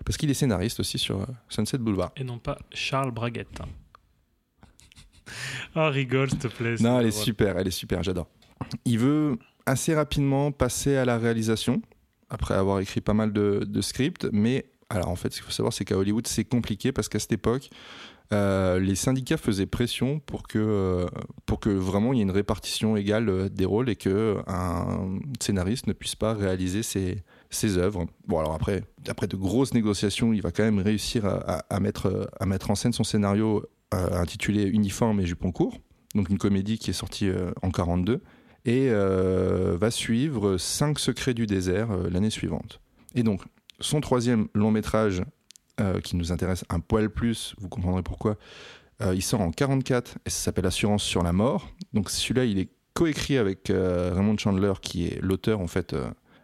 parce qu'il est scénariste aussi sur Sunset Boulevard. Et non pas Charles Braguette. hein. Oh, rigole, s'il te plaît. Non, elle est super, elle est super, j'adore. Il veut assez rapidement passer à la réalisation, après avoir écrit pas mal de, de scripts, mais alors en fait, ce qu'il faut savoir, c'est qu'à Hollywood, c'est compliqué parce qu'à cette époque, euh, les syndicats faisaient pression pour que, euh, pour que vraiment il y ait une répartition égale euh, des rôles et que un scénariste ne puisse pas réaliser ses, ses œuvres. Bon, alors après, après de grosses négociations, il va quand même réussir à, mettre, à mettre en scène son scénario intitulé Uniforme et jupon court, donc une comédie qui est sortie en 42, et va suivre Cinq secrets du désert l'année suivante. Et donc, son troisième long métrage euh, qui nous intéresse un poil plus, vous comprendrez pourquoi, euh, il sort en 44 et ça s'appelle Assurance sur la mort. Donc celui-là, il est coécrit avec euh, Raymond Chandler, qui est l'auteur en fait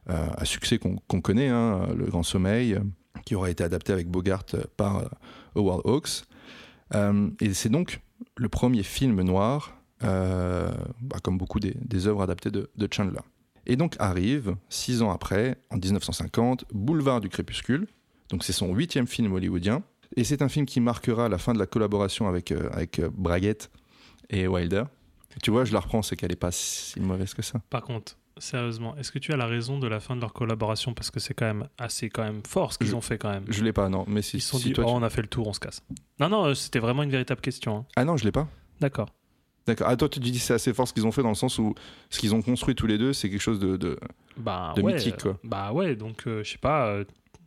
à succès qu'on connaît, hein, Le Grand Sommeil, qui aura été adapté avec Bogart par Howard Hawks. Et c'est donc le premier film noir, bah, comme beaucoup des, œuvres adaptées de Chandler. Et donc arrive, six ans après, en 1950, Boulevard du Crépuscule. Donc c'est son huitième film hollywoodien. Et c'est un film qui marquera la fin de la collaboration avec, euh, avec euh, Braguette et Wilder. Tu vois, je la reprends, c'est qu'elle est pas si mauvaise que ça. Par contre, sérieusement, est-ce que tu as la raison de la fin de leur collaboration? Parce que c'est quand même assez quand même fort ce qu'ils ont fait quand même. Je l'ai pas, non. Mais si, Ils se sont si dit, toi, oh, tu- on a fait le tour, on se casse. Non, non, euh, c'était vraiment une véritable question. hein. Ah non, je l'ai pas. D'accord. D'accord. Ah, toi, tu dis c'est assez fort ce qu'ils ont fait dans le sens où ce qu'ils ont construit tous les deux, c'est quelque chose de. de- Bah, De ouais, mythique, quoi. euh, Bah ouais, donc euh, je sais pas.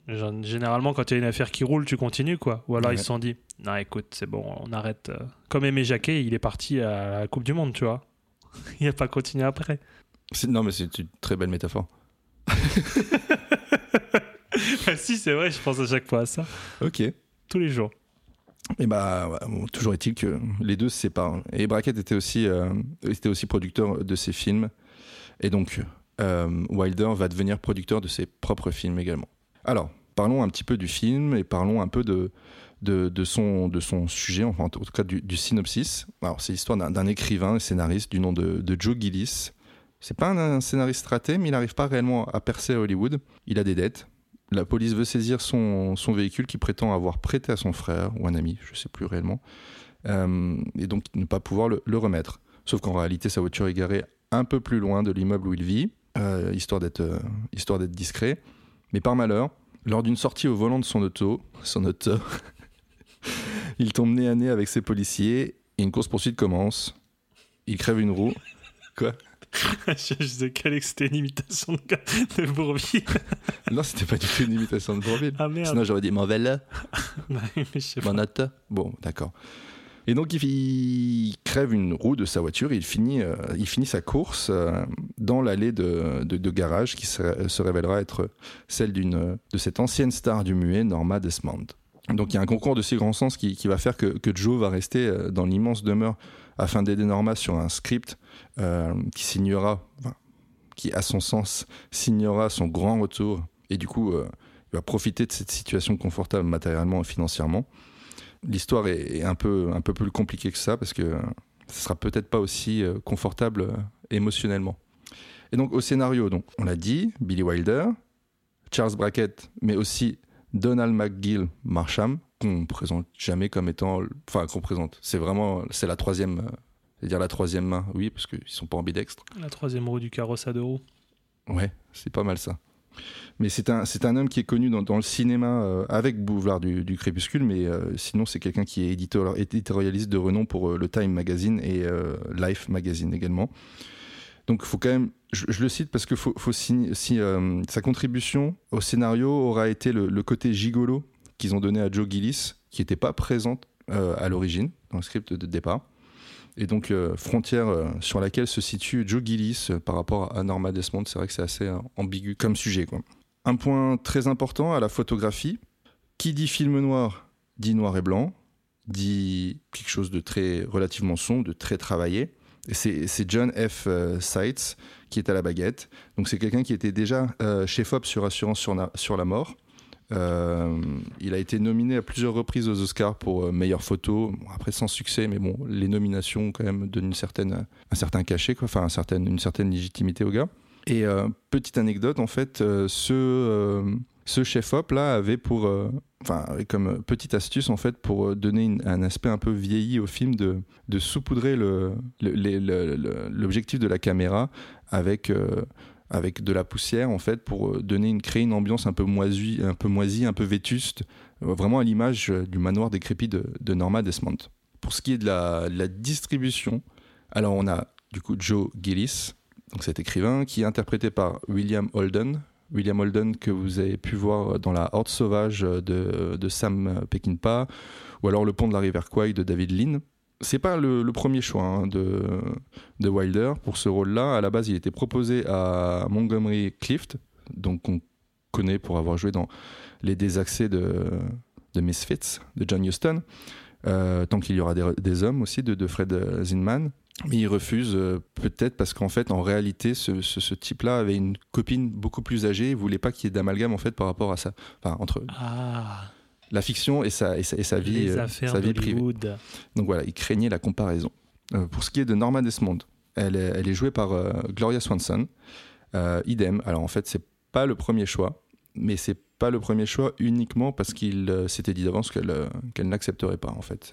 Généralement, quand il y a une affaire qui roule, tu continues quoi. Ou alors Ouais. ils se sont dit, non, écoute, c'est bon, on arrête. euh. Comme Aimé Jacquet, il est parti à la Coupe du Monde, tu vois. [laughs] il a pas continué après. Non, mais c'est une très belle métaphore. [laughs] Ah, si, c'est vrai, je pense à chaque fois à ça. Ok. Tous les jours. Et bah, ouais, bon, toujours est-il que les deux se séparent. Et Brackett était aussi, euh, était aussi producteur de ses films. Et donc, euh, Wilder va devenir producteur de ses propres films également. Alors, parlons un petit peu du film et parlons un peu de, son, de son sujet, enfin en tout cas du, synopsis. Alors, c'est l'histoire d'un écrivain et scénariste du nom de, Joe Gillis. C'est pas un, scénariste raté, mais il n'arrive pas réellement à percer à Hollywood. Il a des dettes. La police veut saisir son, son véhicule qui prétend avoir prêté à son frère ou un ami, je sais plus réellement, Euh, et donc ne pas pouvoir le, remettre. Sauf qu'en réalité, sa voiture est garée un peu plus loin de l'immeuble où il vit, euh, euh, histoire d'être discret. Mais par malheur, lors d'une sortie au volant de son auto, son auto, [laughs] il tombe nez à nez avec ses policiers et une course poursuite commence. Il crève une roue. Quoi? Je [laughs] je sais quelle que c'était une imitation de, Bourville. [laughs] Non, c'était pas du tout une imitation de Bourville. Ah merde. Sinon, j'aurais dit mon vélo. Ouais, mais je sais pas. Mon auto. Bon, d'accord. Et donc, il, crève une roue de sa voiture et il finit, euh, sa course euh, dans l'allée de, garage qui se, révélera être celle d'une, de cette ancienne star du muet, Norma Desmond. Donc, il y a un concours de circonstances qui, qui va faire que, Joe va rester euh, dans l'immense demeure afin d'aider Norma sur un script qui signera, qui, à son sens, signera son grand retour. Et du coup, il va profiter de cette situation confortable matériellement et financièrement l'histoire est, un peu, un peu plus compliquée que ça parce que ce sera peut-être pas aussi euh, confortable euh, émotionnellement. Et donc au scénario, donc on l'a dit, Billy Wilder, Charles Brackett, mais aussi Donald McGill Marsham, qu'on présente jamais comme étant, enfin qu'on présente, c'est vraiment, c'est la troisième, euh, c'est-à-dire la troisième main, oui, parce qu'ils sont pas ambidextres. La troisième roue du carrosse à deux roues. Ouais, c'est pas mal ça. Mais c'est un, un homme qui est connu dans, le cinéma euh, avec Boulevard du, Crépuscule, mais euh, sinon c'est quelqu'un qui est éditeur, éditorialiste de renom pour euh, le Time Magazine et Life Magazine également. Donc faut quand même, je, le cite parce que faut, sa contribution au scénario aura été le, le côté gigolo qu'ils ont donné à Joe Gillis, qui n'était pas présente à l'origine dans le script de départ. Et donc, euh, frontière euh, sur laquelle se situe Joe Gillis euh, par rapport à Norma Desmond, c'est vrai que c'est assez ambigu comme sujet. Un point très important à la photographie. Qui dit film noir dit noir et blanc, dit quelque chose de très relativement sombre, de très travaillé. C'est John F. Seitz qui est à la baguette. Donc c'est quelqu'un qui était déjà chez Fob sur Assurance sur, sur la mort. Euh, il a été nominé à plusieurs reprises aux Oscars pour euh, meilleure photo. Après sans succès, mais bon, les nominations quand même donnent une certaine, un certain cachet, quoi. un certain- une certaine légitimité au gars. Et euh, petite anecdote, en fait, euh, ce, euh, ce chef-op là avait pour, euh, enfin, comme petite astuce en fait pour euh, donner un aspect un peu vieilli au film de, de saupoudrer le, le- le- l'objectif de la caméra avec euh, avec de la poussière en fait pour euh, donner une créer une ambiance un peu moisie un peu un peu vétuste Euh, Vraiment à l'image euh, du manoir décrépit de, Norma Desmond. Pour ce qui est de la, de la distribution, alors on a du coup Joe Gillis, donc cet écrivain, qui est interprété par William Holden. William Holden que vous avez pu voir dans La Horde sauvage de, de Sam Peckinpah, ou alors Le pont de la rivière Kwai de David Lean. C'est pas le, premier choix hein, de, de Wilder pour ce rôle-là. À la base, il était proposé à Montgomery Clift, donc on connaît pour avoir joué dans Les Désaccès de, de Misfits de John Huston, euh, tant qu'il y aura des, hommes aussi de, de Fred Zinman. Mais il refuse, euh, peut-être parce qu'en fait, en réalité, ce, ce- type-là avait une copine beaucoup plus âgée. Il voulait pas qu'il y ait d'amalgame en fait par rapport à ça, enfin entre Ah, la fiction et sa, et sa, et sa vie, les euh, sa vie privée. Donc voilà, il craignait la comparaison. Euh, pour ce qui est de Norma Desmond, elle est, elle est jouée par euh, Gloria Swanson. Idem. Alors en fait, c'est pas le premier choix, mais c'est pas le premier choix uniquement parce qu'il s'était dit d'avance qu'elle qu'elle n'accepterait pas en fait.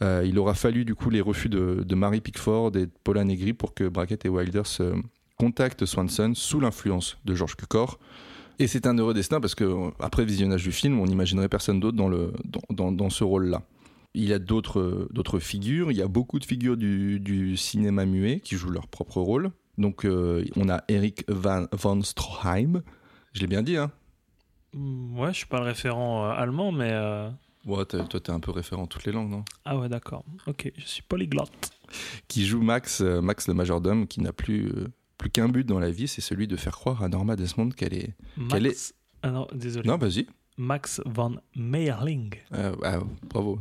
Il aura fallu du coup les refus de, de Mary Pickford et de Paula Negri pour que Brackett et Wilder se contactent Swanson sous l'influence de George Cukor. Et c'est un heureux destin parce que euh, après visionnage du film, on n'imaginerait personne d'autre dans, le, dans, dans, dans ce rôle-là. Il y a d'autres d'autres figures. Il y a beaucoup de figures du, du cinéma muet qui jouent leur propre rôle. Donc euh, on a Eric Van, von Stroheim. Je l'ai bien dit, hein? Hmm, Ouais, je suis pas le référent euh, allemand, mais. euh, ouais, Toi, t'es un peu référent en toutes les langues, non? Ah ouais, d'accord. Ok, je suis polyglotte. Qui joue Max, euh, Max le majordome, qui n'a plus, euh, plus qu'un but dans la vie, c'est celui de faire croire à Norma Desmond qu'elle est... Max. Ah non, désolé. Non, vas-y. Max van Meyerling. Euh, ah, bravo.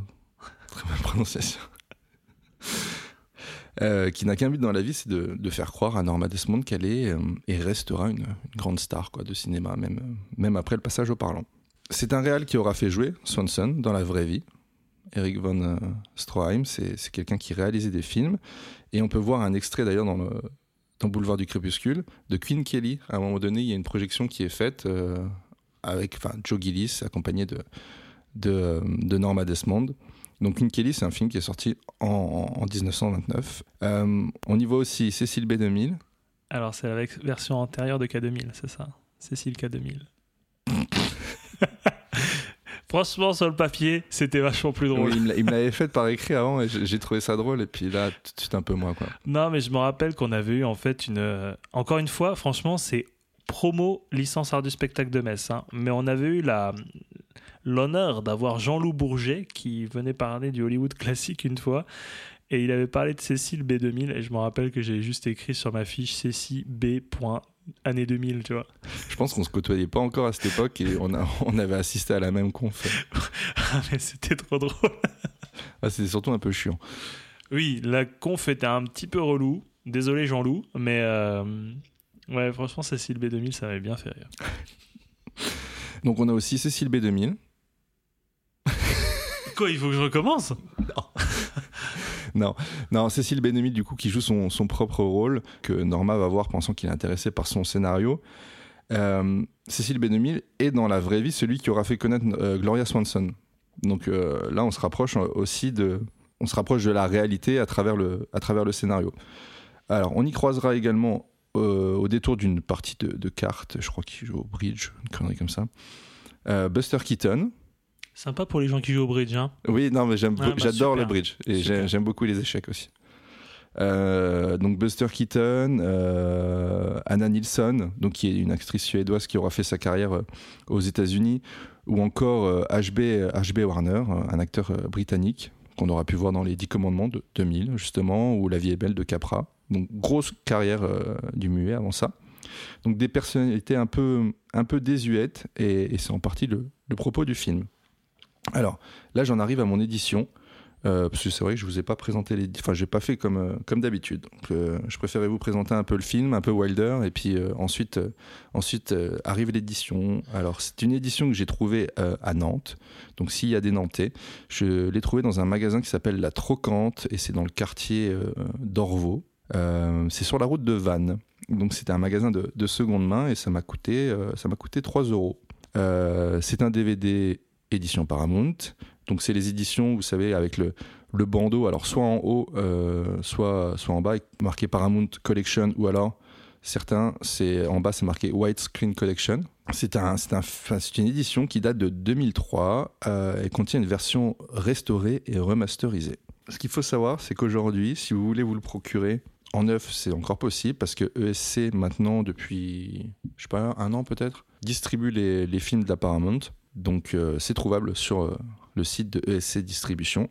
Très bonne prononciation. Euh, qui n'a qu'un but dans la vie, c'est de, de faire croire à Norma Desmond qu'elle est euh, et restera une, une grande star quoi, de cinéma, même, même après le passage au parlant. C'est un réal qui aura fait jouer Swanson dans la vraie vie. Eric von euh, Stroheim, c'est quelqu'un qui réalisait des films. Et on peut voir un extrait d'ailleurs dans le dans Boulevard du Crépuscule de Queen Kelly. À un moment donné, il y a une projection qui est faite euh, avec Joe Gillis accompagné de, de, de Norma Desmond. Donc Queen Kelly, c'est un film qui est sorti en, en 1929. Euh, on y voit aussi Cécile B2000. Alors, c'est la version antérieure de K2000, c'est ça? Cécile K2000. [laughs] Franchement, sur le papier, c'était vachement plus drôle. Oui, il me l'avait fait par écrit avant et j'ai j'ai trouvé ça drôle. Et puis là, tout de suite un peu moins. Quoi. Non, mais je me rappelle qu'on avait eu en fait une. euh, Encore une fois, franchement, c'est promo licence art du spectacle de Metz. hein. Mais on avait eu la l'honneur d'avoir Jean-Loup Bourget qui venait parler du Hollywood classique une fois. Et il avait parlé de Cécile B2000. Et je me rappelle que j'ai juste écrit sur ma fiche Cécile B. année 2000, tu vois. Je pense qu'on se côtoyait pas encore à cette époque et on, a, [laughs] on avait assisté à la même conf. [laughs] Ah, mais c'était trop drôle. Ah, C'était surtout un peu chiant. Oui, la conf était un petit peu relou. Désolé Jean-Loup, mais euh, ouais, franchement, Cécile B2000, ça m'avait bien fait rire. [laughs] Donc on a aussi Cécile B2000. Quoi, il faut que je recommence? Non, [laughs] non, Cécile B2000 du coup qui joue son, son propre rôle que Norma va voir pensant qu'il est intéressé par son scénario. Euh, Cécile B2000 est dans la vraie vie celui qui aura fait connaître euh, Gloria Swanson. Donc euh, là, on se rapproche aussi de, on se rapproche de la réalité à travers le, à travers le scénario. Alors, on y croisera également au détour d'une partie de, de cartes, je crois qu'il joue au bridge, une connerie comme ça. Buster Keaton. Sympa pour les gens qui jouent au bridge, hein. Oui, non, mais j'aime, Ah, bah, j'adore le bridge et j'aime, beaucoup les échecs aussi. Euh, donc Buster Keaton, euh, Anna Nilsson, donc qui est une actrice suédoise qui aura fait sa carrière euh, aux États-Unis, ou encore HB, HB Warner, un acteur britannique qu'on aura pu voir dans les 10 commandements de 2000 justement, ou La vie est belle de Capra. Donc grosse carrière euh, du muet avant ça. Donc des personnalités un peu, un peu désuètes, et, et c'est en partie le, le propos du film. Alors là, j'en arrive à mon édition. Euh, parce que c'est vrai que je vous ai pas présenté les. Enfin, j'ai pas fait comme, euh, comme d'habitude. Euh, je préférais vous présenter un peu le film, un peu Wilder, et puis ensuite, ensuite arrive l'édition. Alors, c'est une édition que j'ai trouvée à Nantes. Donc, s'il y a des Nantais, je l'ai trouvée dans un magasin qui s'appelle La Trocante, et c'est dans le quartier d'Orvaux. C'est sur la route de Vannes. Donc, c'était un magasin de, de seconde main, et ça m'a coûté, ça m'a coûté 3 euros. C'est un DVD édition Paramount. Donc c'est les éditions, vous savez, avec le, le bandeau, alors soit en haut, euh, soit, soit en bas, marqué Paramount Collection, ou alors Certains, c'est en bas, c'est marqué White Screen Collection. C'est un, un, une édition qui date de 2003 euh, et contient une version restaurée et remasterisée. Ce qu'il faut savoir, c'est qu'aujourd'hui, si vous voulez vous le procurer en neuf, c'est encore possible parce que ESC maintenant depuis, je sais pas, un an peut-être, distribue les, les films de la Paramount. Donc euh, c'est trouvable sur euh, le site de ESC Distribution.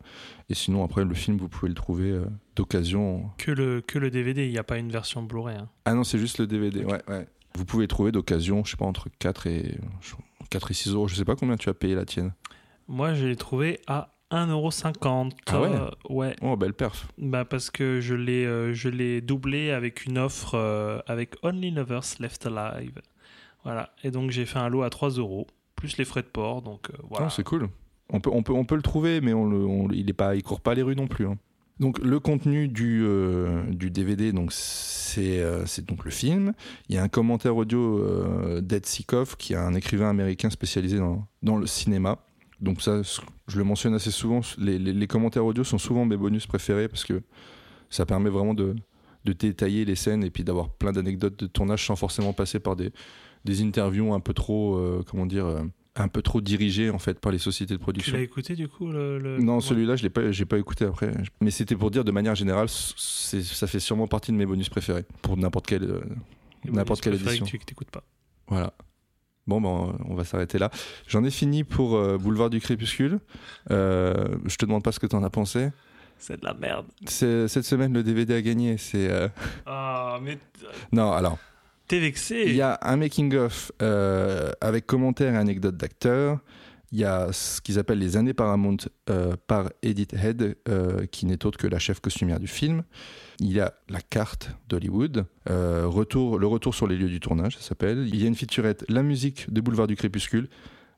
Et sinon, après, le film, vous pouvez le trouver euh, d'occasion. Que le, que le DVD, il n'y a pas une version Blu-ray. hein. Ah non, c'est juste le DVD, ouais, ouais. Vous pouvez le trouver d'occasion, je sais pas, entre 4 et, 4 et 6 euros. Je sais pas combien tu as payé la tienne. Moi, je l'ai trouvé à 1,50€. Ah ouais ouais. Oh, belle perf. Bah parce que je l'ai je l'ai doublé avec une offre avec Only Lovers Left Alive. Voilà. Et donc j'ai fait un lot à 3 euros plus les frais de port. Donc euh, voilà. Oh, c'est cool. On peut, on, peut, on peut le trouver, mais on le, il est pas, il court pas les rues non plus. hein. Donc le contenu du, euh, DVD, donc c'est euh, c'est donc le film. Il y a un commentaire audio d'Ed Sikoff, qui est un écrivain américain spécialisé dans, le cinéma. Donc ça, je le mentionne assez souvent. Les, commentaires audio sont souvent mes bonus préférés parce que ça permet vraiment de détailler les scènes et puis d'avoir plein d'anecdotes de tournage sans forcément passer par des, des interviews un peu trop, euh, comment dire, euh, un peu trop dirigées en fait par les sociétés de tu production. l'as écouté du coup le, le- Non, ouais. celui-là, je l'ai pas, j'ai pas écouté après. Mais c'était pour dire de manière générale, c'est, ça fait sûrement partie de mes bonus préférés pour n'importe quelle, euh, n'importe quelle édition. que tu t'écoutes pas. Voilà. Bon, ben, on va s'arrêter là. J'en ai fini pour euh, Boulevard du Crépuscule. Euh, je te demande pas ce que t'en as pensé. C'est de la merde. C'est, cette semaine, le DVD a gagné. C'est euh, Ah mais non, alors. T'es vexé. Il y a un making-of euh, avec commentaires et anecdotes d'acteurs. Il y a ce qu'ils appellent les années Paramount euh, par Edith Head, euh, qui n'est autre que la chef costumière du film. Il y a la carte d'Hollywood, euh, retour, le retour sur les lieux du tournage, ça s'appelle. Il y a une featurette, la musique de Boulevard du Crépuscule.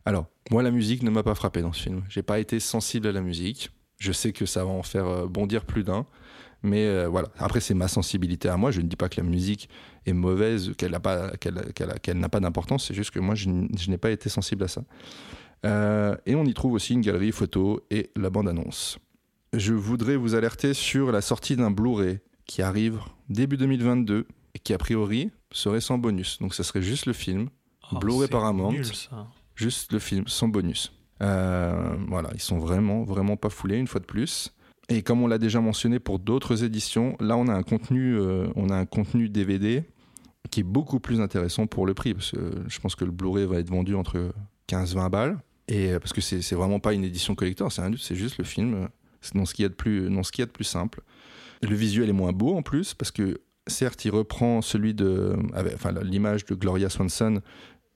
Alors, moi, la musique ne m'a pas frappé dans ce film. J'ai pas été sensible à la musique. Je sais que ça va en faire bondir plus d'un. Mais voilà, après, c'est ma sensibilité à moi. Je ne dis pas que la musique est mauvaise, qu'elle n'a pas, qu'elle, qu'elle a- qu'elle n'a pas d'importance. C'est juste que moi, je, n'ai pas été sensible à ça. Euh, et on y trouve aussi une galerie photo et la bande-annonce. Je voudrais vous alerter sur la sortie d'un Blu-ray qui arrive début 2022 et qui, a priori, serait sans bonus. Donc, ça serait juste le film, Oh, Blu-ray Paramount. nul, juste le film sans bonus. Euh, voilà, ils sont vraiment, vraiment pas foulés une fois de plus. Et comme on l'a déjà mentionné pour d'autres éditions, là on a un contenu, euh, on a un contenu DVD qui est beaucoup plus intéressant pour le prix, parce que je pense que le Blu-ray va être vendu entre 15-20 balles, et euh, parce que c'est vraiment pas une édition collector, c'est juste le film, euh, c'est dans ce qu'il y a de plus, dans ce qu'il y a de plus simple. Le visuel est moins beau en plus, parce que certes il reprend celui de, enfin l'image de Gloria Swanson,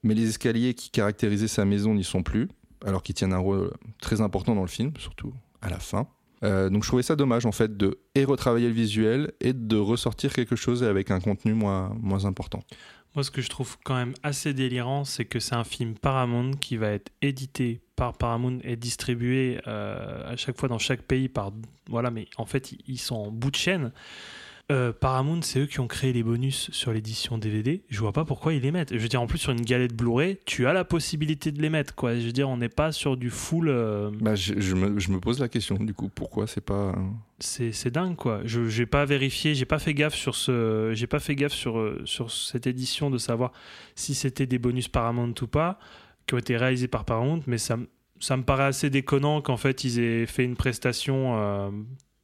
mais les escaliers qui caractérisaient sa maison n'y sont plus, alors qu'ils tiennent un rôle très important dans le film, surtout à la fin. Euh, donc je trouvais ça dommage en fait de et retravailler le visuel et de ressortir quelque chose avec un contenu moins, moins important. Moi, ce que je trouve quand même assez délirant, c'est que c'est un film Paramount qui va être édité par Paramount et distribué euh, à chaque fois dans chaque pays par. Voilà, mais en fait, ils- sont en bout de chaîne. Euh, Paramount, c'est eux qui ont créé les bonus sur l'édition DVD. Je vois pas pourquoi ils les mettent. Je veux dire, en plus, sur une galette Blu-ray, tu as la possibilité de les mettre, quoi. Je veux dire, on n'est pas sur du full. euh, Bah, je, je me, je me pose la question du coup pourquoi c'est pas. c'est c'est dingue quoi. Je j'ai pas vérifié, j'ai pas fait gaffe sur ce, j'ai pas fait gaffe sur euh, sur cette édition de savoir si c'était des bonus Paramount ou pas qui ont été réalisés par Paramount, mais ça me- ça me paraît assez déconnant qu'en fait ils aient fait une prestation euh,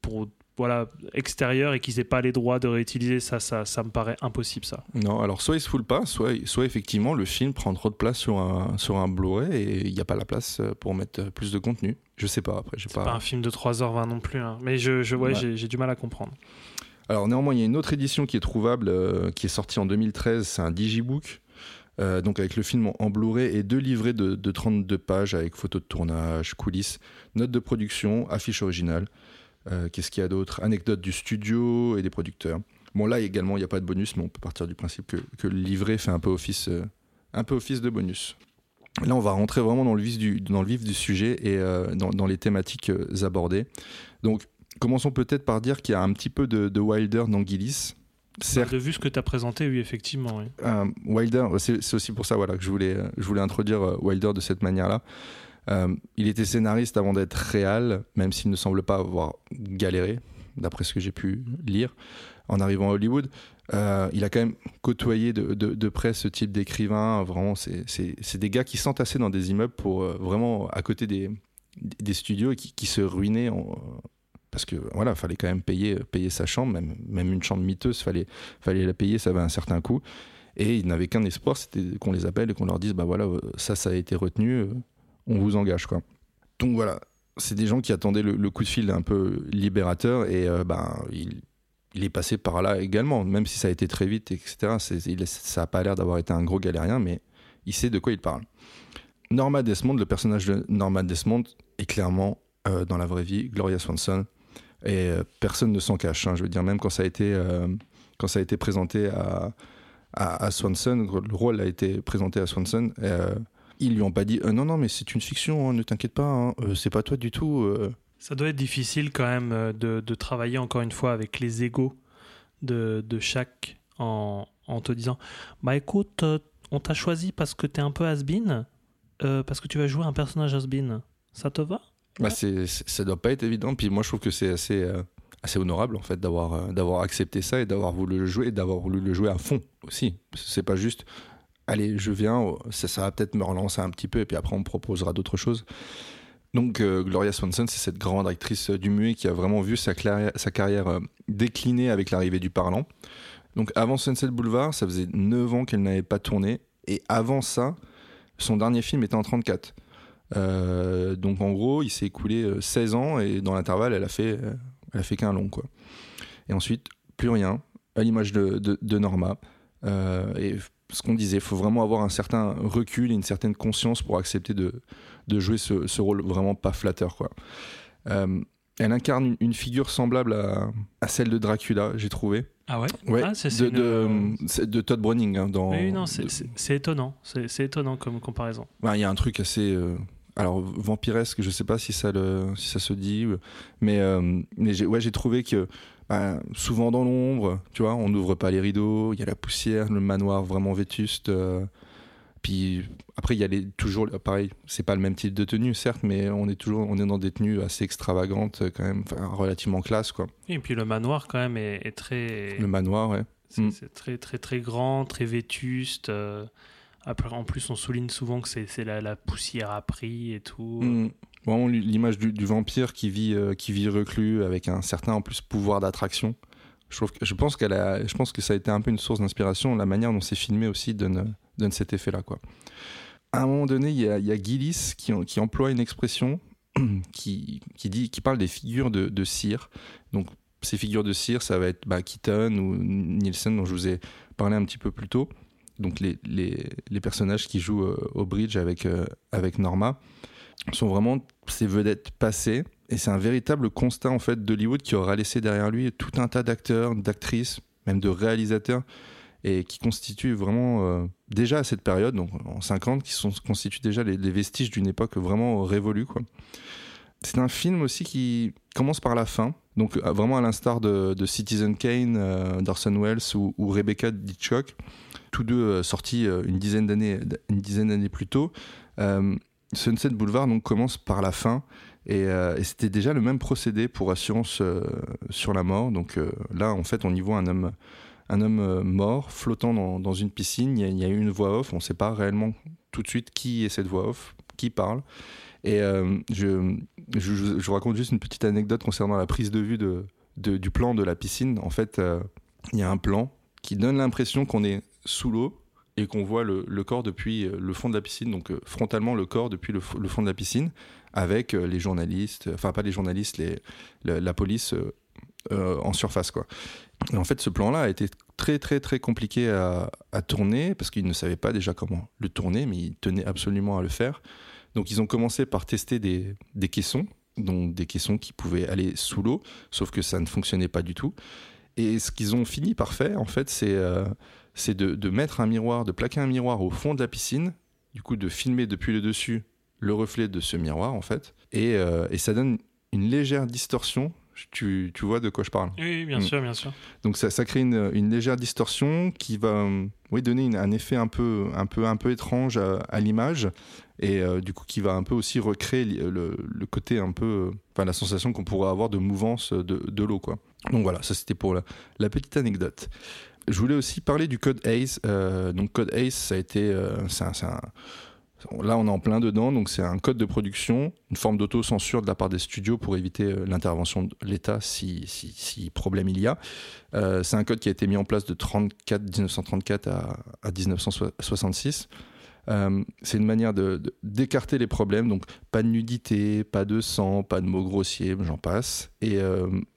pour voilà extérieure et qu'ils aient pas les droits de réutiliser ça ça ça me paraît impossible ça. Non, alors soit il se fout pas, soit, soit effectivement le film prend trop de place sur un, sur un Blu-ray et il n'y a pas la place pour mettre plus de contenu. Je sais pas après, C'est pas. pas un film de 3h20 non plus hein. mais je je ouais, Ouais. j'ai j'ai du mal à comprendre. Alors néanmoins, il y a une autre édition qui est trouvable, euh, qui est sortie en 2013, c'est un digibook, euh, donc avec le film en, en Blu-ray et deux livrets de, de 32 pages avec photos de tournage, coulisses, notes de production, affiche originale. Euh, Qu'est-ce qu'il y a d'autre? Anecdotes du studio et des producteurs. Bon là également, il n'y a pas de bonus, mais on peut partir du principe que, que le livret fait un peu office, euh, un peu office de bonus. Là, on va rentrer vraiment dans le vif du, dans le vif du sujet et euh, dans, dans les thématiques abordées. Donc, commençons peut-être par dire qu'il y a un petit peu de, de Wilder dans Gillis. Certes, De vu ce que tu as présenté, oui effectivement. oui. euh, Wilder, c'est aussi pour ça voilà, que je voulais, je voulais introduire Wilder de cette manière-là. Euh, il était scénariste avant d'être réal, même s'il ne semble pas avoir galéré. d'après ce que j'ai pu lire en arrivant à Hollywood. Euh, il a quand même côtoyé de, près ce type d'écrivain. Vraiment, c'est- des gars qui s'entassaient dans des immeubles pour euh, vraiment à côté des, studios et qui, se ruinaient en- parce que voilà, fallait quand même payer, payer sa chambre, même, une chambre miteuse, fallait, fallait la payer, ça avait un certain coût. Et ils n'avaient qu'un espoir, c'était qu'on les appelle et qu'on leur dise bah voilà, ça, ça a été retenu, on vous engage quoi. Donc voilà, c'est des gens qui attendaient le, coup de fil un peu libérateur et euh, ben il, il est passé par là également, même si ça a été très vite, etc. Ça n'a pas l'air d'avoir été un gros galérien, mais il sait de quoi il parle. Norma Desmond, le personnage de Norma Desmond, est clairement euh, dans la vraie vie Gloria Swanson et euh, personne ne s'en cache. hein. je veux dire, même quand ça a été, quand ça a été présenté à, à, Swanson, le rôle a été présenté à Swanson. Ils lui ont pas dit euh, non non mais c'est une fiction, hein, ne t'inquiète pas, hein, euh, c'est pas toi du tout. euh. Ça doit être difficile quand même de, de travailler encore une fois avec les égaux de, de chaque en, en te disant Bah écoute, on t'a choisi parce que t'es un peu has-been, parce que tu vas jouer un personnage has-been. Ça te va? Bah, c'est, ça doit pas être évident. Puis moi, je trouve que c'est assez, euh, assez honorable en fait d'avoir, euh, d'avoir accepté ça et d'avoir voulu le jouer et d'avoir voulu le jouer à fond aussi. C'est pas juste, allez, je viens, oh, ça, va peut-être me relancer un petit peu et puis après on me proposera d'autres choses. Donc euh, Gloria Swanson, c'est cette grande actrice euh, du muet qui a vraiment vu sa, carrière euh, décliner avec l'arrivée du parlant. Donc avant Sunset Boulevard, ça faisait 9 ans qu'elle n'avait pas tourné. Et avant ça, son dernier film était en 34. Euh, donc en gros, il s'est écoulé euh, 16 ans et dans l'intervalle, elle a fait, elle a fait qu'un long quoi. Et ensuite, plus rien, à l'image de, Norma. Ce qu'on disait, il faut vraiment avoir un certain recul et une certaine conscience pour accepter de, de jouer ce, ce rôle vraiment pas flatteur quoi. Euh, elle incarne une, une figure semblable à, à celle de Dracula, j'ai trouvé. Ah ouais? Ouais, Ah, c'est- de, une- de, Todd Browning hein, dans. Oui, non, c'est de- étonnant. C'est étonnant comme comparaison. Ouais, Il y a un truc assez. euh, alors, vampiresque, je sais pas si ça, le, si ça se dit, euh, mais, euh, mais j'ai ouais, j'ai trouvé que bah, souvent dans l'ombre, tu vois, on n'ouvre pas les rideaux, il y a la poussière, le manoir vraiment vétuste. euh, puis après, il y a les, toujours, pareil, c'est pas le même type de tenue, certes, mais on est toujours on est dans des tenues assez extravagantes, quand même, relativement classe, quoi. Et puis le manoir, quand même, est, est très. Le manoir, ouais. C'est Mm. c'est très, très, très grand, très vétuste. euh, après, en plus, on souligne souvent que c'est la, la poussière a pris et tout. Mm. L'image du, vampire qui vit, euh, qui vit reclus avec un certain en plus pouvoir d'attraction. Je, pense qu'elle a, je pense que ça a été un peu une source d'inspiration. La manière dont c'est filmé aussi donne, donne cet effet-là. Quoi. À un moment donné, il y a, Gillis qui, qui emploie une expression [clears throat] qui, qui, dit, qui parle des figures de, de cire. Donc, ces figures de cire, ça va être bah, Keaton ou Nielsen, dont je vous ai parlé un petit peu plus tôt. Donc, les, les, personnages qui jouent euh, au bridge avec, euh, avec Norma sont vraiment ces vedettes passées. Et c'est un véritable constat en fait d'Hollywood qui aura laissé derrière lui tout un tas d'acteurs, d'actrices, même de réalisateurs, et qui constituent vraiment, euh, déjà à cette période, donc en 50, qui sont, constituent déjà les, vestiges d'une époque vraiment révolue. Quoi. C'est un film aussi qui commence par la fin, donc vraiment à l'instar de, de Citizen Kane, euh, d'Orson Welles ou, ou Rebecca Hitchcock, tous deux euh, sortis euh, une dizaine d'années une dizaine d'années plus tôt. Euh, Sunset Boulevard donc commence par la fin et, c'était déjà le même procédé pour Assurance sur la mort. Donc là, en fait, on y voit un homme, un homme mort flottant dans, une piscine. Il y, a, eu une voix off. On ne sait pas réellement tout de suite qui est cette voix off, qui parle. Et je, vous raconte juste une petite anecdote concernant la prise de vue du plan de la piscine. En fait, il y a un plan qui donne l'impression qu'on est sous l'eau et qu'on voit le, corps depuis euh, le fond de la piscine, donc euh, frontalement le corps depuis le, fond de la piscine, avec euh, les journalistes, enfin pas les journalistes, les, le- la police en surface. Quoi. Et en fait, ce plan-là a été très très très compliqué à, tourner, parce qu'ils ne savaient pas déjà comment le tourner, mais ils tenaient absolument à le faire. Donc ils ont commencé par tester des, caissons, donc des caissons qui pouvaient aller sous l'eau, sauf que ça ne fonctionnait pas du tout. Et ce qu'ils ont fini par faire, en fait, c'est c'est de, de mettre un miroir, de plaquer un miroir au fond de la piscine, du coup de filmer depuis le dessus le reflet de ce miroir, en fait. Et, euh, et ça donne une légère distorsion Tu, tu vois de quoi je parle? Oui, bien Mm. sûr, bien sûr. Donc ça, ça crée une, une légère distorsion qui va euh, oui, donner une- un effet un peu, un peu, un peu étrange à, à l'image et euh, du coup qui va un peu aussi recréer le, le côté un peu, enfin la sensation qu'on pourrait avoir de mouvance de, de l'eau quoi. Donc voilà, ça c'était pour la, la petite anecdote. Je voulais aussi parler du code ACE. Euh, donc code ACE, ça a été, euh, Là, on est en plein dedans, donc c'est un code de production, une forme d'autocensure de la part des studios pour éviter euh, l'intervention de l'État si, problème il y a. C'est un code qui a été mis en place de 34, 1934 à, à 1966. Euh, c'est une manière de- de- d'écarter les problèmes, donc pas de nudité, pas de sang, pas de mots grossiers, j'en passe. Et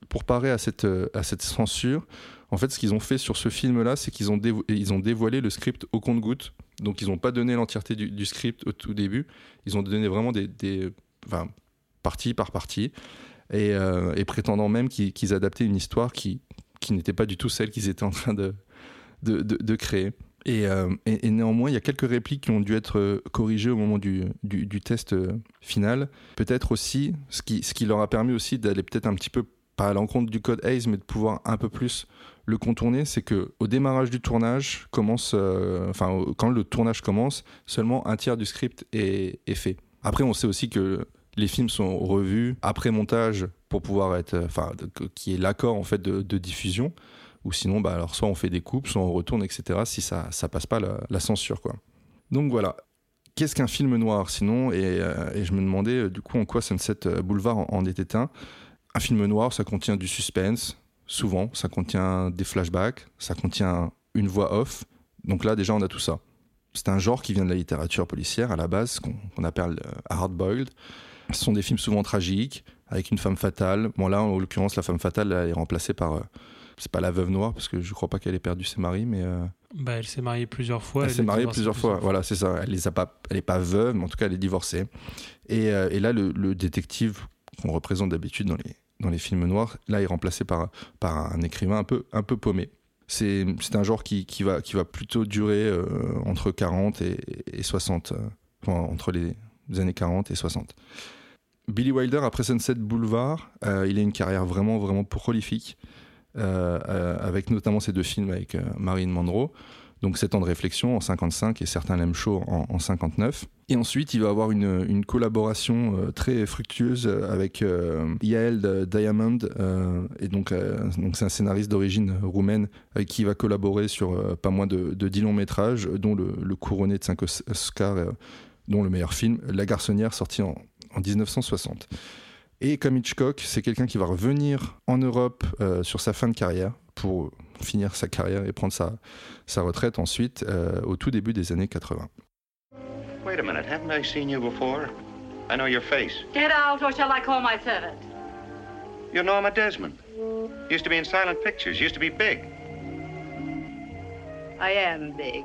pour parer à cette, à cette censure, en fait, ce qu'ils ont fait sur ce film-là, c'est qu'ils ont, ils ont dévoilé le script au compte-goutte. Donc, ils n'ont pas donné l'entièreté du, script au tout début. Ils ont donné vraiment des, des enfin, partie par partie, et, euh, prétendant même qu'ils adaptaient une histoire qui, qui n'était pas du tout celle qu'ils étaient en train de, de, de- créer. Et, euh, et- et néanmoins, il y a quelques répliques qui ont dû être euh, corrigées au moment du, du- du test final. Peut-être aussi, ce qui, ce qui leur a permis aussi d'aller peut-être un petit peu, pas à l'encontre du code ACE, mais de pouvoir un peu plus le contourner, c'est que au démarrage du tournage, commence, euh, enfin, quand le tournage commence, seulement un tiers du script est, fait. Après, on sait aussi que les films sont revus après montage pour pouvoir être, euh, enfin, qui est l'accord en fait de, diffusion, ou sinon, bah alors soit on fait des coupes, soit on retourne, etc. Si ça, ça passe pas la, censure, quoi. Donc voilà. Qu'est-ce qu'un film noir sinon? Et, euh, et je me demandais du coup en quoi Sunset Boulevard en, en était un. Un film noir, ça contient du suspense, souvent, ça contient des flashbacks, ça contient une voix off. Donc là, déjà, on a tout ça. C'est un genre qui vient de la littérature policière à la base, qu'on appelle euh, hard-boiled. Ce sont des films souvent tragiques, avec une femme fatale. Bon, là, en l'occurrence, la femme fatale elle est remplacée par. euh, c'est pas la veuve noire, parce que je crois pas qu'elle ait perdu ses maris, mais. euh, Bah, elle s'est mariée plusieurs fois. elle s'est est mariée plusieurs fois. Voilà, c'est ça. Elle les a pas. Elle est pas veuve, mais en tout cas, elle est divorcée. Et, euh, et là, le, le détective qu'on représente d'habitude dans les dans les films noirs, là, est remplacé par par un écrivain un peu un peu paumé. C'est un genre qui, qui va qui va plutôt durer euh, entre 40 et, et 60, euh, entre les années 40 et 60. Billy Wilder après Sunset Boulevard, euh, il a une carrière vraiment vraiment prolifique, avec notamment ces deux films avec Marilyn Monroe. Donc 7 ans de réflexion en 55 et certains l'aiment chaud en, en 59. Et ensuite, il va avoir une, collaboration euh, très fructueuse avec euh, Yael Diamond. euh, et donc, euh, c'est un scénariste d'origine roumaine qui va collaborer sur euh, pas moins de, de 10 longs métrages, dont le, couronné de 5 Oscars, euh, dont le meilleur film, La Garçonnière, sorti en, en 1960. Et comme Hitchcock, c'est quelqu'un qui va revenir en Europe euh, sur sa fin de carrière pour finir sa carrière et prendre sa, retraite ensuite euh, au tout début des années 80. Wait a minute, haven't I seen you before? I know your face. Get out, or shall I call my servant? You're Norma Desmond. Used to be in silent pictures, used to be big. I am big.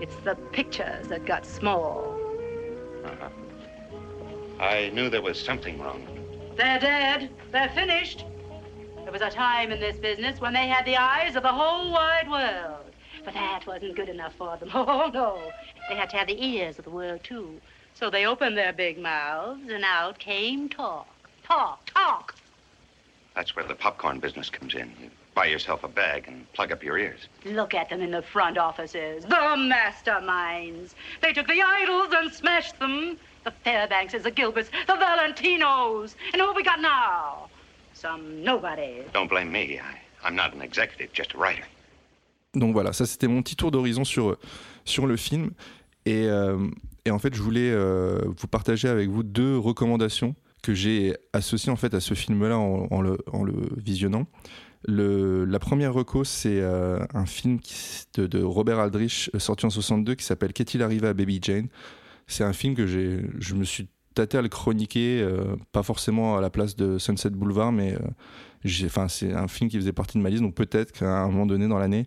It's the pictures that got small. Uh-huh. I knew there was something wrong. They're dead. They're finished. There was a time in this business when they had the eyes of the whole wide world. But that wasn't good enough for them. [laughs] Oh, no. They had to have the ears of the world, too. So they opened their big mouths, and out came talk. Talk, talk. That's where the popcorn business comes in. You buy yourself a bag and plug up your ears. Look at them in the front offices. The masterminds. They took the idols and smashed them. The Fairbankses, the Gilberts, the Valentinos. And who have we got now? Some nobody. Don't blame me. I, I'm not an executive, just a writer. Donc voilà, ça c'était mon petit tour d'horizon sur, sur le film. Et, euh, et en fait, je voulais euh, vous partager avec vous deux recommandations que j'ai associées en fait à ce film-là en, le, en le visionnant. Le, la première reco, c'est euh, un film de, Robert Aldrich euh, sorti en 62 qui s'appelle Qu'est-il arrivé à Baby Jane? C'est un film que je me suis tâté à le chroniquer, euh, pas forcément à la place de Sunset Boulevard, mais euh, enfin, c'est un film qui faisait partie de ma liste, donc peut-être qu'à un moment donné dans l'année,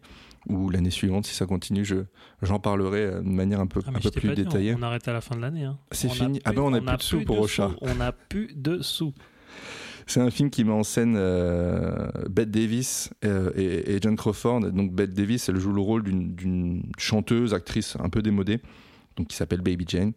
ou l'année suivante, si ça continue, je, j'en parlerai euh, de manière un peu, Ah, un peu plus détaillée. on, on arrête à la fin de l'année. hein. C'est On fini. Ah ben, on a plus de sous pour Ocha. sous. On a plus de sous. C'est un film qui met en scène euh, Bette Davis euh, et, et John Crawford. Donc Bette Davis, elle joue le rôle d'une, d'une chanteuse, actrice un peu démodée, donc qui s'appelle Baby Jane,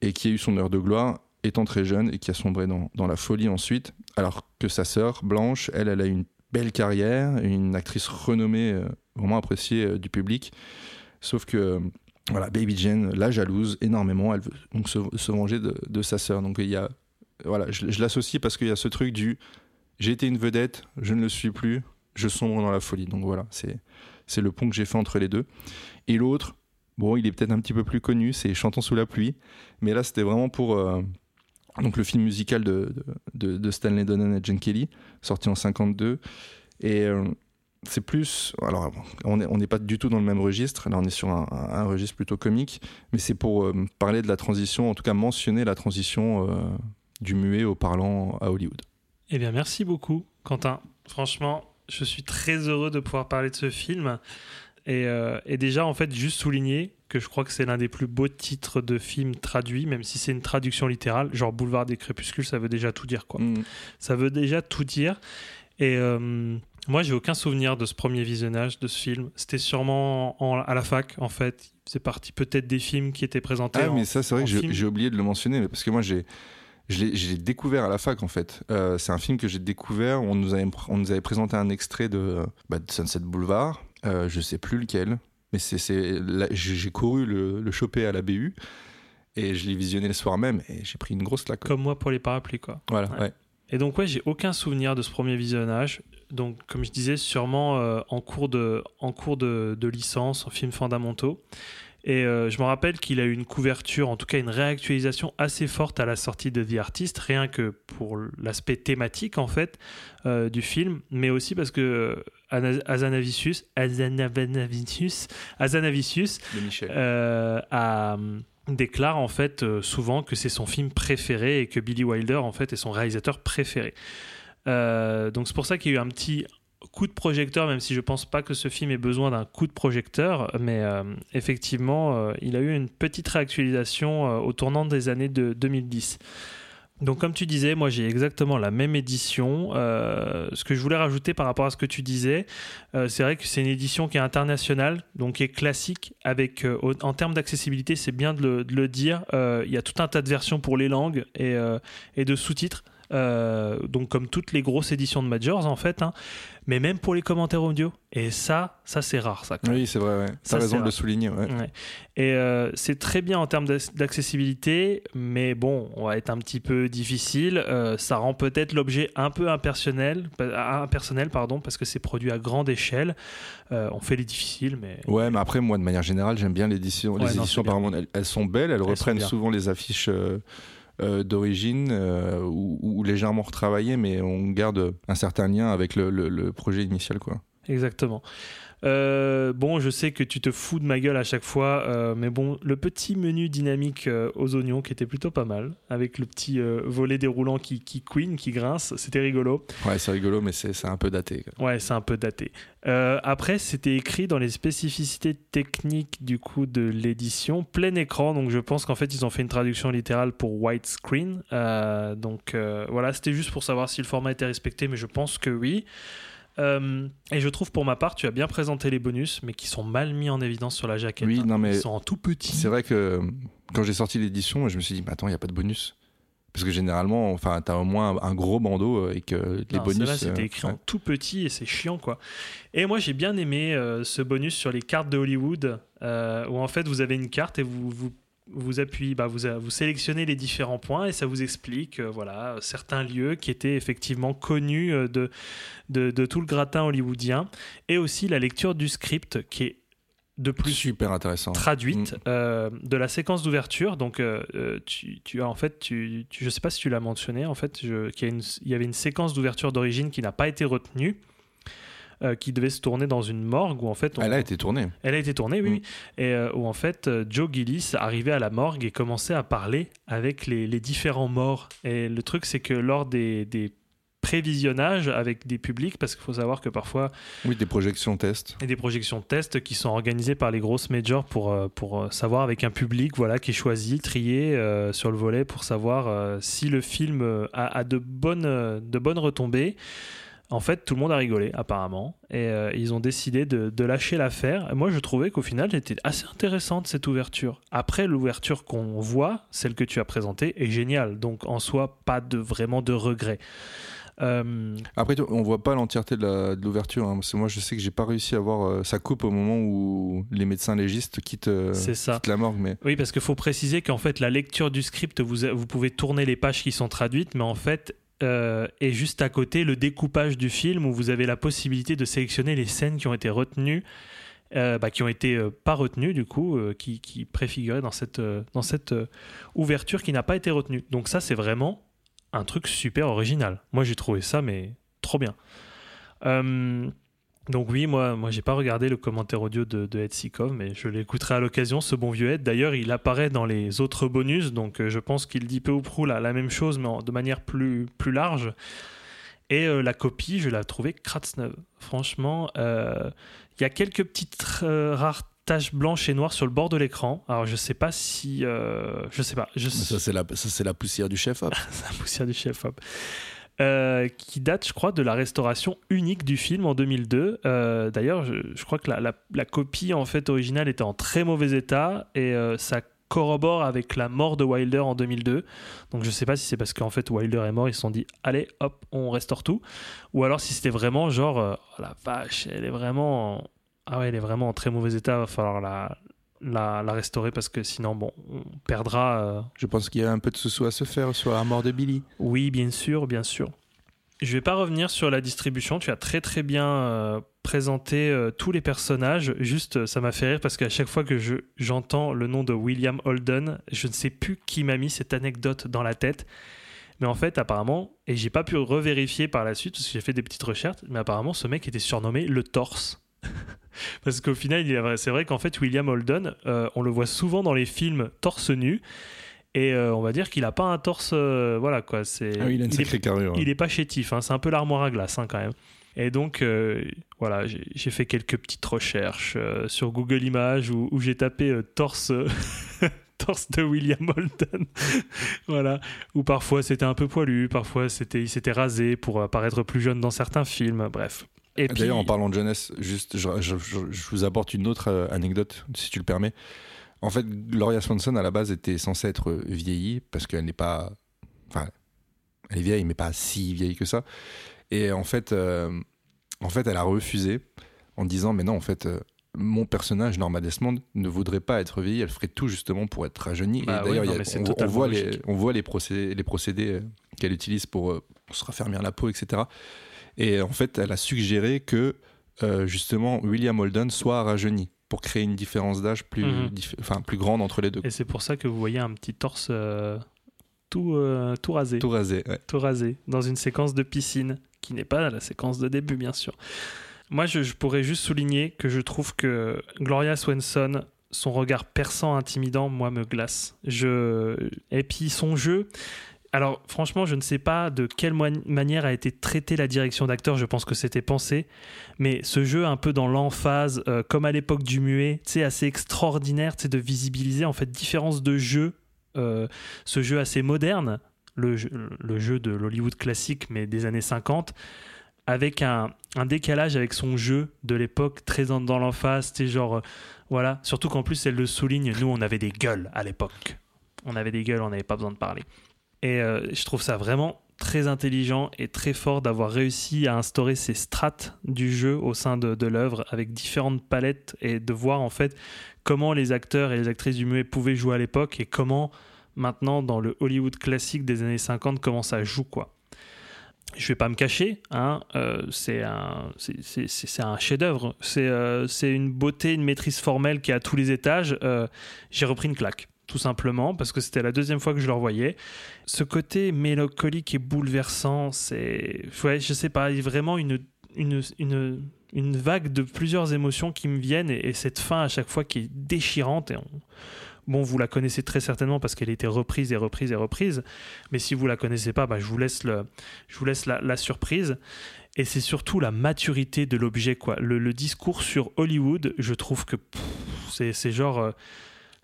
et qui a eu son heure de gloire. étant très jeune et qui a sombré dans, dans la folie ensuite, alors que sa sœur Blanche, elle, elle a une belle carrière, une actrice renommée, euh, vraiment appréciée euh, du public. Sauf que euh, voilà, Baby Jane la jalouse énormément. Elle veut se, venger de, sa sœur. Donc il y a, voilà, je, l'associe parce qu'il y a ce truc du j'ai été une vedette, je ne le suis plus, je sombre dans la folie. Donc voilà, c'est c'est le pont que j'ai fait entre les deux. Et l'autre, bon, il est peut-être un petit peu plus connu, c'est Chantons sous la pluie. Mais là, c'était vraiment pour donc le film musical de, de, Stanley Donen et Jen Kelly, sorti en 52. Et euh, c'est plus. Alors, on n'est on n'est pas du tout dans le même registre. Là, on est sur un, un- un registre plutôt comique. Mais c'est pour euh, parler de la transition, en tout cas mentionner la transition euh, du muet au parlant à Hollywood. Eh bien, merci beaucoup, Quentin. Franchement, je suis très heureux de pouvoir parler de ce film. Et, euh, et déjà, en fait, juste souligner que je crois que c'est l'un des plus beaux titres de film traduits, même si c'est une traduction littérale. Genre Boulevard des Crépuscules, ça veut déjà tout dire, quoi. Mm. Ça veut déjà tout dire. Et euh, moi, j'ai aucun souvenir de ce premier visionnage de ce film. C'était sûrement en- à la fac, en fait. C'est parti peut-être des films qui étaient présentés. Ah, en- mais ça, c'est vrai que j'ai- oublié de le mentionner, parce que moi, j'ai. Je l'ai je l'ai découvert à la fac en fait. Euh, c'est un film que j'ai découvert. On nous avait, on nous avait présenté un extrait de, bah, de Sunset Boulevard. Euh, je sais plus lequel, mais c'est j'ai couru le, le choper à la BU et je l'ai visionné le soir même et j'ai pris une grosse claque. Comme moi pour les parapluies, quoi. Voilà, Ouais. ouais. Et donc ouais, j'ai aucun souvenir de ce premier visionnage. Donc comme je disais, sûrement euh, en cours de en cours de, de licence en films fondamentaux. Et euh, je me rappelle qu'il a eu une couverture, en tout cas une réactualisation assez forte à la sortie de The Artist, rien que pour l'aspect thématique en fait euh, du film, mais aussi parce que Azanavicius, Azanavicius, euh, a- déclare en fait euh, souvent que c'est son film préféré et que Billy Wilder en fait est son réalisateur préféré. Euh, donc c'est pour ça qu'il y a eu un petit coup de projecteur, même si je pense pas que ce film ait besoin d'un coup de projecteur, mais effectivement, il a eu une petite réactualisation au tournant des années de 2010. Donc comme tu disais, moi j'ai exactement la même édition. Euh, ce que je voulais rajouter par rapport à ce que tu disais, euh, c'est vrai que c'est une édition qui est internationale, donc qui est classique. Avec, euh, en termes d'accessibilité, c'est bien de le, de le dire. euh, Il y a tout un tas de versions pour les langues et, euh, et de sous-titres. Euh, donc comme toutes les grosses éditions de Majors en fait, hein. Mais même pour les commentaires audio. Et ça, ça c'est rare ça. quand même. Oui, c'est vrai. Ouais. Ça, T'as raison de le souligner. Ouais. Ouais. Et euh, c'est très bien en termes d'ac- d'accessibilité, mais bon, on va être un petit peu difficile. Euh, ça rend peut-être l'objet un peu impersonnel, impersonnel pardon, parce que c'est produit à grande échelle. Euh, on fait les difficiles, mais Ouais, mais après, moi, de manière générale, j'aime bien l'édition. Ouais, les non, éditions c'est bien. Paramount, elles, elles sont belles, elles, reprennent souvent les affiches d'origine euh, ou, légèrement retravaillées, mais on garde un certain lien avec le projet initial, quoi. Exactement. Euh, bon, je sais que tu te fous de ma gueule à chaque fois, euh, mais bon, le petit menu dynamique euh, aux oignons qui était plutôt pas mal, avec le petit volet déroulant qui, qui queen, qui grince, c'était rigolo. Ouais, c'est rigolo, mais c'est un peu daté. quoi. Ouais, c'est un peu daté. Après, c'était écrit dans les spécificités techniques du coup de l'édition, plein écran. Donc, je pense qu'en fait, ils ont fait une traduction littérale pour widescreen. Donc, voilà, c'était juste pour savoir si le format était respecté, mais je pense que oui. Euh, et je trouve pour ma part, tu as bien présenté les bonus, mais qui sont mal mis en évidence sur la jaquette. Oui, hein. non, mais Ils sont en tout petit. C'est vrai que euh, quand j'ai sorti l'édition, je me suis dit, mais attends, il n'y a pas de bonus. Parce que généralement, enfin, t'as au moins un, gros bandeau euh, et que les Non, bonus. celle-là, c'était euh, écrit ouais. en tout petit et c'est chiant, quoi. Et moi, j'ai bien aimé euh, ce bonus sur les cartes de Hollywood, euh, où en fait, vous avez une carte et vous vous, vous appuyez, bah, vous, vous sélectionnez les différents points et ça vous explique, euh, voilà, certains lieux qui étaient effectivement connus euh, de, de, de tout le gratin hollywoodien, et aussi la lecture du script qui est de plus Super intéressant. traduite Mm. euh, de la séquence d'ouverture. Donc, euh, euh, tu, tu as en fait, tu, tu- je sais pas si tu l'as mentionné, en fait, je- y, a une- il y avait une séquence d'ouverture d'origine qui n'a pas été retenue. Euh, qui devait se tourner dans une morgue où en fait on- Elle a été tournée. elle a été tournée, oui, Mm. Et euh, où en fait, euh, Joe Gillis arrivait à la morgue et commençait à parler avec les, les différents morts. Et le truc, c'est que lors des, des prévisionnages avec des publics, parce qu'il faut savoir que parfois, Oui, des projections test. et des projections de test qui sont organisées par les grosses majors pour, pour savoir avec un public voilà, qui est choisi, trié euh, sur le volet pour savoir euh, si le film a, a de, bonnes, de bonnes retombées. En fait, tout le monde a rigolé, apparemment. Et euh, ils ont décidé de, de lâcher l'affaire. Moi, je trouvais qu'au final, c'était assez intéressante, cette ouverture. Après, l'ouverture qu'on voit, celle que tu as présentée, est géniale. Donc, en soi, pas de, vraiment de regret. Euh, Après, on voit pas l'entièreté de l'ouverture. hein, parce que moi, je sais que j'ai pas réussi à voir. euh, ça coupe au moment où les médecins légistes quittent, euh, C'est ça. quittent la morgue. Mais Oui, parce qu'il faut préciser qu'en fait, la lecture du script, vous, vous pouvez tourner les pages qui sont traduites, mais en fait, euh, est juste à côté le découpage du film où vous avez la possibilité de sélectionner les scènes qui ont été retenues, euh, bah, qui ont été euh, pas retenues du coup, euh, qui, préfiguraient dans cette, euh, dans cette euh, ouverture qui n'a pas été retenue. Donc ça, c'est vraiment un truc super original. Moi, j'ai trouvé ça, mais trop bien. Donc oui, moi, moi j'ai pas regardé le commentaire audio de, de Ed Sikov, mais je l'écouterai à l'occasion, ce bon vieux Ed. D'ailleurs, il apparaît dans les autres bonus, donc euh, je pense qu'il dit peu ou prou la, la même chose, mais en- de manière plus, plus large. Et euh, la copie, je l'ai trouvée kratzneuve. Franchement, euh, il y a quelques petites euh, rares taches blanches et noires sur le bord de l'écran. Alors je sais pas si... je sais pas. Je, ça, c'est la, ça, la poussière du chef. hop. c'est la poussière du chef hop. [laughs] Euh, qui date, je crois, de la restauration unique du film en 2002. Euh, D'ailleurs, je, crois que la, copie en fait originale était en très mauvais état et euh, ça corrobore avec la mort de Wilder en 2002. Donc je sais pas si c'est parce qu'en fait Wilder est mort, ils se sont dit allez hop, on restaure tout, ou alors si c'était vraiment genre oh la vache, elle est vraiment en- ah ouais, elle est vraiment en très mauvais état, va falloir la la, la restaurer parce que sinon bon, on perdra euh, Je pense qu'il y a un peu de sous à se faire sur la mort de Billy. oui, bien sûr, bien sûr. Je vais pas revenir sur la distribution. Tu as très très bien euh, présenté euh, tous les personnages. Juste, ça m'a fait rire parce qu'à chaque fois que je, j'entends le nom de William Holden, je ne sais plus qui m'a mis cette anecdote dans la tête. Mais en fait, apparemment, et j'ai pas pu revérifier par la suite parce que j'ai fait des petites recherches, mais apparemment, ce mec était surnommé le torse. [laughs] parce qu'au final, c'est vrai qu'en fait, William Holden, euh, on le voit souvent dans les films torse nu. Et euh, on va dire qu'il a pas un torse, euh, voilà quoi. C'est, Ah oui, il a une il est- sacrée carrure. hein. il est pas chétif, hein, c'est un peu l'armoire à glace hein, quand même. Et donc, voilà, j'ai fait quelques petites recherches sur Google Images où, où j'ai tapé torse, [laughs] torse de William Holden. [laughs] voilà. Ou parfois c'était un peu poilu, parfois c'était, il s'était rasé pour apparaître plus jeune dans certains films, bref. Et puis, D'ailleurs, en parlant de jeunesse, juste, je, je- je- je vous apporte une autre euh, anecdote, si tu le permets. En fait, Gloria Swanson, à la base, était censée être vieillie, parce qu'elle n'est pas. Enfin, elle est vieille, mais pas si vieille que ça. Et en fait, euh, en fait elle a refusé en disant Mais non, en fait. euh, mon personnage, Norma Desmond, ne voudrait pas être vieillie, elle ferait tout justement pour être rajeunie. Bah et d'ailleurs, oui, non, a- on, voit les, logique. on voit les procédés, les procédés qu'elle utilise pour, pour se raffermir la peau, etc. Et en fait, elle a suggéré que euh, justement William Holden soit rajeuni pour créer une différence d'âge plus, Mhm. dif- enfin, plus grande entre les deux. et c'est pour ça que vous voyez un petit torse euh, tout, euh, tout rasé. Tout rasé. ouais. tout rasé dans une séquence de piscine qui n'est pas la séquence de début bien sûr. Moi je, je pourrais juste souligner que je trouve que Gloria Swanson son regard perçant intimidant moi me glace. Je et puis son jeu alors franchement, je ne sais pas de quelle manière a été traitée la direction d'acteur, je pense que c'était pensé, mais ce jeu un peu dans l'emphase, euh, comme à l'époque du muet, sais, assez extraordinaire, de visibiliser en fait différence de jeu, euh, ce jeu assez moderne, le jeu, de l'Hollywood classique, mais des années 50, avec un, décalage avec son jeu de l'époque, très dans, l'emphase, sais, genre, euh, voilà, surtout qu'en plus elle le souligne, nous on avait des gueules à l'époque. On avait des gueules, on n'avait pas besoin de parler. Et euh, je trouve ça vraiment très intelligent et très fort d'avoir réussi à instaurer ces strates du jeu au sein de, l'œuvre avec différentes palettes et de voir en fait comment les acteurs et les actrices du muet pouvaient jouer à l'époque et comment maintenant dans le Hollywood classique des années 50 comment ça joue quoi. Je vais pas me cacher, hein, euh, c'est un, chef-d'œuvre, c'est euh, c'est une beauté, une maîtrise formelle qui est à tous les étages. J'ai repris une claque, tout simplement, parce que c'était la deuxième fois que je le revoyais. Ce côté mélancolique et bouleversant, c'est, ouais, je sais pas, il y a vraiment une, une, une, vague de plusieurs émotions qui me viennent et, et cette fin à chaque fois qui est déchirante. Et on- Bon, vous la connaissez très certainement parce qu'elle a été reprise et reprise et reprise. Mais si vous la connaissez pas, bah, je vous laisse, le, je vous laisse la, surprise. Et c'est surtout la maturité de l'objet, quoi. Le, discours sur Hollywood, je trouve que c'est genre. euh,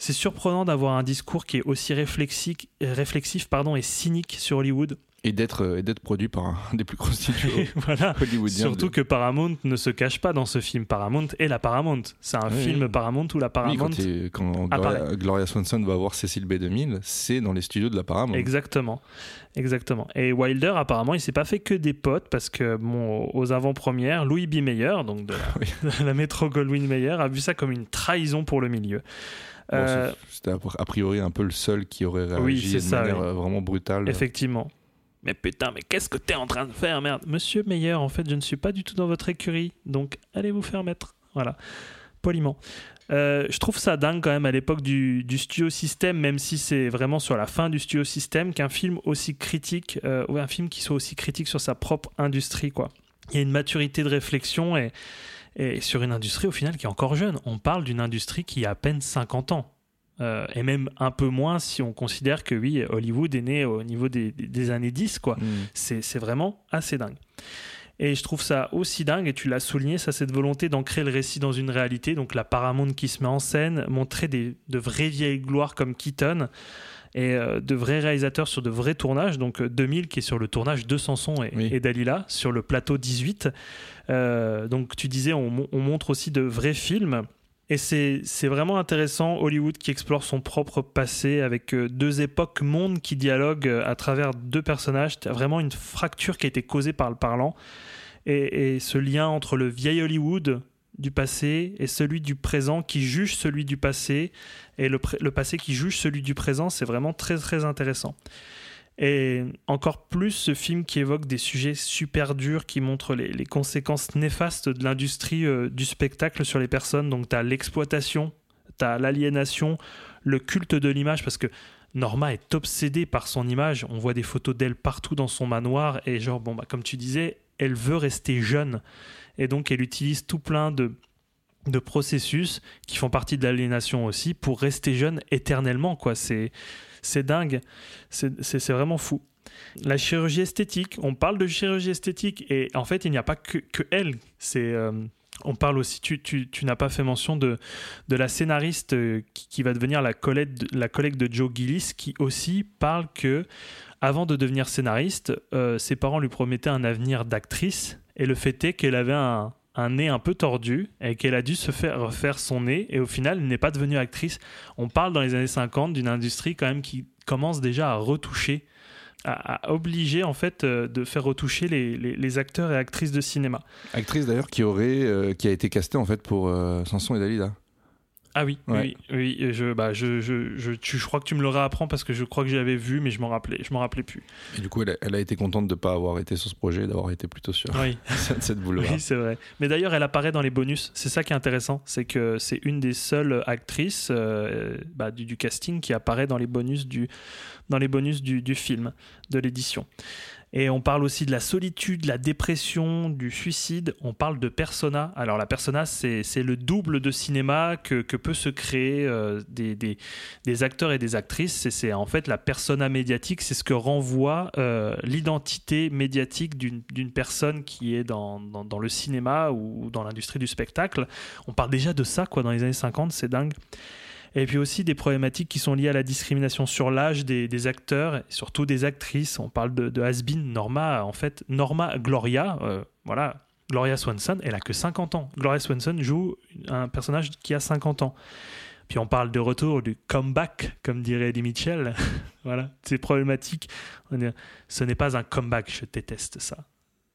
c'est surprenant d'avoir un discours qui est aussi réflexif, réflexif pardon, et cynique sur Hollywood. Et d'être euh, d'être produit par un [laughs] des plus gros studios [laughs] voilà. hollywoodiens. Surtout de- que Paramount ne se cache pas dans ce film. Paramount est la Paramount. C'est un Oui, film oui. Paramount où la Oui, Paramount. quand, apparaît. Gloria, Gloria Swanson va voir Cécile B2000, c'est dans les studios de la Paramount. Exactement, exactement. Et Wilder, apparemment, il s'est pas fait que des potes parce que, bon, aux avant-premières, Louis B. Mayer, donc de la, [laughs] de la Metro Goldwyn Mayer, a vu ça comme une trahison pour le milieu. Bon, Euh, c'est- C'était a priori un peu le seul qui aurait réagi Oui, de ça, manière oui. euh, vraiment brutale. Effectivement. Mais putain, mais qu'est-ce que t'es en train de faire, merde? Monsieur Meyer, en fait, je ne suis pas du tout dans votre écurie, donc allez vous faire mettre. Voilà, poliment. Euh, je trouve ça dingue quand même à l'époque du, du studio système, même si c'est vraiment sur la fin du studio système, qu'un film aussi critique, euh, ou un film qui soit aussi critique sur sa propre industrie, quoi. Il y a une maturité de réflexion et, et sur une industrie au final qui est encore jeune. On parle d'une industrie qui a à peine 50 ans. Euh, et même un peu moins si on considère que oui, Hollywood est né au niveau des, des- années 10, quoi. Mm. C'est c'est vraiment assez dingue. Et je trouve ça aussi dingue, et tu l'as souligné, ça, cette volonté d'ancrer le récit dans une réalité. Donc la Paramount qui se met en scène, montrer des, de vraies vieilles gloires comme Keaton, et euh, de vrais réalisateurs sur de vrais tournages. Donc euh, 2000 qui est sur le tournage de Sanson et, Oui. et Dalila, sur le plateau 18. Euh, donc tu disais, on, mon- on montre aussi de vrais films. Et c'est vraiment intéressant, Hollywood qui explore son propre passé avec euh, deux époques mondes qui dialoguent euh, à travers deux personnages. Tu as vraiment une fracture qui a été causée par le parlant. Et, et ce lien entre le vieil Hollywood du passé et celui du présent qui juge celui du passé et le, passé qui juge celui du présent, c'est vraiment très très intéressant. Et encore plus ce film qui évoque des sujets super durs, qui montrent les, les conséquences néfastes de l'industrie euh, du spectacle sur les personnes. Donc tu as l'exploitation, tu as l'aliénation, le culte de l'image, parce que Norma est obsédée par son image. On voit des photos d'elle partout dans son manoir, et genre, bon, bah, comme tu disais, elle veut rester jeune. Et donc elle utilise tout plein de, de processus qui font partie de l'aliénation aussi pour rester jeune éternellement. quoi. C'est c'est dingue. C'est vraiment fou. La chirurgie esthétique, on parle de chirurgie esthétique et en fait il n'y a pas que, que elle. C'est euh, on parle aussi, tu, tu, tu n'as pas fait mention de, de la scénariste euh, qui, qui va devenir la collègue, de, la collègue de Joe Gillis qui aussi parle que avant de devenir scénariste, euh, ses parents lui promettaient un avenir d'actrice et le fait est qu'elle avait un, un nez un peu tordu et qu'elle a dû se faire refaire son nez et au final elle n'est pas devenue actrice. On parle dans les années 50 d'une industrie quand même qui commence déjà à retoucher, à, obliger en fait euh, de faire retoucher les, les- les acteurs et actrices de cinéma. Actrice d'ailleurs qui aurait euh, qui a été castée en fait pour euh, Samson et Dalida. Ah oui, Ouais. oui, oui, je, bah, je, je, je, tu- je crois que tu me le réapprends parce que je crois que j'avais vu, mais je m'en rappelais, je m'en rappelais plus. Et du coup, elle a, elle a été contente de ne pas avoir été sur ce projet, d'avoir été plutôt sur Oui. [laughs] cette, boule-là. Oui, c'est vrai. Mais d'ailleurs, elle apparaît dans les bonus. C'est ça qui est intéressant. C'est que c'est une des seules actrices euh, bah, du, du casting qui apparaît dans les bonus du, dans les bonus du, du film, de l'édition. Et on parle aussi de la solitude, la dépression, du suicide. On parle de persona. Alors la persona, c'est le double de cinéma que, que peut se créer euh, des, des, des acteurs et des actrices. C'est- en fait la persona médiatique. C'est ce que renvoie euh, l'identité médiatique d'une d'une personne qui est dans, dans, dans le cinéma ou dans l'industrie du spectacle. On parle déjà de ça quoi dans les années 50, c'est dingue. Et puis aussi des problématiques qui sont liées à la discrimination sur l'âge des, acteurs, surtout des actrices. On parle de, de Has-Been, Norma, en fait, Norma Gloria, euh, voilà, Gloria Swanson, elle a que 50 ans. Gloria Swanson joue un personnage qui a 50 ans. Puis on parle de retour, du comeback, comme dirait Eddie Mitchell. [laughs] voilà, c'est problématique. Ce n'est pas un comeback, je déteste ça.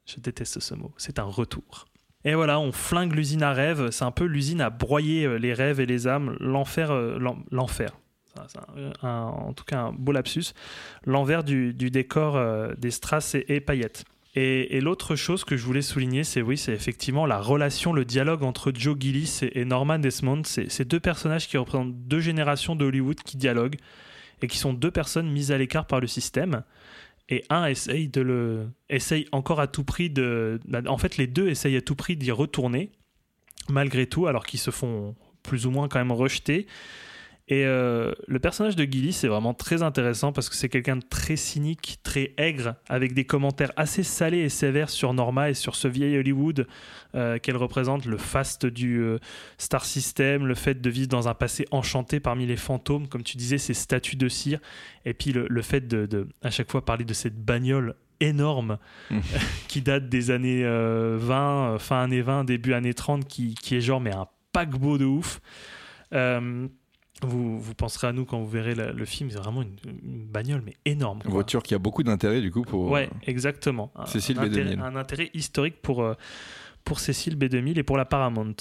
Je déteste ce mot. C'est un retour. Et voilà, on flingue l'usine à rêves. C'est un peu l'usine à broyer euh, les rêves et les âmes. L'enfer, euh, l'en- l'enfer. En tout cas, un beau lapsus. L'envers du, décor euh, des strass et, et paillettes. Et, l'autre chose que je voulais souligner, c'est oui, c'est effectivement la relation, le dialogue entre Joe Gillis et, Norman Desmond. C'est c'est deux personnages qui représentent deux générations de Hollywood qui dialoguent et qui sont deux personnes mises à l'écart par le système. Et un essaye de le, essaye encore à tout prix de, en fait, les deux essayent à tout prix d'y retourner, malgré tout, alors qu'ils se font plus ou moins quand même rejeter. Et euh, le personnage de Gilly, c'est vraiment très intéressant parce que c'est quelqu'un de très cynique, très aigre, avec des commentaires assez salés et sévères sur Norma et sur ce vieil Hollywood euh, qu'elle représente, le faste du euh, star system, le fait de vivre dans un passé enchanté parmi les fantômes, comme tu disais, ces statues de cire, et puis le, le fait de, de, à chaque fois, parler de cette bagnole énorme Mm. [laughs] qui date des années euh, 20, euh, fin années 20, début années 30, qui, qui est genre mais un paquebot de ouf. Euh, vous, vous penserez à nous quand vous verrez la- le film, c'est vraiment une, une bagnole mais énorme. Une voiture qui a beaucoup d'intérêt du coup pour. Ouais, exactement. Un- Cécile un intérêt, B2000. un intérêt historique pour, euh, pour Cécile B2000 et pour la Paramount.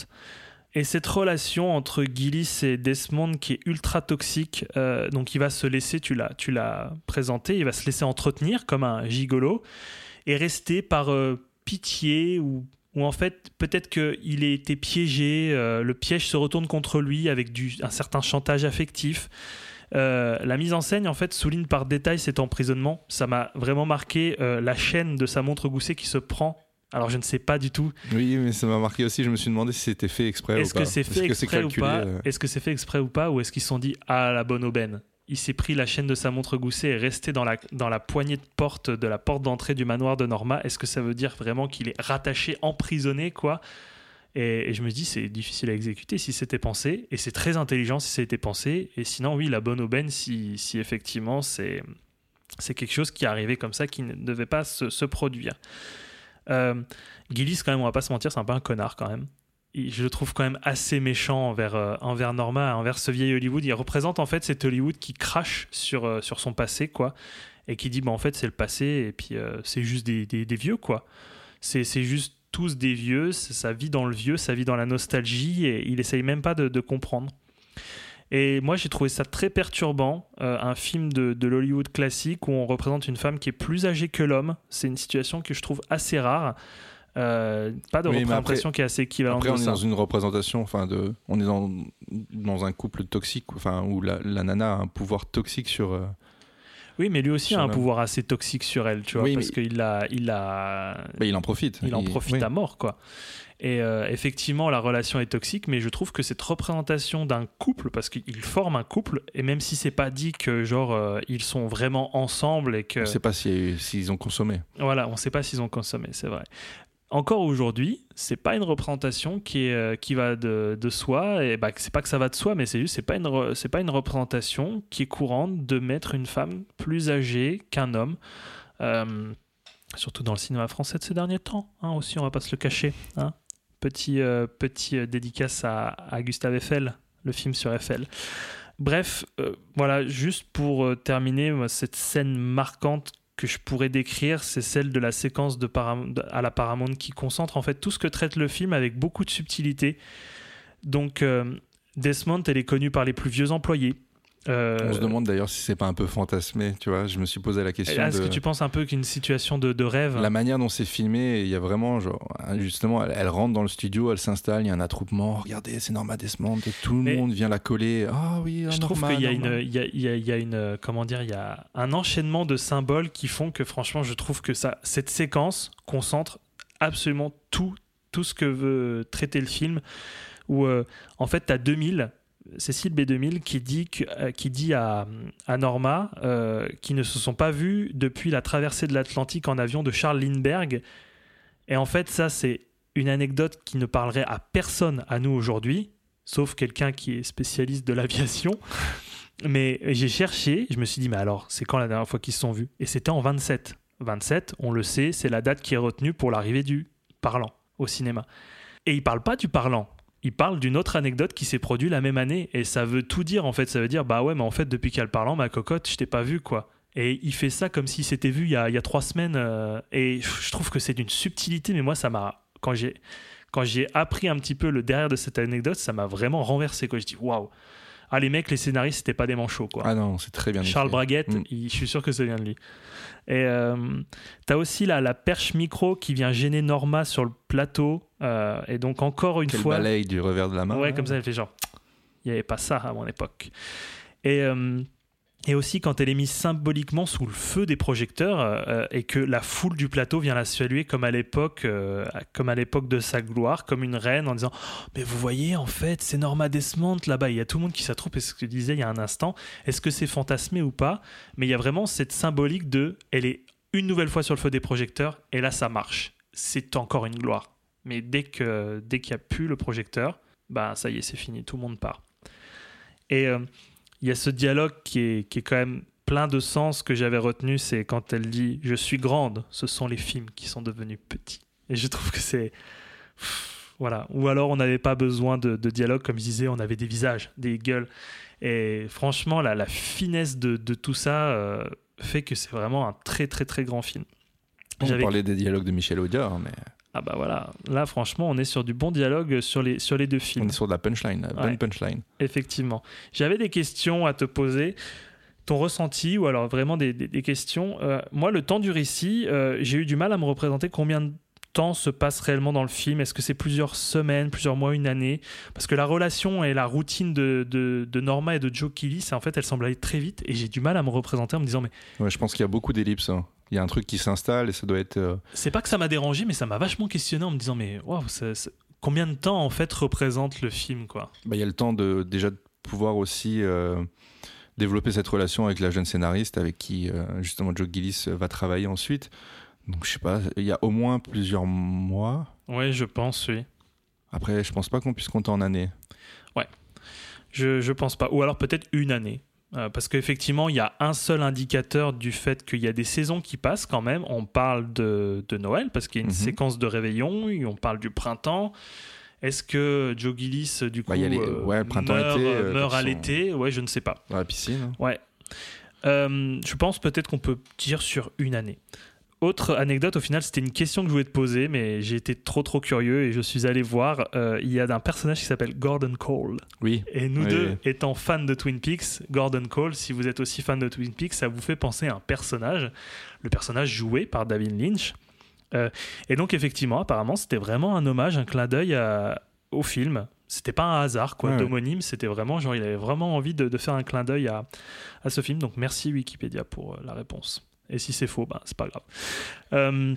Et cette relation entre Gillis et Desmond qui est ultra toxique, euh, donc il va se laisser, tu l'as, tu l'as présenté, il va se laisser entretenir comme un gigolo et rester par euh, pitié ou, ou en fait peut-être qu'il a été piégé, euh, le piège se retourne contre lui avec du, un certain chantage affectif. Euh, la mise en scène en fait souligne par détail cet emprisonnement. Ça m'a vraiment marqué euh, la chaîne de sa montre goussée qui se prend. Alors je ne sais pas du tout. Oui, mais ça m'a marqué aussi. Je me suis demandé si c'était fait exprès Est-ce ou pas. que c'est fait Est-ce exprès ou pas Est-ce que c'est fait exprès ou pas Ou est-ce qu'ils se sont dit ah la bonne aubaine Il s'est pris la chaîne de sa montre goussée et est resté dans la, poignée de porte de la porte d'entrée du manoir de Norma. Est-ce que ça veut dire vraiment qu'il est rattaché, emprisonné quoi? Et, je me dis c'est difficile à exécuter si c'était pensé et c'est très intelligent si c'était pensé et sinon oui la bonne aubaine si, effectivement c'est quelque chose qui est arrivé comme ça qui ne devait pas se, se produire. Euh, Gillis, quand même, on va pas se mentir, c'est un peu un connard quand même. Je le trouve quand même assez méchant envers, euh, envers Norma, envers ce vieil Hollywood. Il représente en fait cet Hollywood qui crache sur, euh, sur son passé, quoi, et qui dit bah, en fait c'est le passé, et puis euh, c'est juste des, des- vieux, quoi. C'est juste tous des vieux, ça vit dans le vieux, ça vit dans la nostalgie, et il essaye même pas de, comprendre. Et moi, j'ai trouvé ça très perturbant, un film de, de l'Hollywood classique où on représente une femme qui est plus âgée que l'homme. C'est une situation que je trouve assez rare. Euh, pas de Oui, représentation après- qui est assez équivalente Après, on est ça. dans une représentation, enfin, de, on est dans, dans un couple toxique, enfin, où la, la nana a un pouvoir toxique sur. euh, Oui, mais lui aussi a un pouvoir assez toxique sur elle, tu vois, Oui, parce mais- qu'il a, il a, bah, il en profite. il en profite oui. à mort, quoi. Et euh, effectivement, la relation est toxique, mais je trouve que cette représentation d'un couple, parce qu'ils forment un couple, et même si c'est pas dit que genre euh, ils sont vraiment ensemble et que On ne sait pas si- s'ils ont consommé. Voilà, on ne sait pas s'ils ont consommé, c'est vrai. Encore aujourd'hui, c'est pas une représentation qui, est, euh, qui va de, de soi, et bah, c'est pas que ça va de soi, mais c'est juste, c'est pas, une c'est pas une représentation qui est courante de mettre une femme plus âgée qu'un homme. Euh, surtout dans le cinéma français de ces derniers temps, hein, aussi, on va pas se le cacher. hein. Petit, euh, petit dédicace à, Gustave Eiffel, le film sur Eiffel. Bref, voilà, juste pour terminer, cette scène marquante que je pourrais décrire, c'est celle de la séquence à la Paramount qui concentre en fait tout ce que traite le film avec beaucoup de subtilité. Donc, euh, Desmond, elle est connue par les plus vieux employés. Euh, On se demande d'ailleurs si c'est pas un peu fantasmé, tu vois. Je me suis posé la question. Est-ce de... que tu penses un peu qu'une situation de, de rêve La manière dont c'est filmé, il y a vraiment, genre, justement, elle, elle rentre dans le studio, elle s'installe, il y a un attroupement. Regardez, c'est Norma Desmond, et tout le Mais- monde vient la coller. Ah oui, ah, Je trouve qu'il y a y a, y a- il y a une, comment dire, il y a un enchaînement de symboles qui font que franchement, je trouve que ça, cette séquence concentre absolument tout, tout ce que veut traiter le film. Où euh, en fait, tu as 2000, Cécile B2000 qui dit, euh, qui dit à, à Norma euh, qu'ils ne se sont pas vus depuis la traversée de l'Atlantique en avion de Charles Lindbergh. Et en fait, ça, c'est une anecdote qui ne parlerait à personne à nous aujourd'hui, sauf quelqu'un qui est spécialiste de l'aviation. [laughs] Mais j'ai cherché, je me suis dit, mais alors, c'est quand la dernière fois qu'ils se sont vus? Et c'était en 27. 27, on le sait, c'est la date qui est retenue pour l'arrivée du parlant au cinéma. Et il parle pas du parlant. Il parle d'une autre anecdote qui s'est produite la même année. Et ça veut tout dire, en fait. Ça veut dire, bah ouais, mais en fait, depuis qu'il y a le parlant, ma cocotte, je t'ai pas vu, quoi. Et il fait ça comme s'il s'était vu il y, a, il y a trois semaines. euh, et je trouve que c'est d'une subtilité, mais moi, ça m'a. Quand j'ai. Quand j'ai appris un petit peu le derrière de cette anecdote, ça m'a vraiment renversé. Quoi. Je dis waouh! Ah, les mecs, les scénaristes, c'était pas des manchots. Quoi. Ah non, c'est très bien Charles. Braguette, Mm. il- je suis sûr que ça vient de lui. Et euh, t'as aussi la, la perche micro qui vient gêner Norma sur le plateau. Euh, et donc, encore une Quel fois. balaye du revers de la main. Ouais, comme ça, elle fait genre. Il n'y avait pas ça à mon époque. Et euh, Et aussi quand elle est mise symboliquement sous le feu des projecteurs euh, et que la foule du plateau vient la saluer comme à l'époque, euh, comme à l'époque de sa gloire, comme une reine en disant mais vous voyez en fait c'est Norma Desmond là-bas. Il y a tout le monde qui s'attroupe et ce que je disais il y a un instant. Est-ce que c'est fantasmé ou pas? Mais il y a vraiment cette symbolique de elle est une nouvelle fois sur le feu des projecteurs et là ça marche. C'est encore une gloire. Mais dès que dès qu'il n'y a plus le projecteur, bah ça y est c'est fini, tout le monde part. Et euh, il y a ce dialogue qui est, qui est quand même plein de sens que j'avais retenu, c'est quand elle dit Je suis grande, ce sont les films qui sont devenus petits. Et je trouve que c'est. Voilà. Ou alors on n'avait pas besoin de, de, dialogue, comme je disais, on avait des visages, des gueules. Et franchement, la, la finesse de, de tout ça euh, fait que c'est vraiment un très très très grand film. On parlait des dialogues de Michel Audiard, mais. Ah bah voilà, là franchement on est sur du bon dialogue sur les, sur les deux films. On est sur de la punchline, la bonne Ouais. punchline. Effectivement. J'avais des questions à te poser. Ton ressenti ou alors vraiment des, des- des questions. Euh, moi, le temps du récit, euh, j'ai eu du mal à me représenter combien de temps se passe réellement dans le film? Est-ce que c'est plusieurs semaines, plusieurs mois, une année? Parce que la relation et la routine de, de, de Norma et de Joe Kelly, en fait, elle semble aller très vite et j'ai du mal à me représenter en me disant mais Ouais, je pense qu'il y a beaucoup d'ellipses. hein. Il y a un truc qui s'installe et ça doit être. euh, c'est pas que ça m'a dérangé, mais ça m'a vachement questionné en me disant mais waouh, combien de temps en fait représente le film quoi? Bah, il y a le temps de déjà de pouvoir aussi euh, développer cette relation avec la jeune scénariste avec qui euh, justement Joe Gillis va travailler ensuite. Donc je sais pas, il y a au moins plusieurs mois. Ouais, je pense, oui. Après, je pense pas qu'on puisse compter en années. Je, je pense pas. Ou alors peut-être une année. Euh, parce qu'effectivement, il y a un seul indicateur du fait qu'il y a des saisons qui passent quand même. On parle de, de Noël parce qu'il y a une Mhm. séquence de réveillon, et on parle du printemps. Est-ce que Joe Gillis, du coup, Bah, les- euh, ouais, meurt, euh, à l'été? Ouais, je ne sais pas. Dans la piscine. hein. Ouais. Euh, je pense peut-être qu'on peut dire sur une année. Autre anecdote, au final, c'était une question que je voulais te poser, mais j'ai été trop trop curieux et je suis allé voir. Euh, il y a un personnage qui s'appelle Gordon Cole. Oui. Et nous Oui, deux, étant fans de Twin Peaks, Gordon Cole, si vous êtes aussi fan de Twin Peaks, ça vous fait penser à un personnage, le personnage joué par David Lynch. Euh, et donc, effectivement, apparemment, c'était vraiment un hommage, un clin d'œil au film. C'était pas un hasard, quoi, Ouais. d'homonyme. C'était vraiment, genre, il avait vraiment envie de, de faire un clin d'œil à, à ce film. Donc, merci Wikipédia pour euh, la réponse. Et si c'est faux, bah, c'est pas grave. Euh,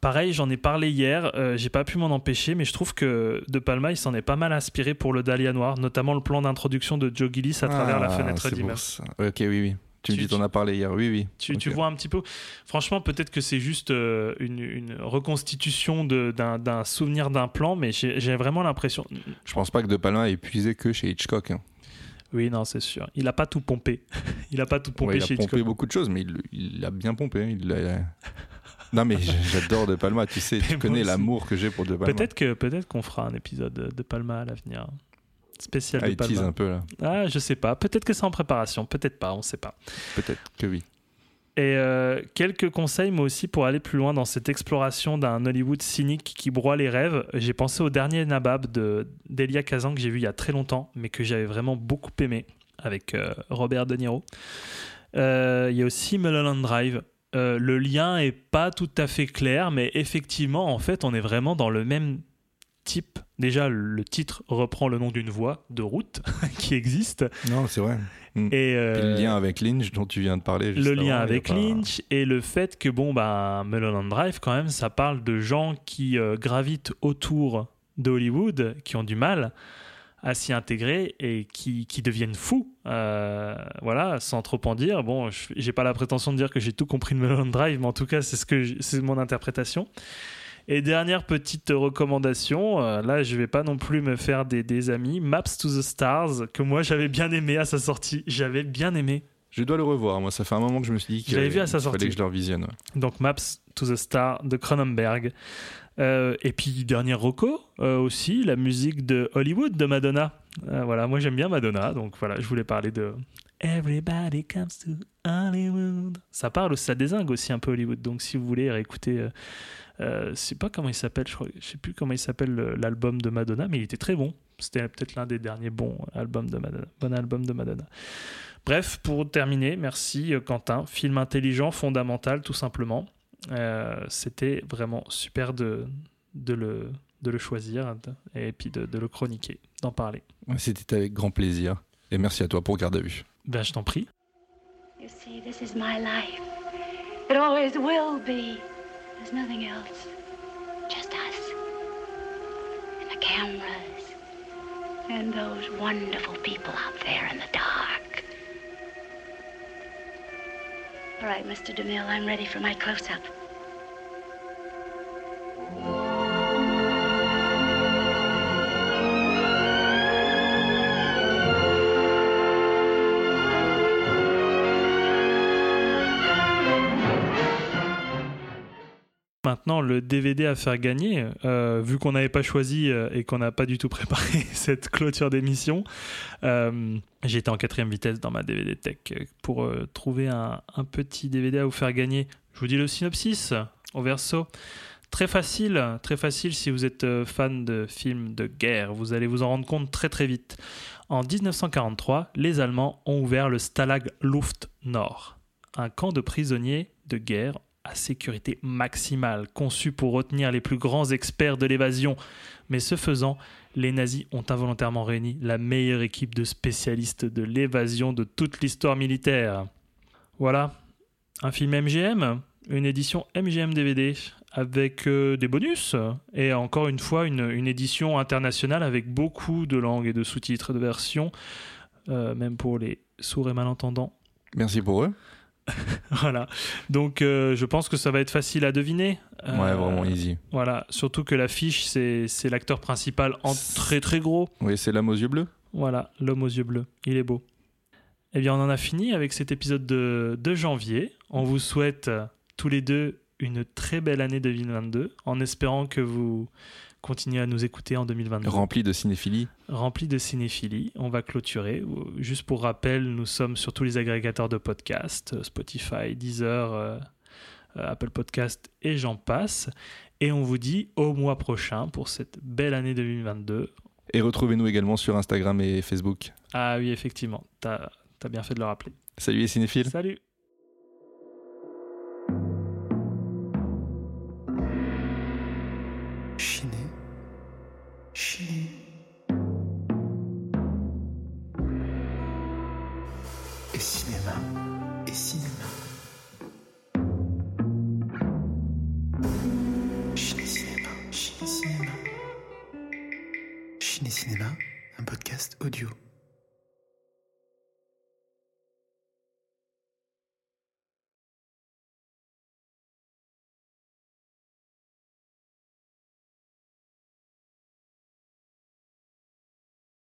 Pareil, j'en ai parlé hier, euh, j'ai pas pu m'en empêcher, mais je trouve que De Palma, il s'en est pas mal inspiré pour le Dahlia Noir, notamment le plan d'introduction de Joe Gillis à travers la Ah, fenêtre ça. Ok, oui, oui. Tu me dis, t'en as parlé hier. Oui, oui. Tu, vois un petit peu. Franchement, peut-être que c'est juste euh, une, une reconstitution de- d'un souvenir d'un plan, mais j'ai vraiment l'impression. Je pense pas que De Palma ait épuisé que chez Hitchcock. hein. Oui, non, c'est sûr. Il a pas tout pompé. [laughs] il a pas tout pompé Ouais, il a chez pompé Hitchcock. beaucoup de choses, mais il, il a bien pompé. Il l'a- [laughs] non, mais j'adore De Palma. Tu sais, [laughs] tu connais l'amour que j'ai pour De Palma. Peut-être qu'on fera un épisode de Palma à l'avenir. Spécial Ah, de il Palma. un peu là. Ah, je sais pas. Peut-être que c'est en préparation. Peut-être pas. On sait pas. Peut-être que oui. Et euh, quelques conseils, moi aussi, pour aller plus loin dans cette exploration d'un Hollywood cynique qui broie les rêves. J'ai pensé au dernier Nabab de d'Elia Kazan que j'ai vu il y a très longtemps, mais que j'avais vraiment beaucoup aimé avec euh, Robert De Niro. Euh, Il y a aussi Mulholland Drive. Le lien est pas tout à fait clair, mais effectivement, en fait, on est vraiment dans le même type. Déjà, le titre reprend le nom d'une voie de route [laughs] qui existe. Non, c'est vrai. Et, Puis euh, le lien avec Lynch dont tu viens de parler. juste le lien avant, avec pas- Lynch et le fait que bon bah Mulholland Drive quand même ça parle de gens qui euh, gravitent autour de Hollywood qui ont du mal à s'y intégrer et qui, qui deviennent fous Euh, voilà sans trop en dire bon je- j'ai pas la prétention de dire que j'ai tout compris de Mulholland Drive mais en tout cas c'est ce que c'est mon interprétation et dernière petite recommandation, euh, là je vais pas non plus me faire des, des amis, Maps to the Stars, que moi j'avais bien aimé à sa sortie, j'avais bien aimé. Je dois le revoir. Moi, ça fait un moment que je me suis dit qu'il vu à sa fallait que je le revisionne. ouais. Donc Maps to the Star de Cronenberg. Euh, et puis dernier Rocco euh, aussi, la musique de Hollywood de Madonna. Euh, voilà, moi j'aime bien Madonna, donc voilà, je voulais parler de Everybody comes to Hollywood. Ça parle, ça désingue aussi un peu Hollywood. Donc si vous voulez réécouter, je sais pas comment il s'appelle, je, je sais plus comment il s'appelle le- l'album de Madonna, mais il était très bon. C'était peut-être l'un des derniers bons albums de Madonna. Bref, pour terminer, merci Quentin. Film intelligent, fondamental, tout simplement. Euh, C'était vraiment super de, de, le, de le choisir et puis de, de le chroniquer, d'en parler. C'était avec grand plaisir. Et merci à toi pour Garde à vue. Ben, je t'en prie. You see, this is my life. It always will be. There's nothing else. Just us. And the cameras. And those wonderful people out there in the dark. All right, Mr. DeMille, I'm ready for my close Maintenant, le DVD à faire gagner, euh, vu qu'on n'avait pas choisi euh, et qu'on n'a pas du tout [laughs] préparé cette clôture d'émission, euh, j'étais en quatrième vitesse dans ma DVD Tech pour euh, trouver un, un petit DVD à vous faire gagner. Je vous dis le synopsis au verso. Très facile, très facile si vous êtes fan de films de guerre. Vous allez vous en rendre compte très très vite. En 1943, les Allemands ont ouvert le Stalag Luft Nord, un camp de prisonniers de guerre à sécurité maximale, conçu pour retenir les plus grands experts de l'évasion. Mais ce faisant, les nazis ont involontairement réuni la meilleure équipe de spécialistes de l'évasion de toute l'histoire militaire. Voilà, un film MGM, une édition MGM DVD avec euh, des bonus et encore une fois une, édition internationale avec beaucoup de langues et de sous-titres de versions, euh, même pour les sourds et malentendants. Merci pour eux. [laughs] Voilà. Donc euh, je pense que ça va être facile à deviner. Euh, Ouais, vraiment easy. Voilà. Surtout que l'affiche, c'est c'est l'acteur principal en très très gros. Oui, c'est l'homme aux yeux bleus. Voilà, l'homme aux yeux bleus. Il est beau. Eh bien, on en a fini avec cet épisode de, de janvier. On vous souhaite euh, tous les deux une très belle année 2022 en espérant que vous continuez à nous écouter en 2022 Rempli de cinéphilie. rempli de cinéphilie. On va clôturer. Juste pour rappel, nous sommes sur tous les agrégateurs de podcasts, euh, Spotify, Deezer, euh, euh, Apple Podcast et j'en passe. Et on vous dit au mois prochain pour cette belle année 2022. Et retrouvez-nous également sur Instagram et Facebook. Ah oui, effectivement, t'as as bien fait de le rappeler. Salut les cinéphiles. Salut Chiné. Et cinéma. Et cinéma. Chiné Cinéma. Chiné Cinéma. Chiné Cinéma, un podcast audio.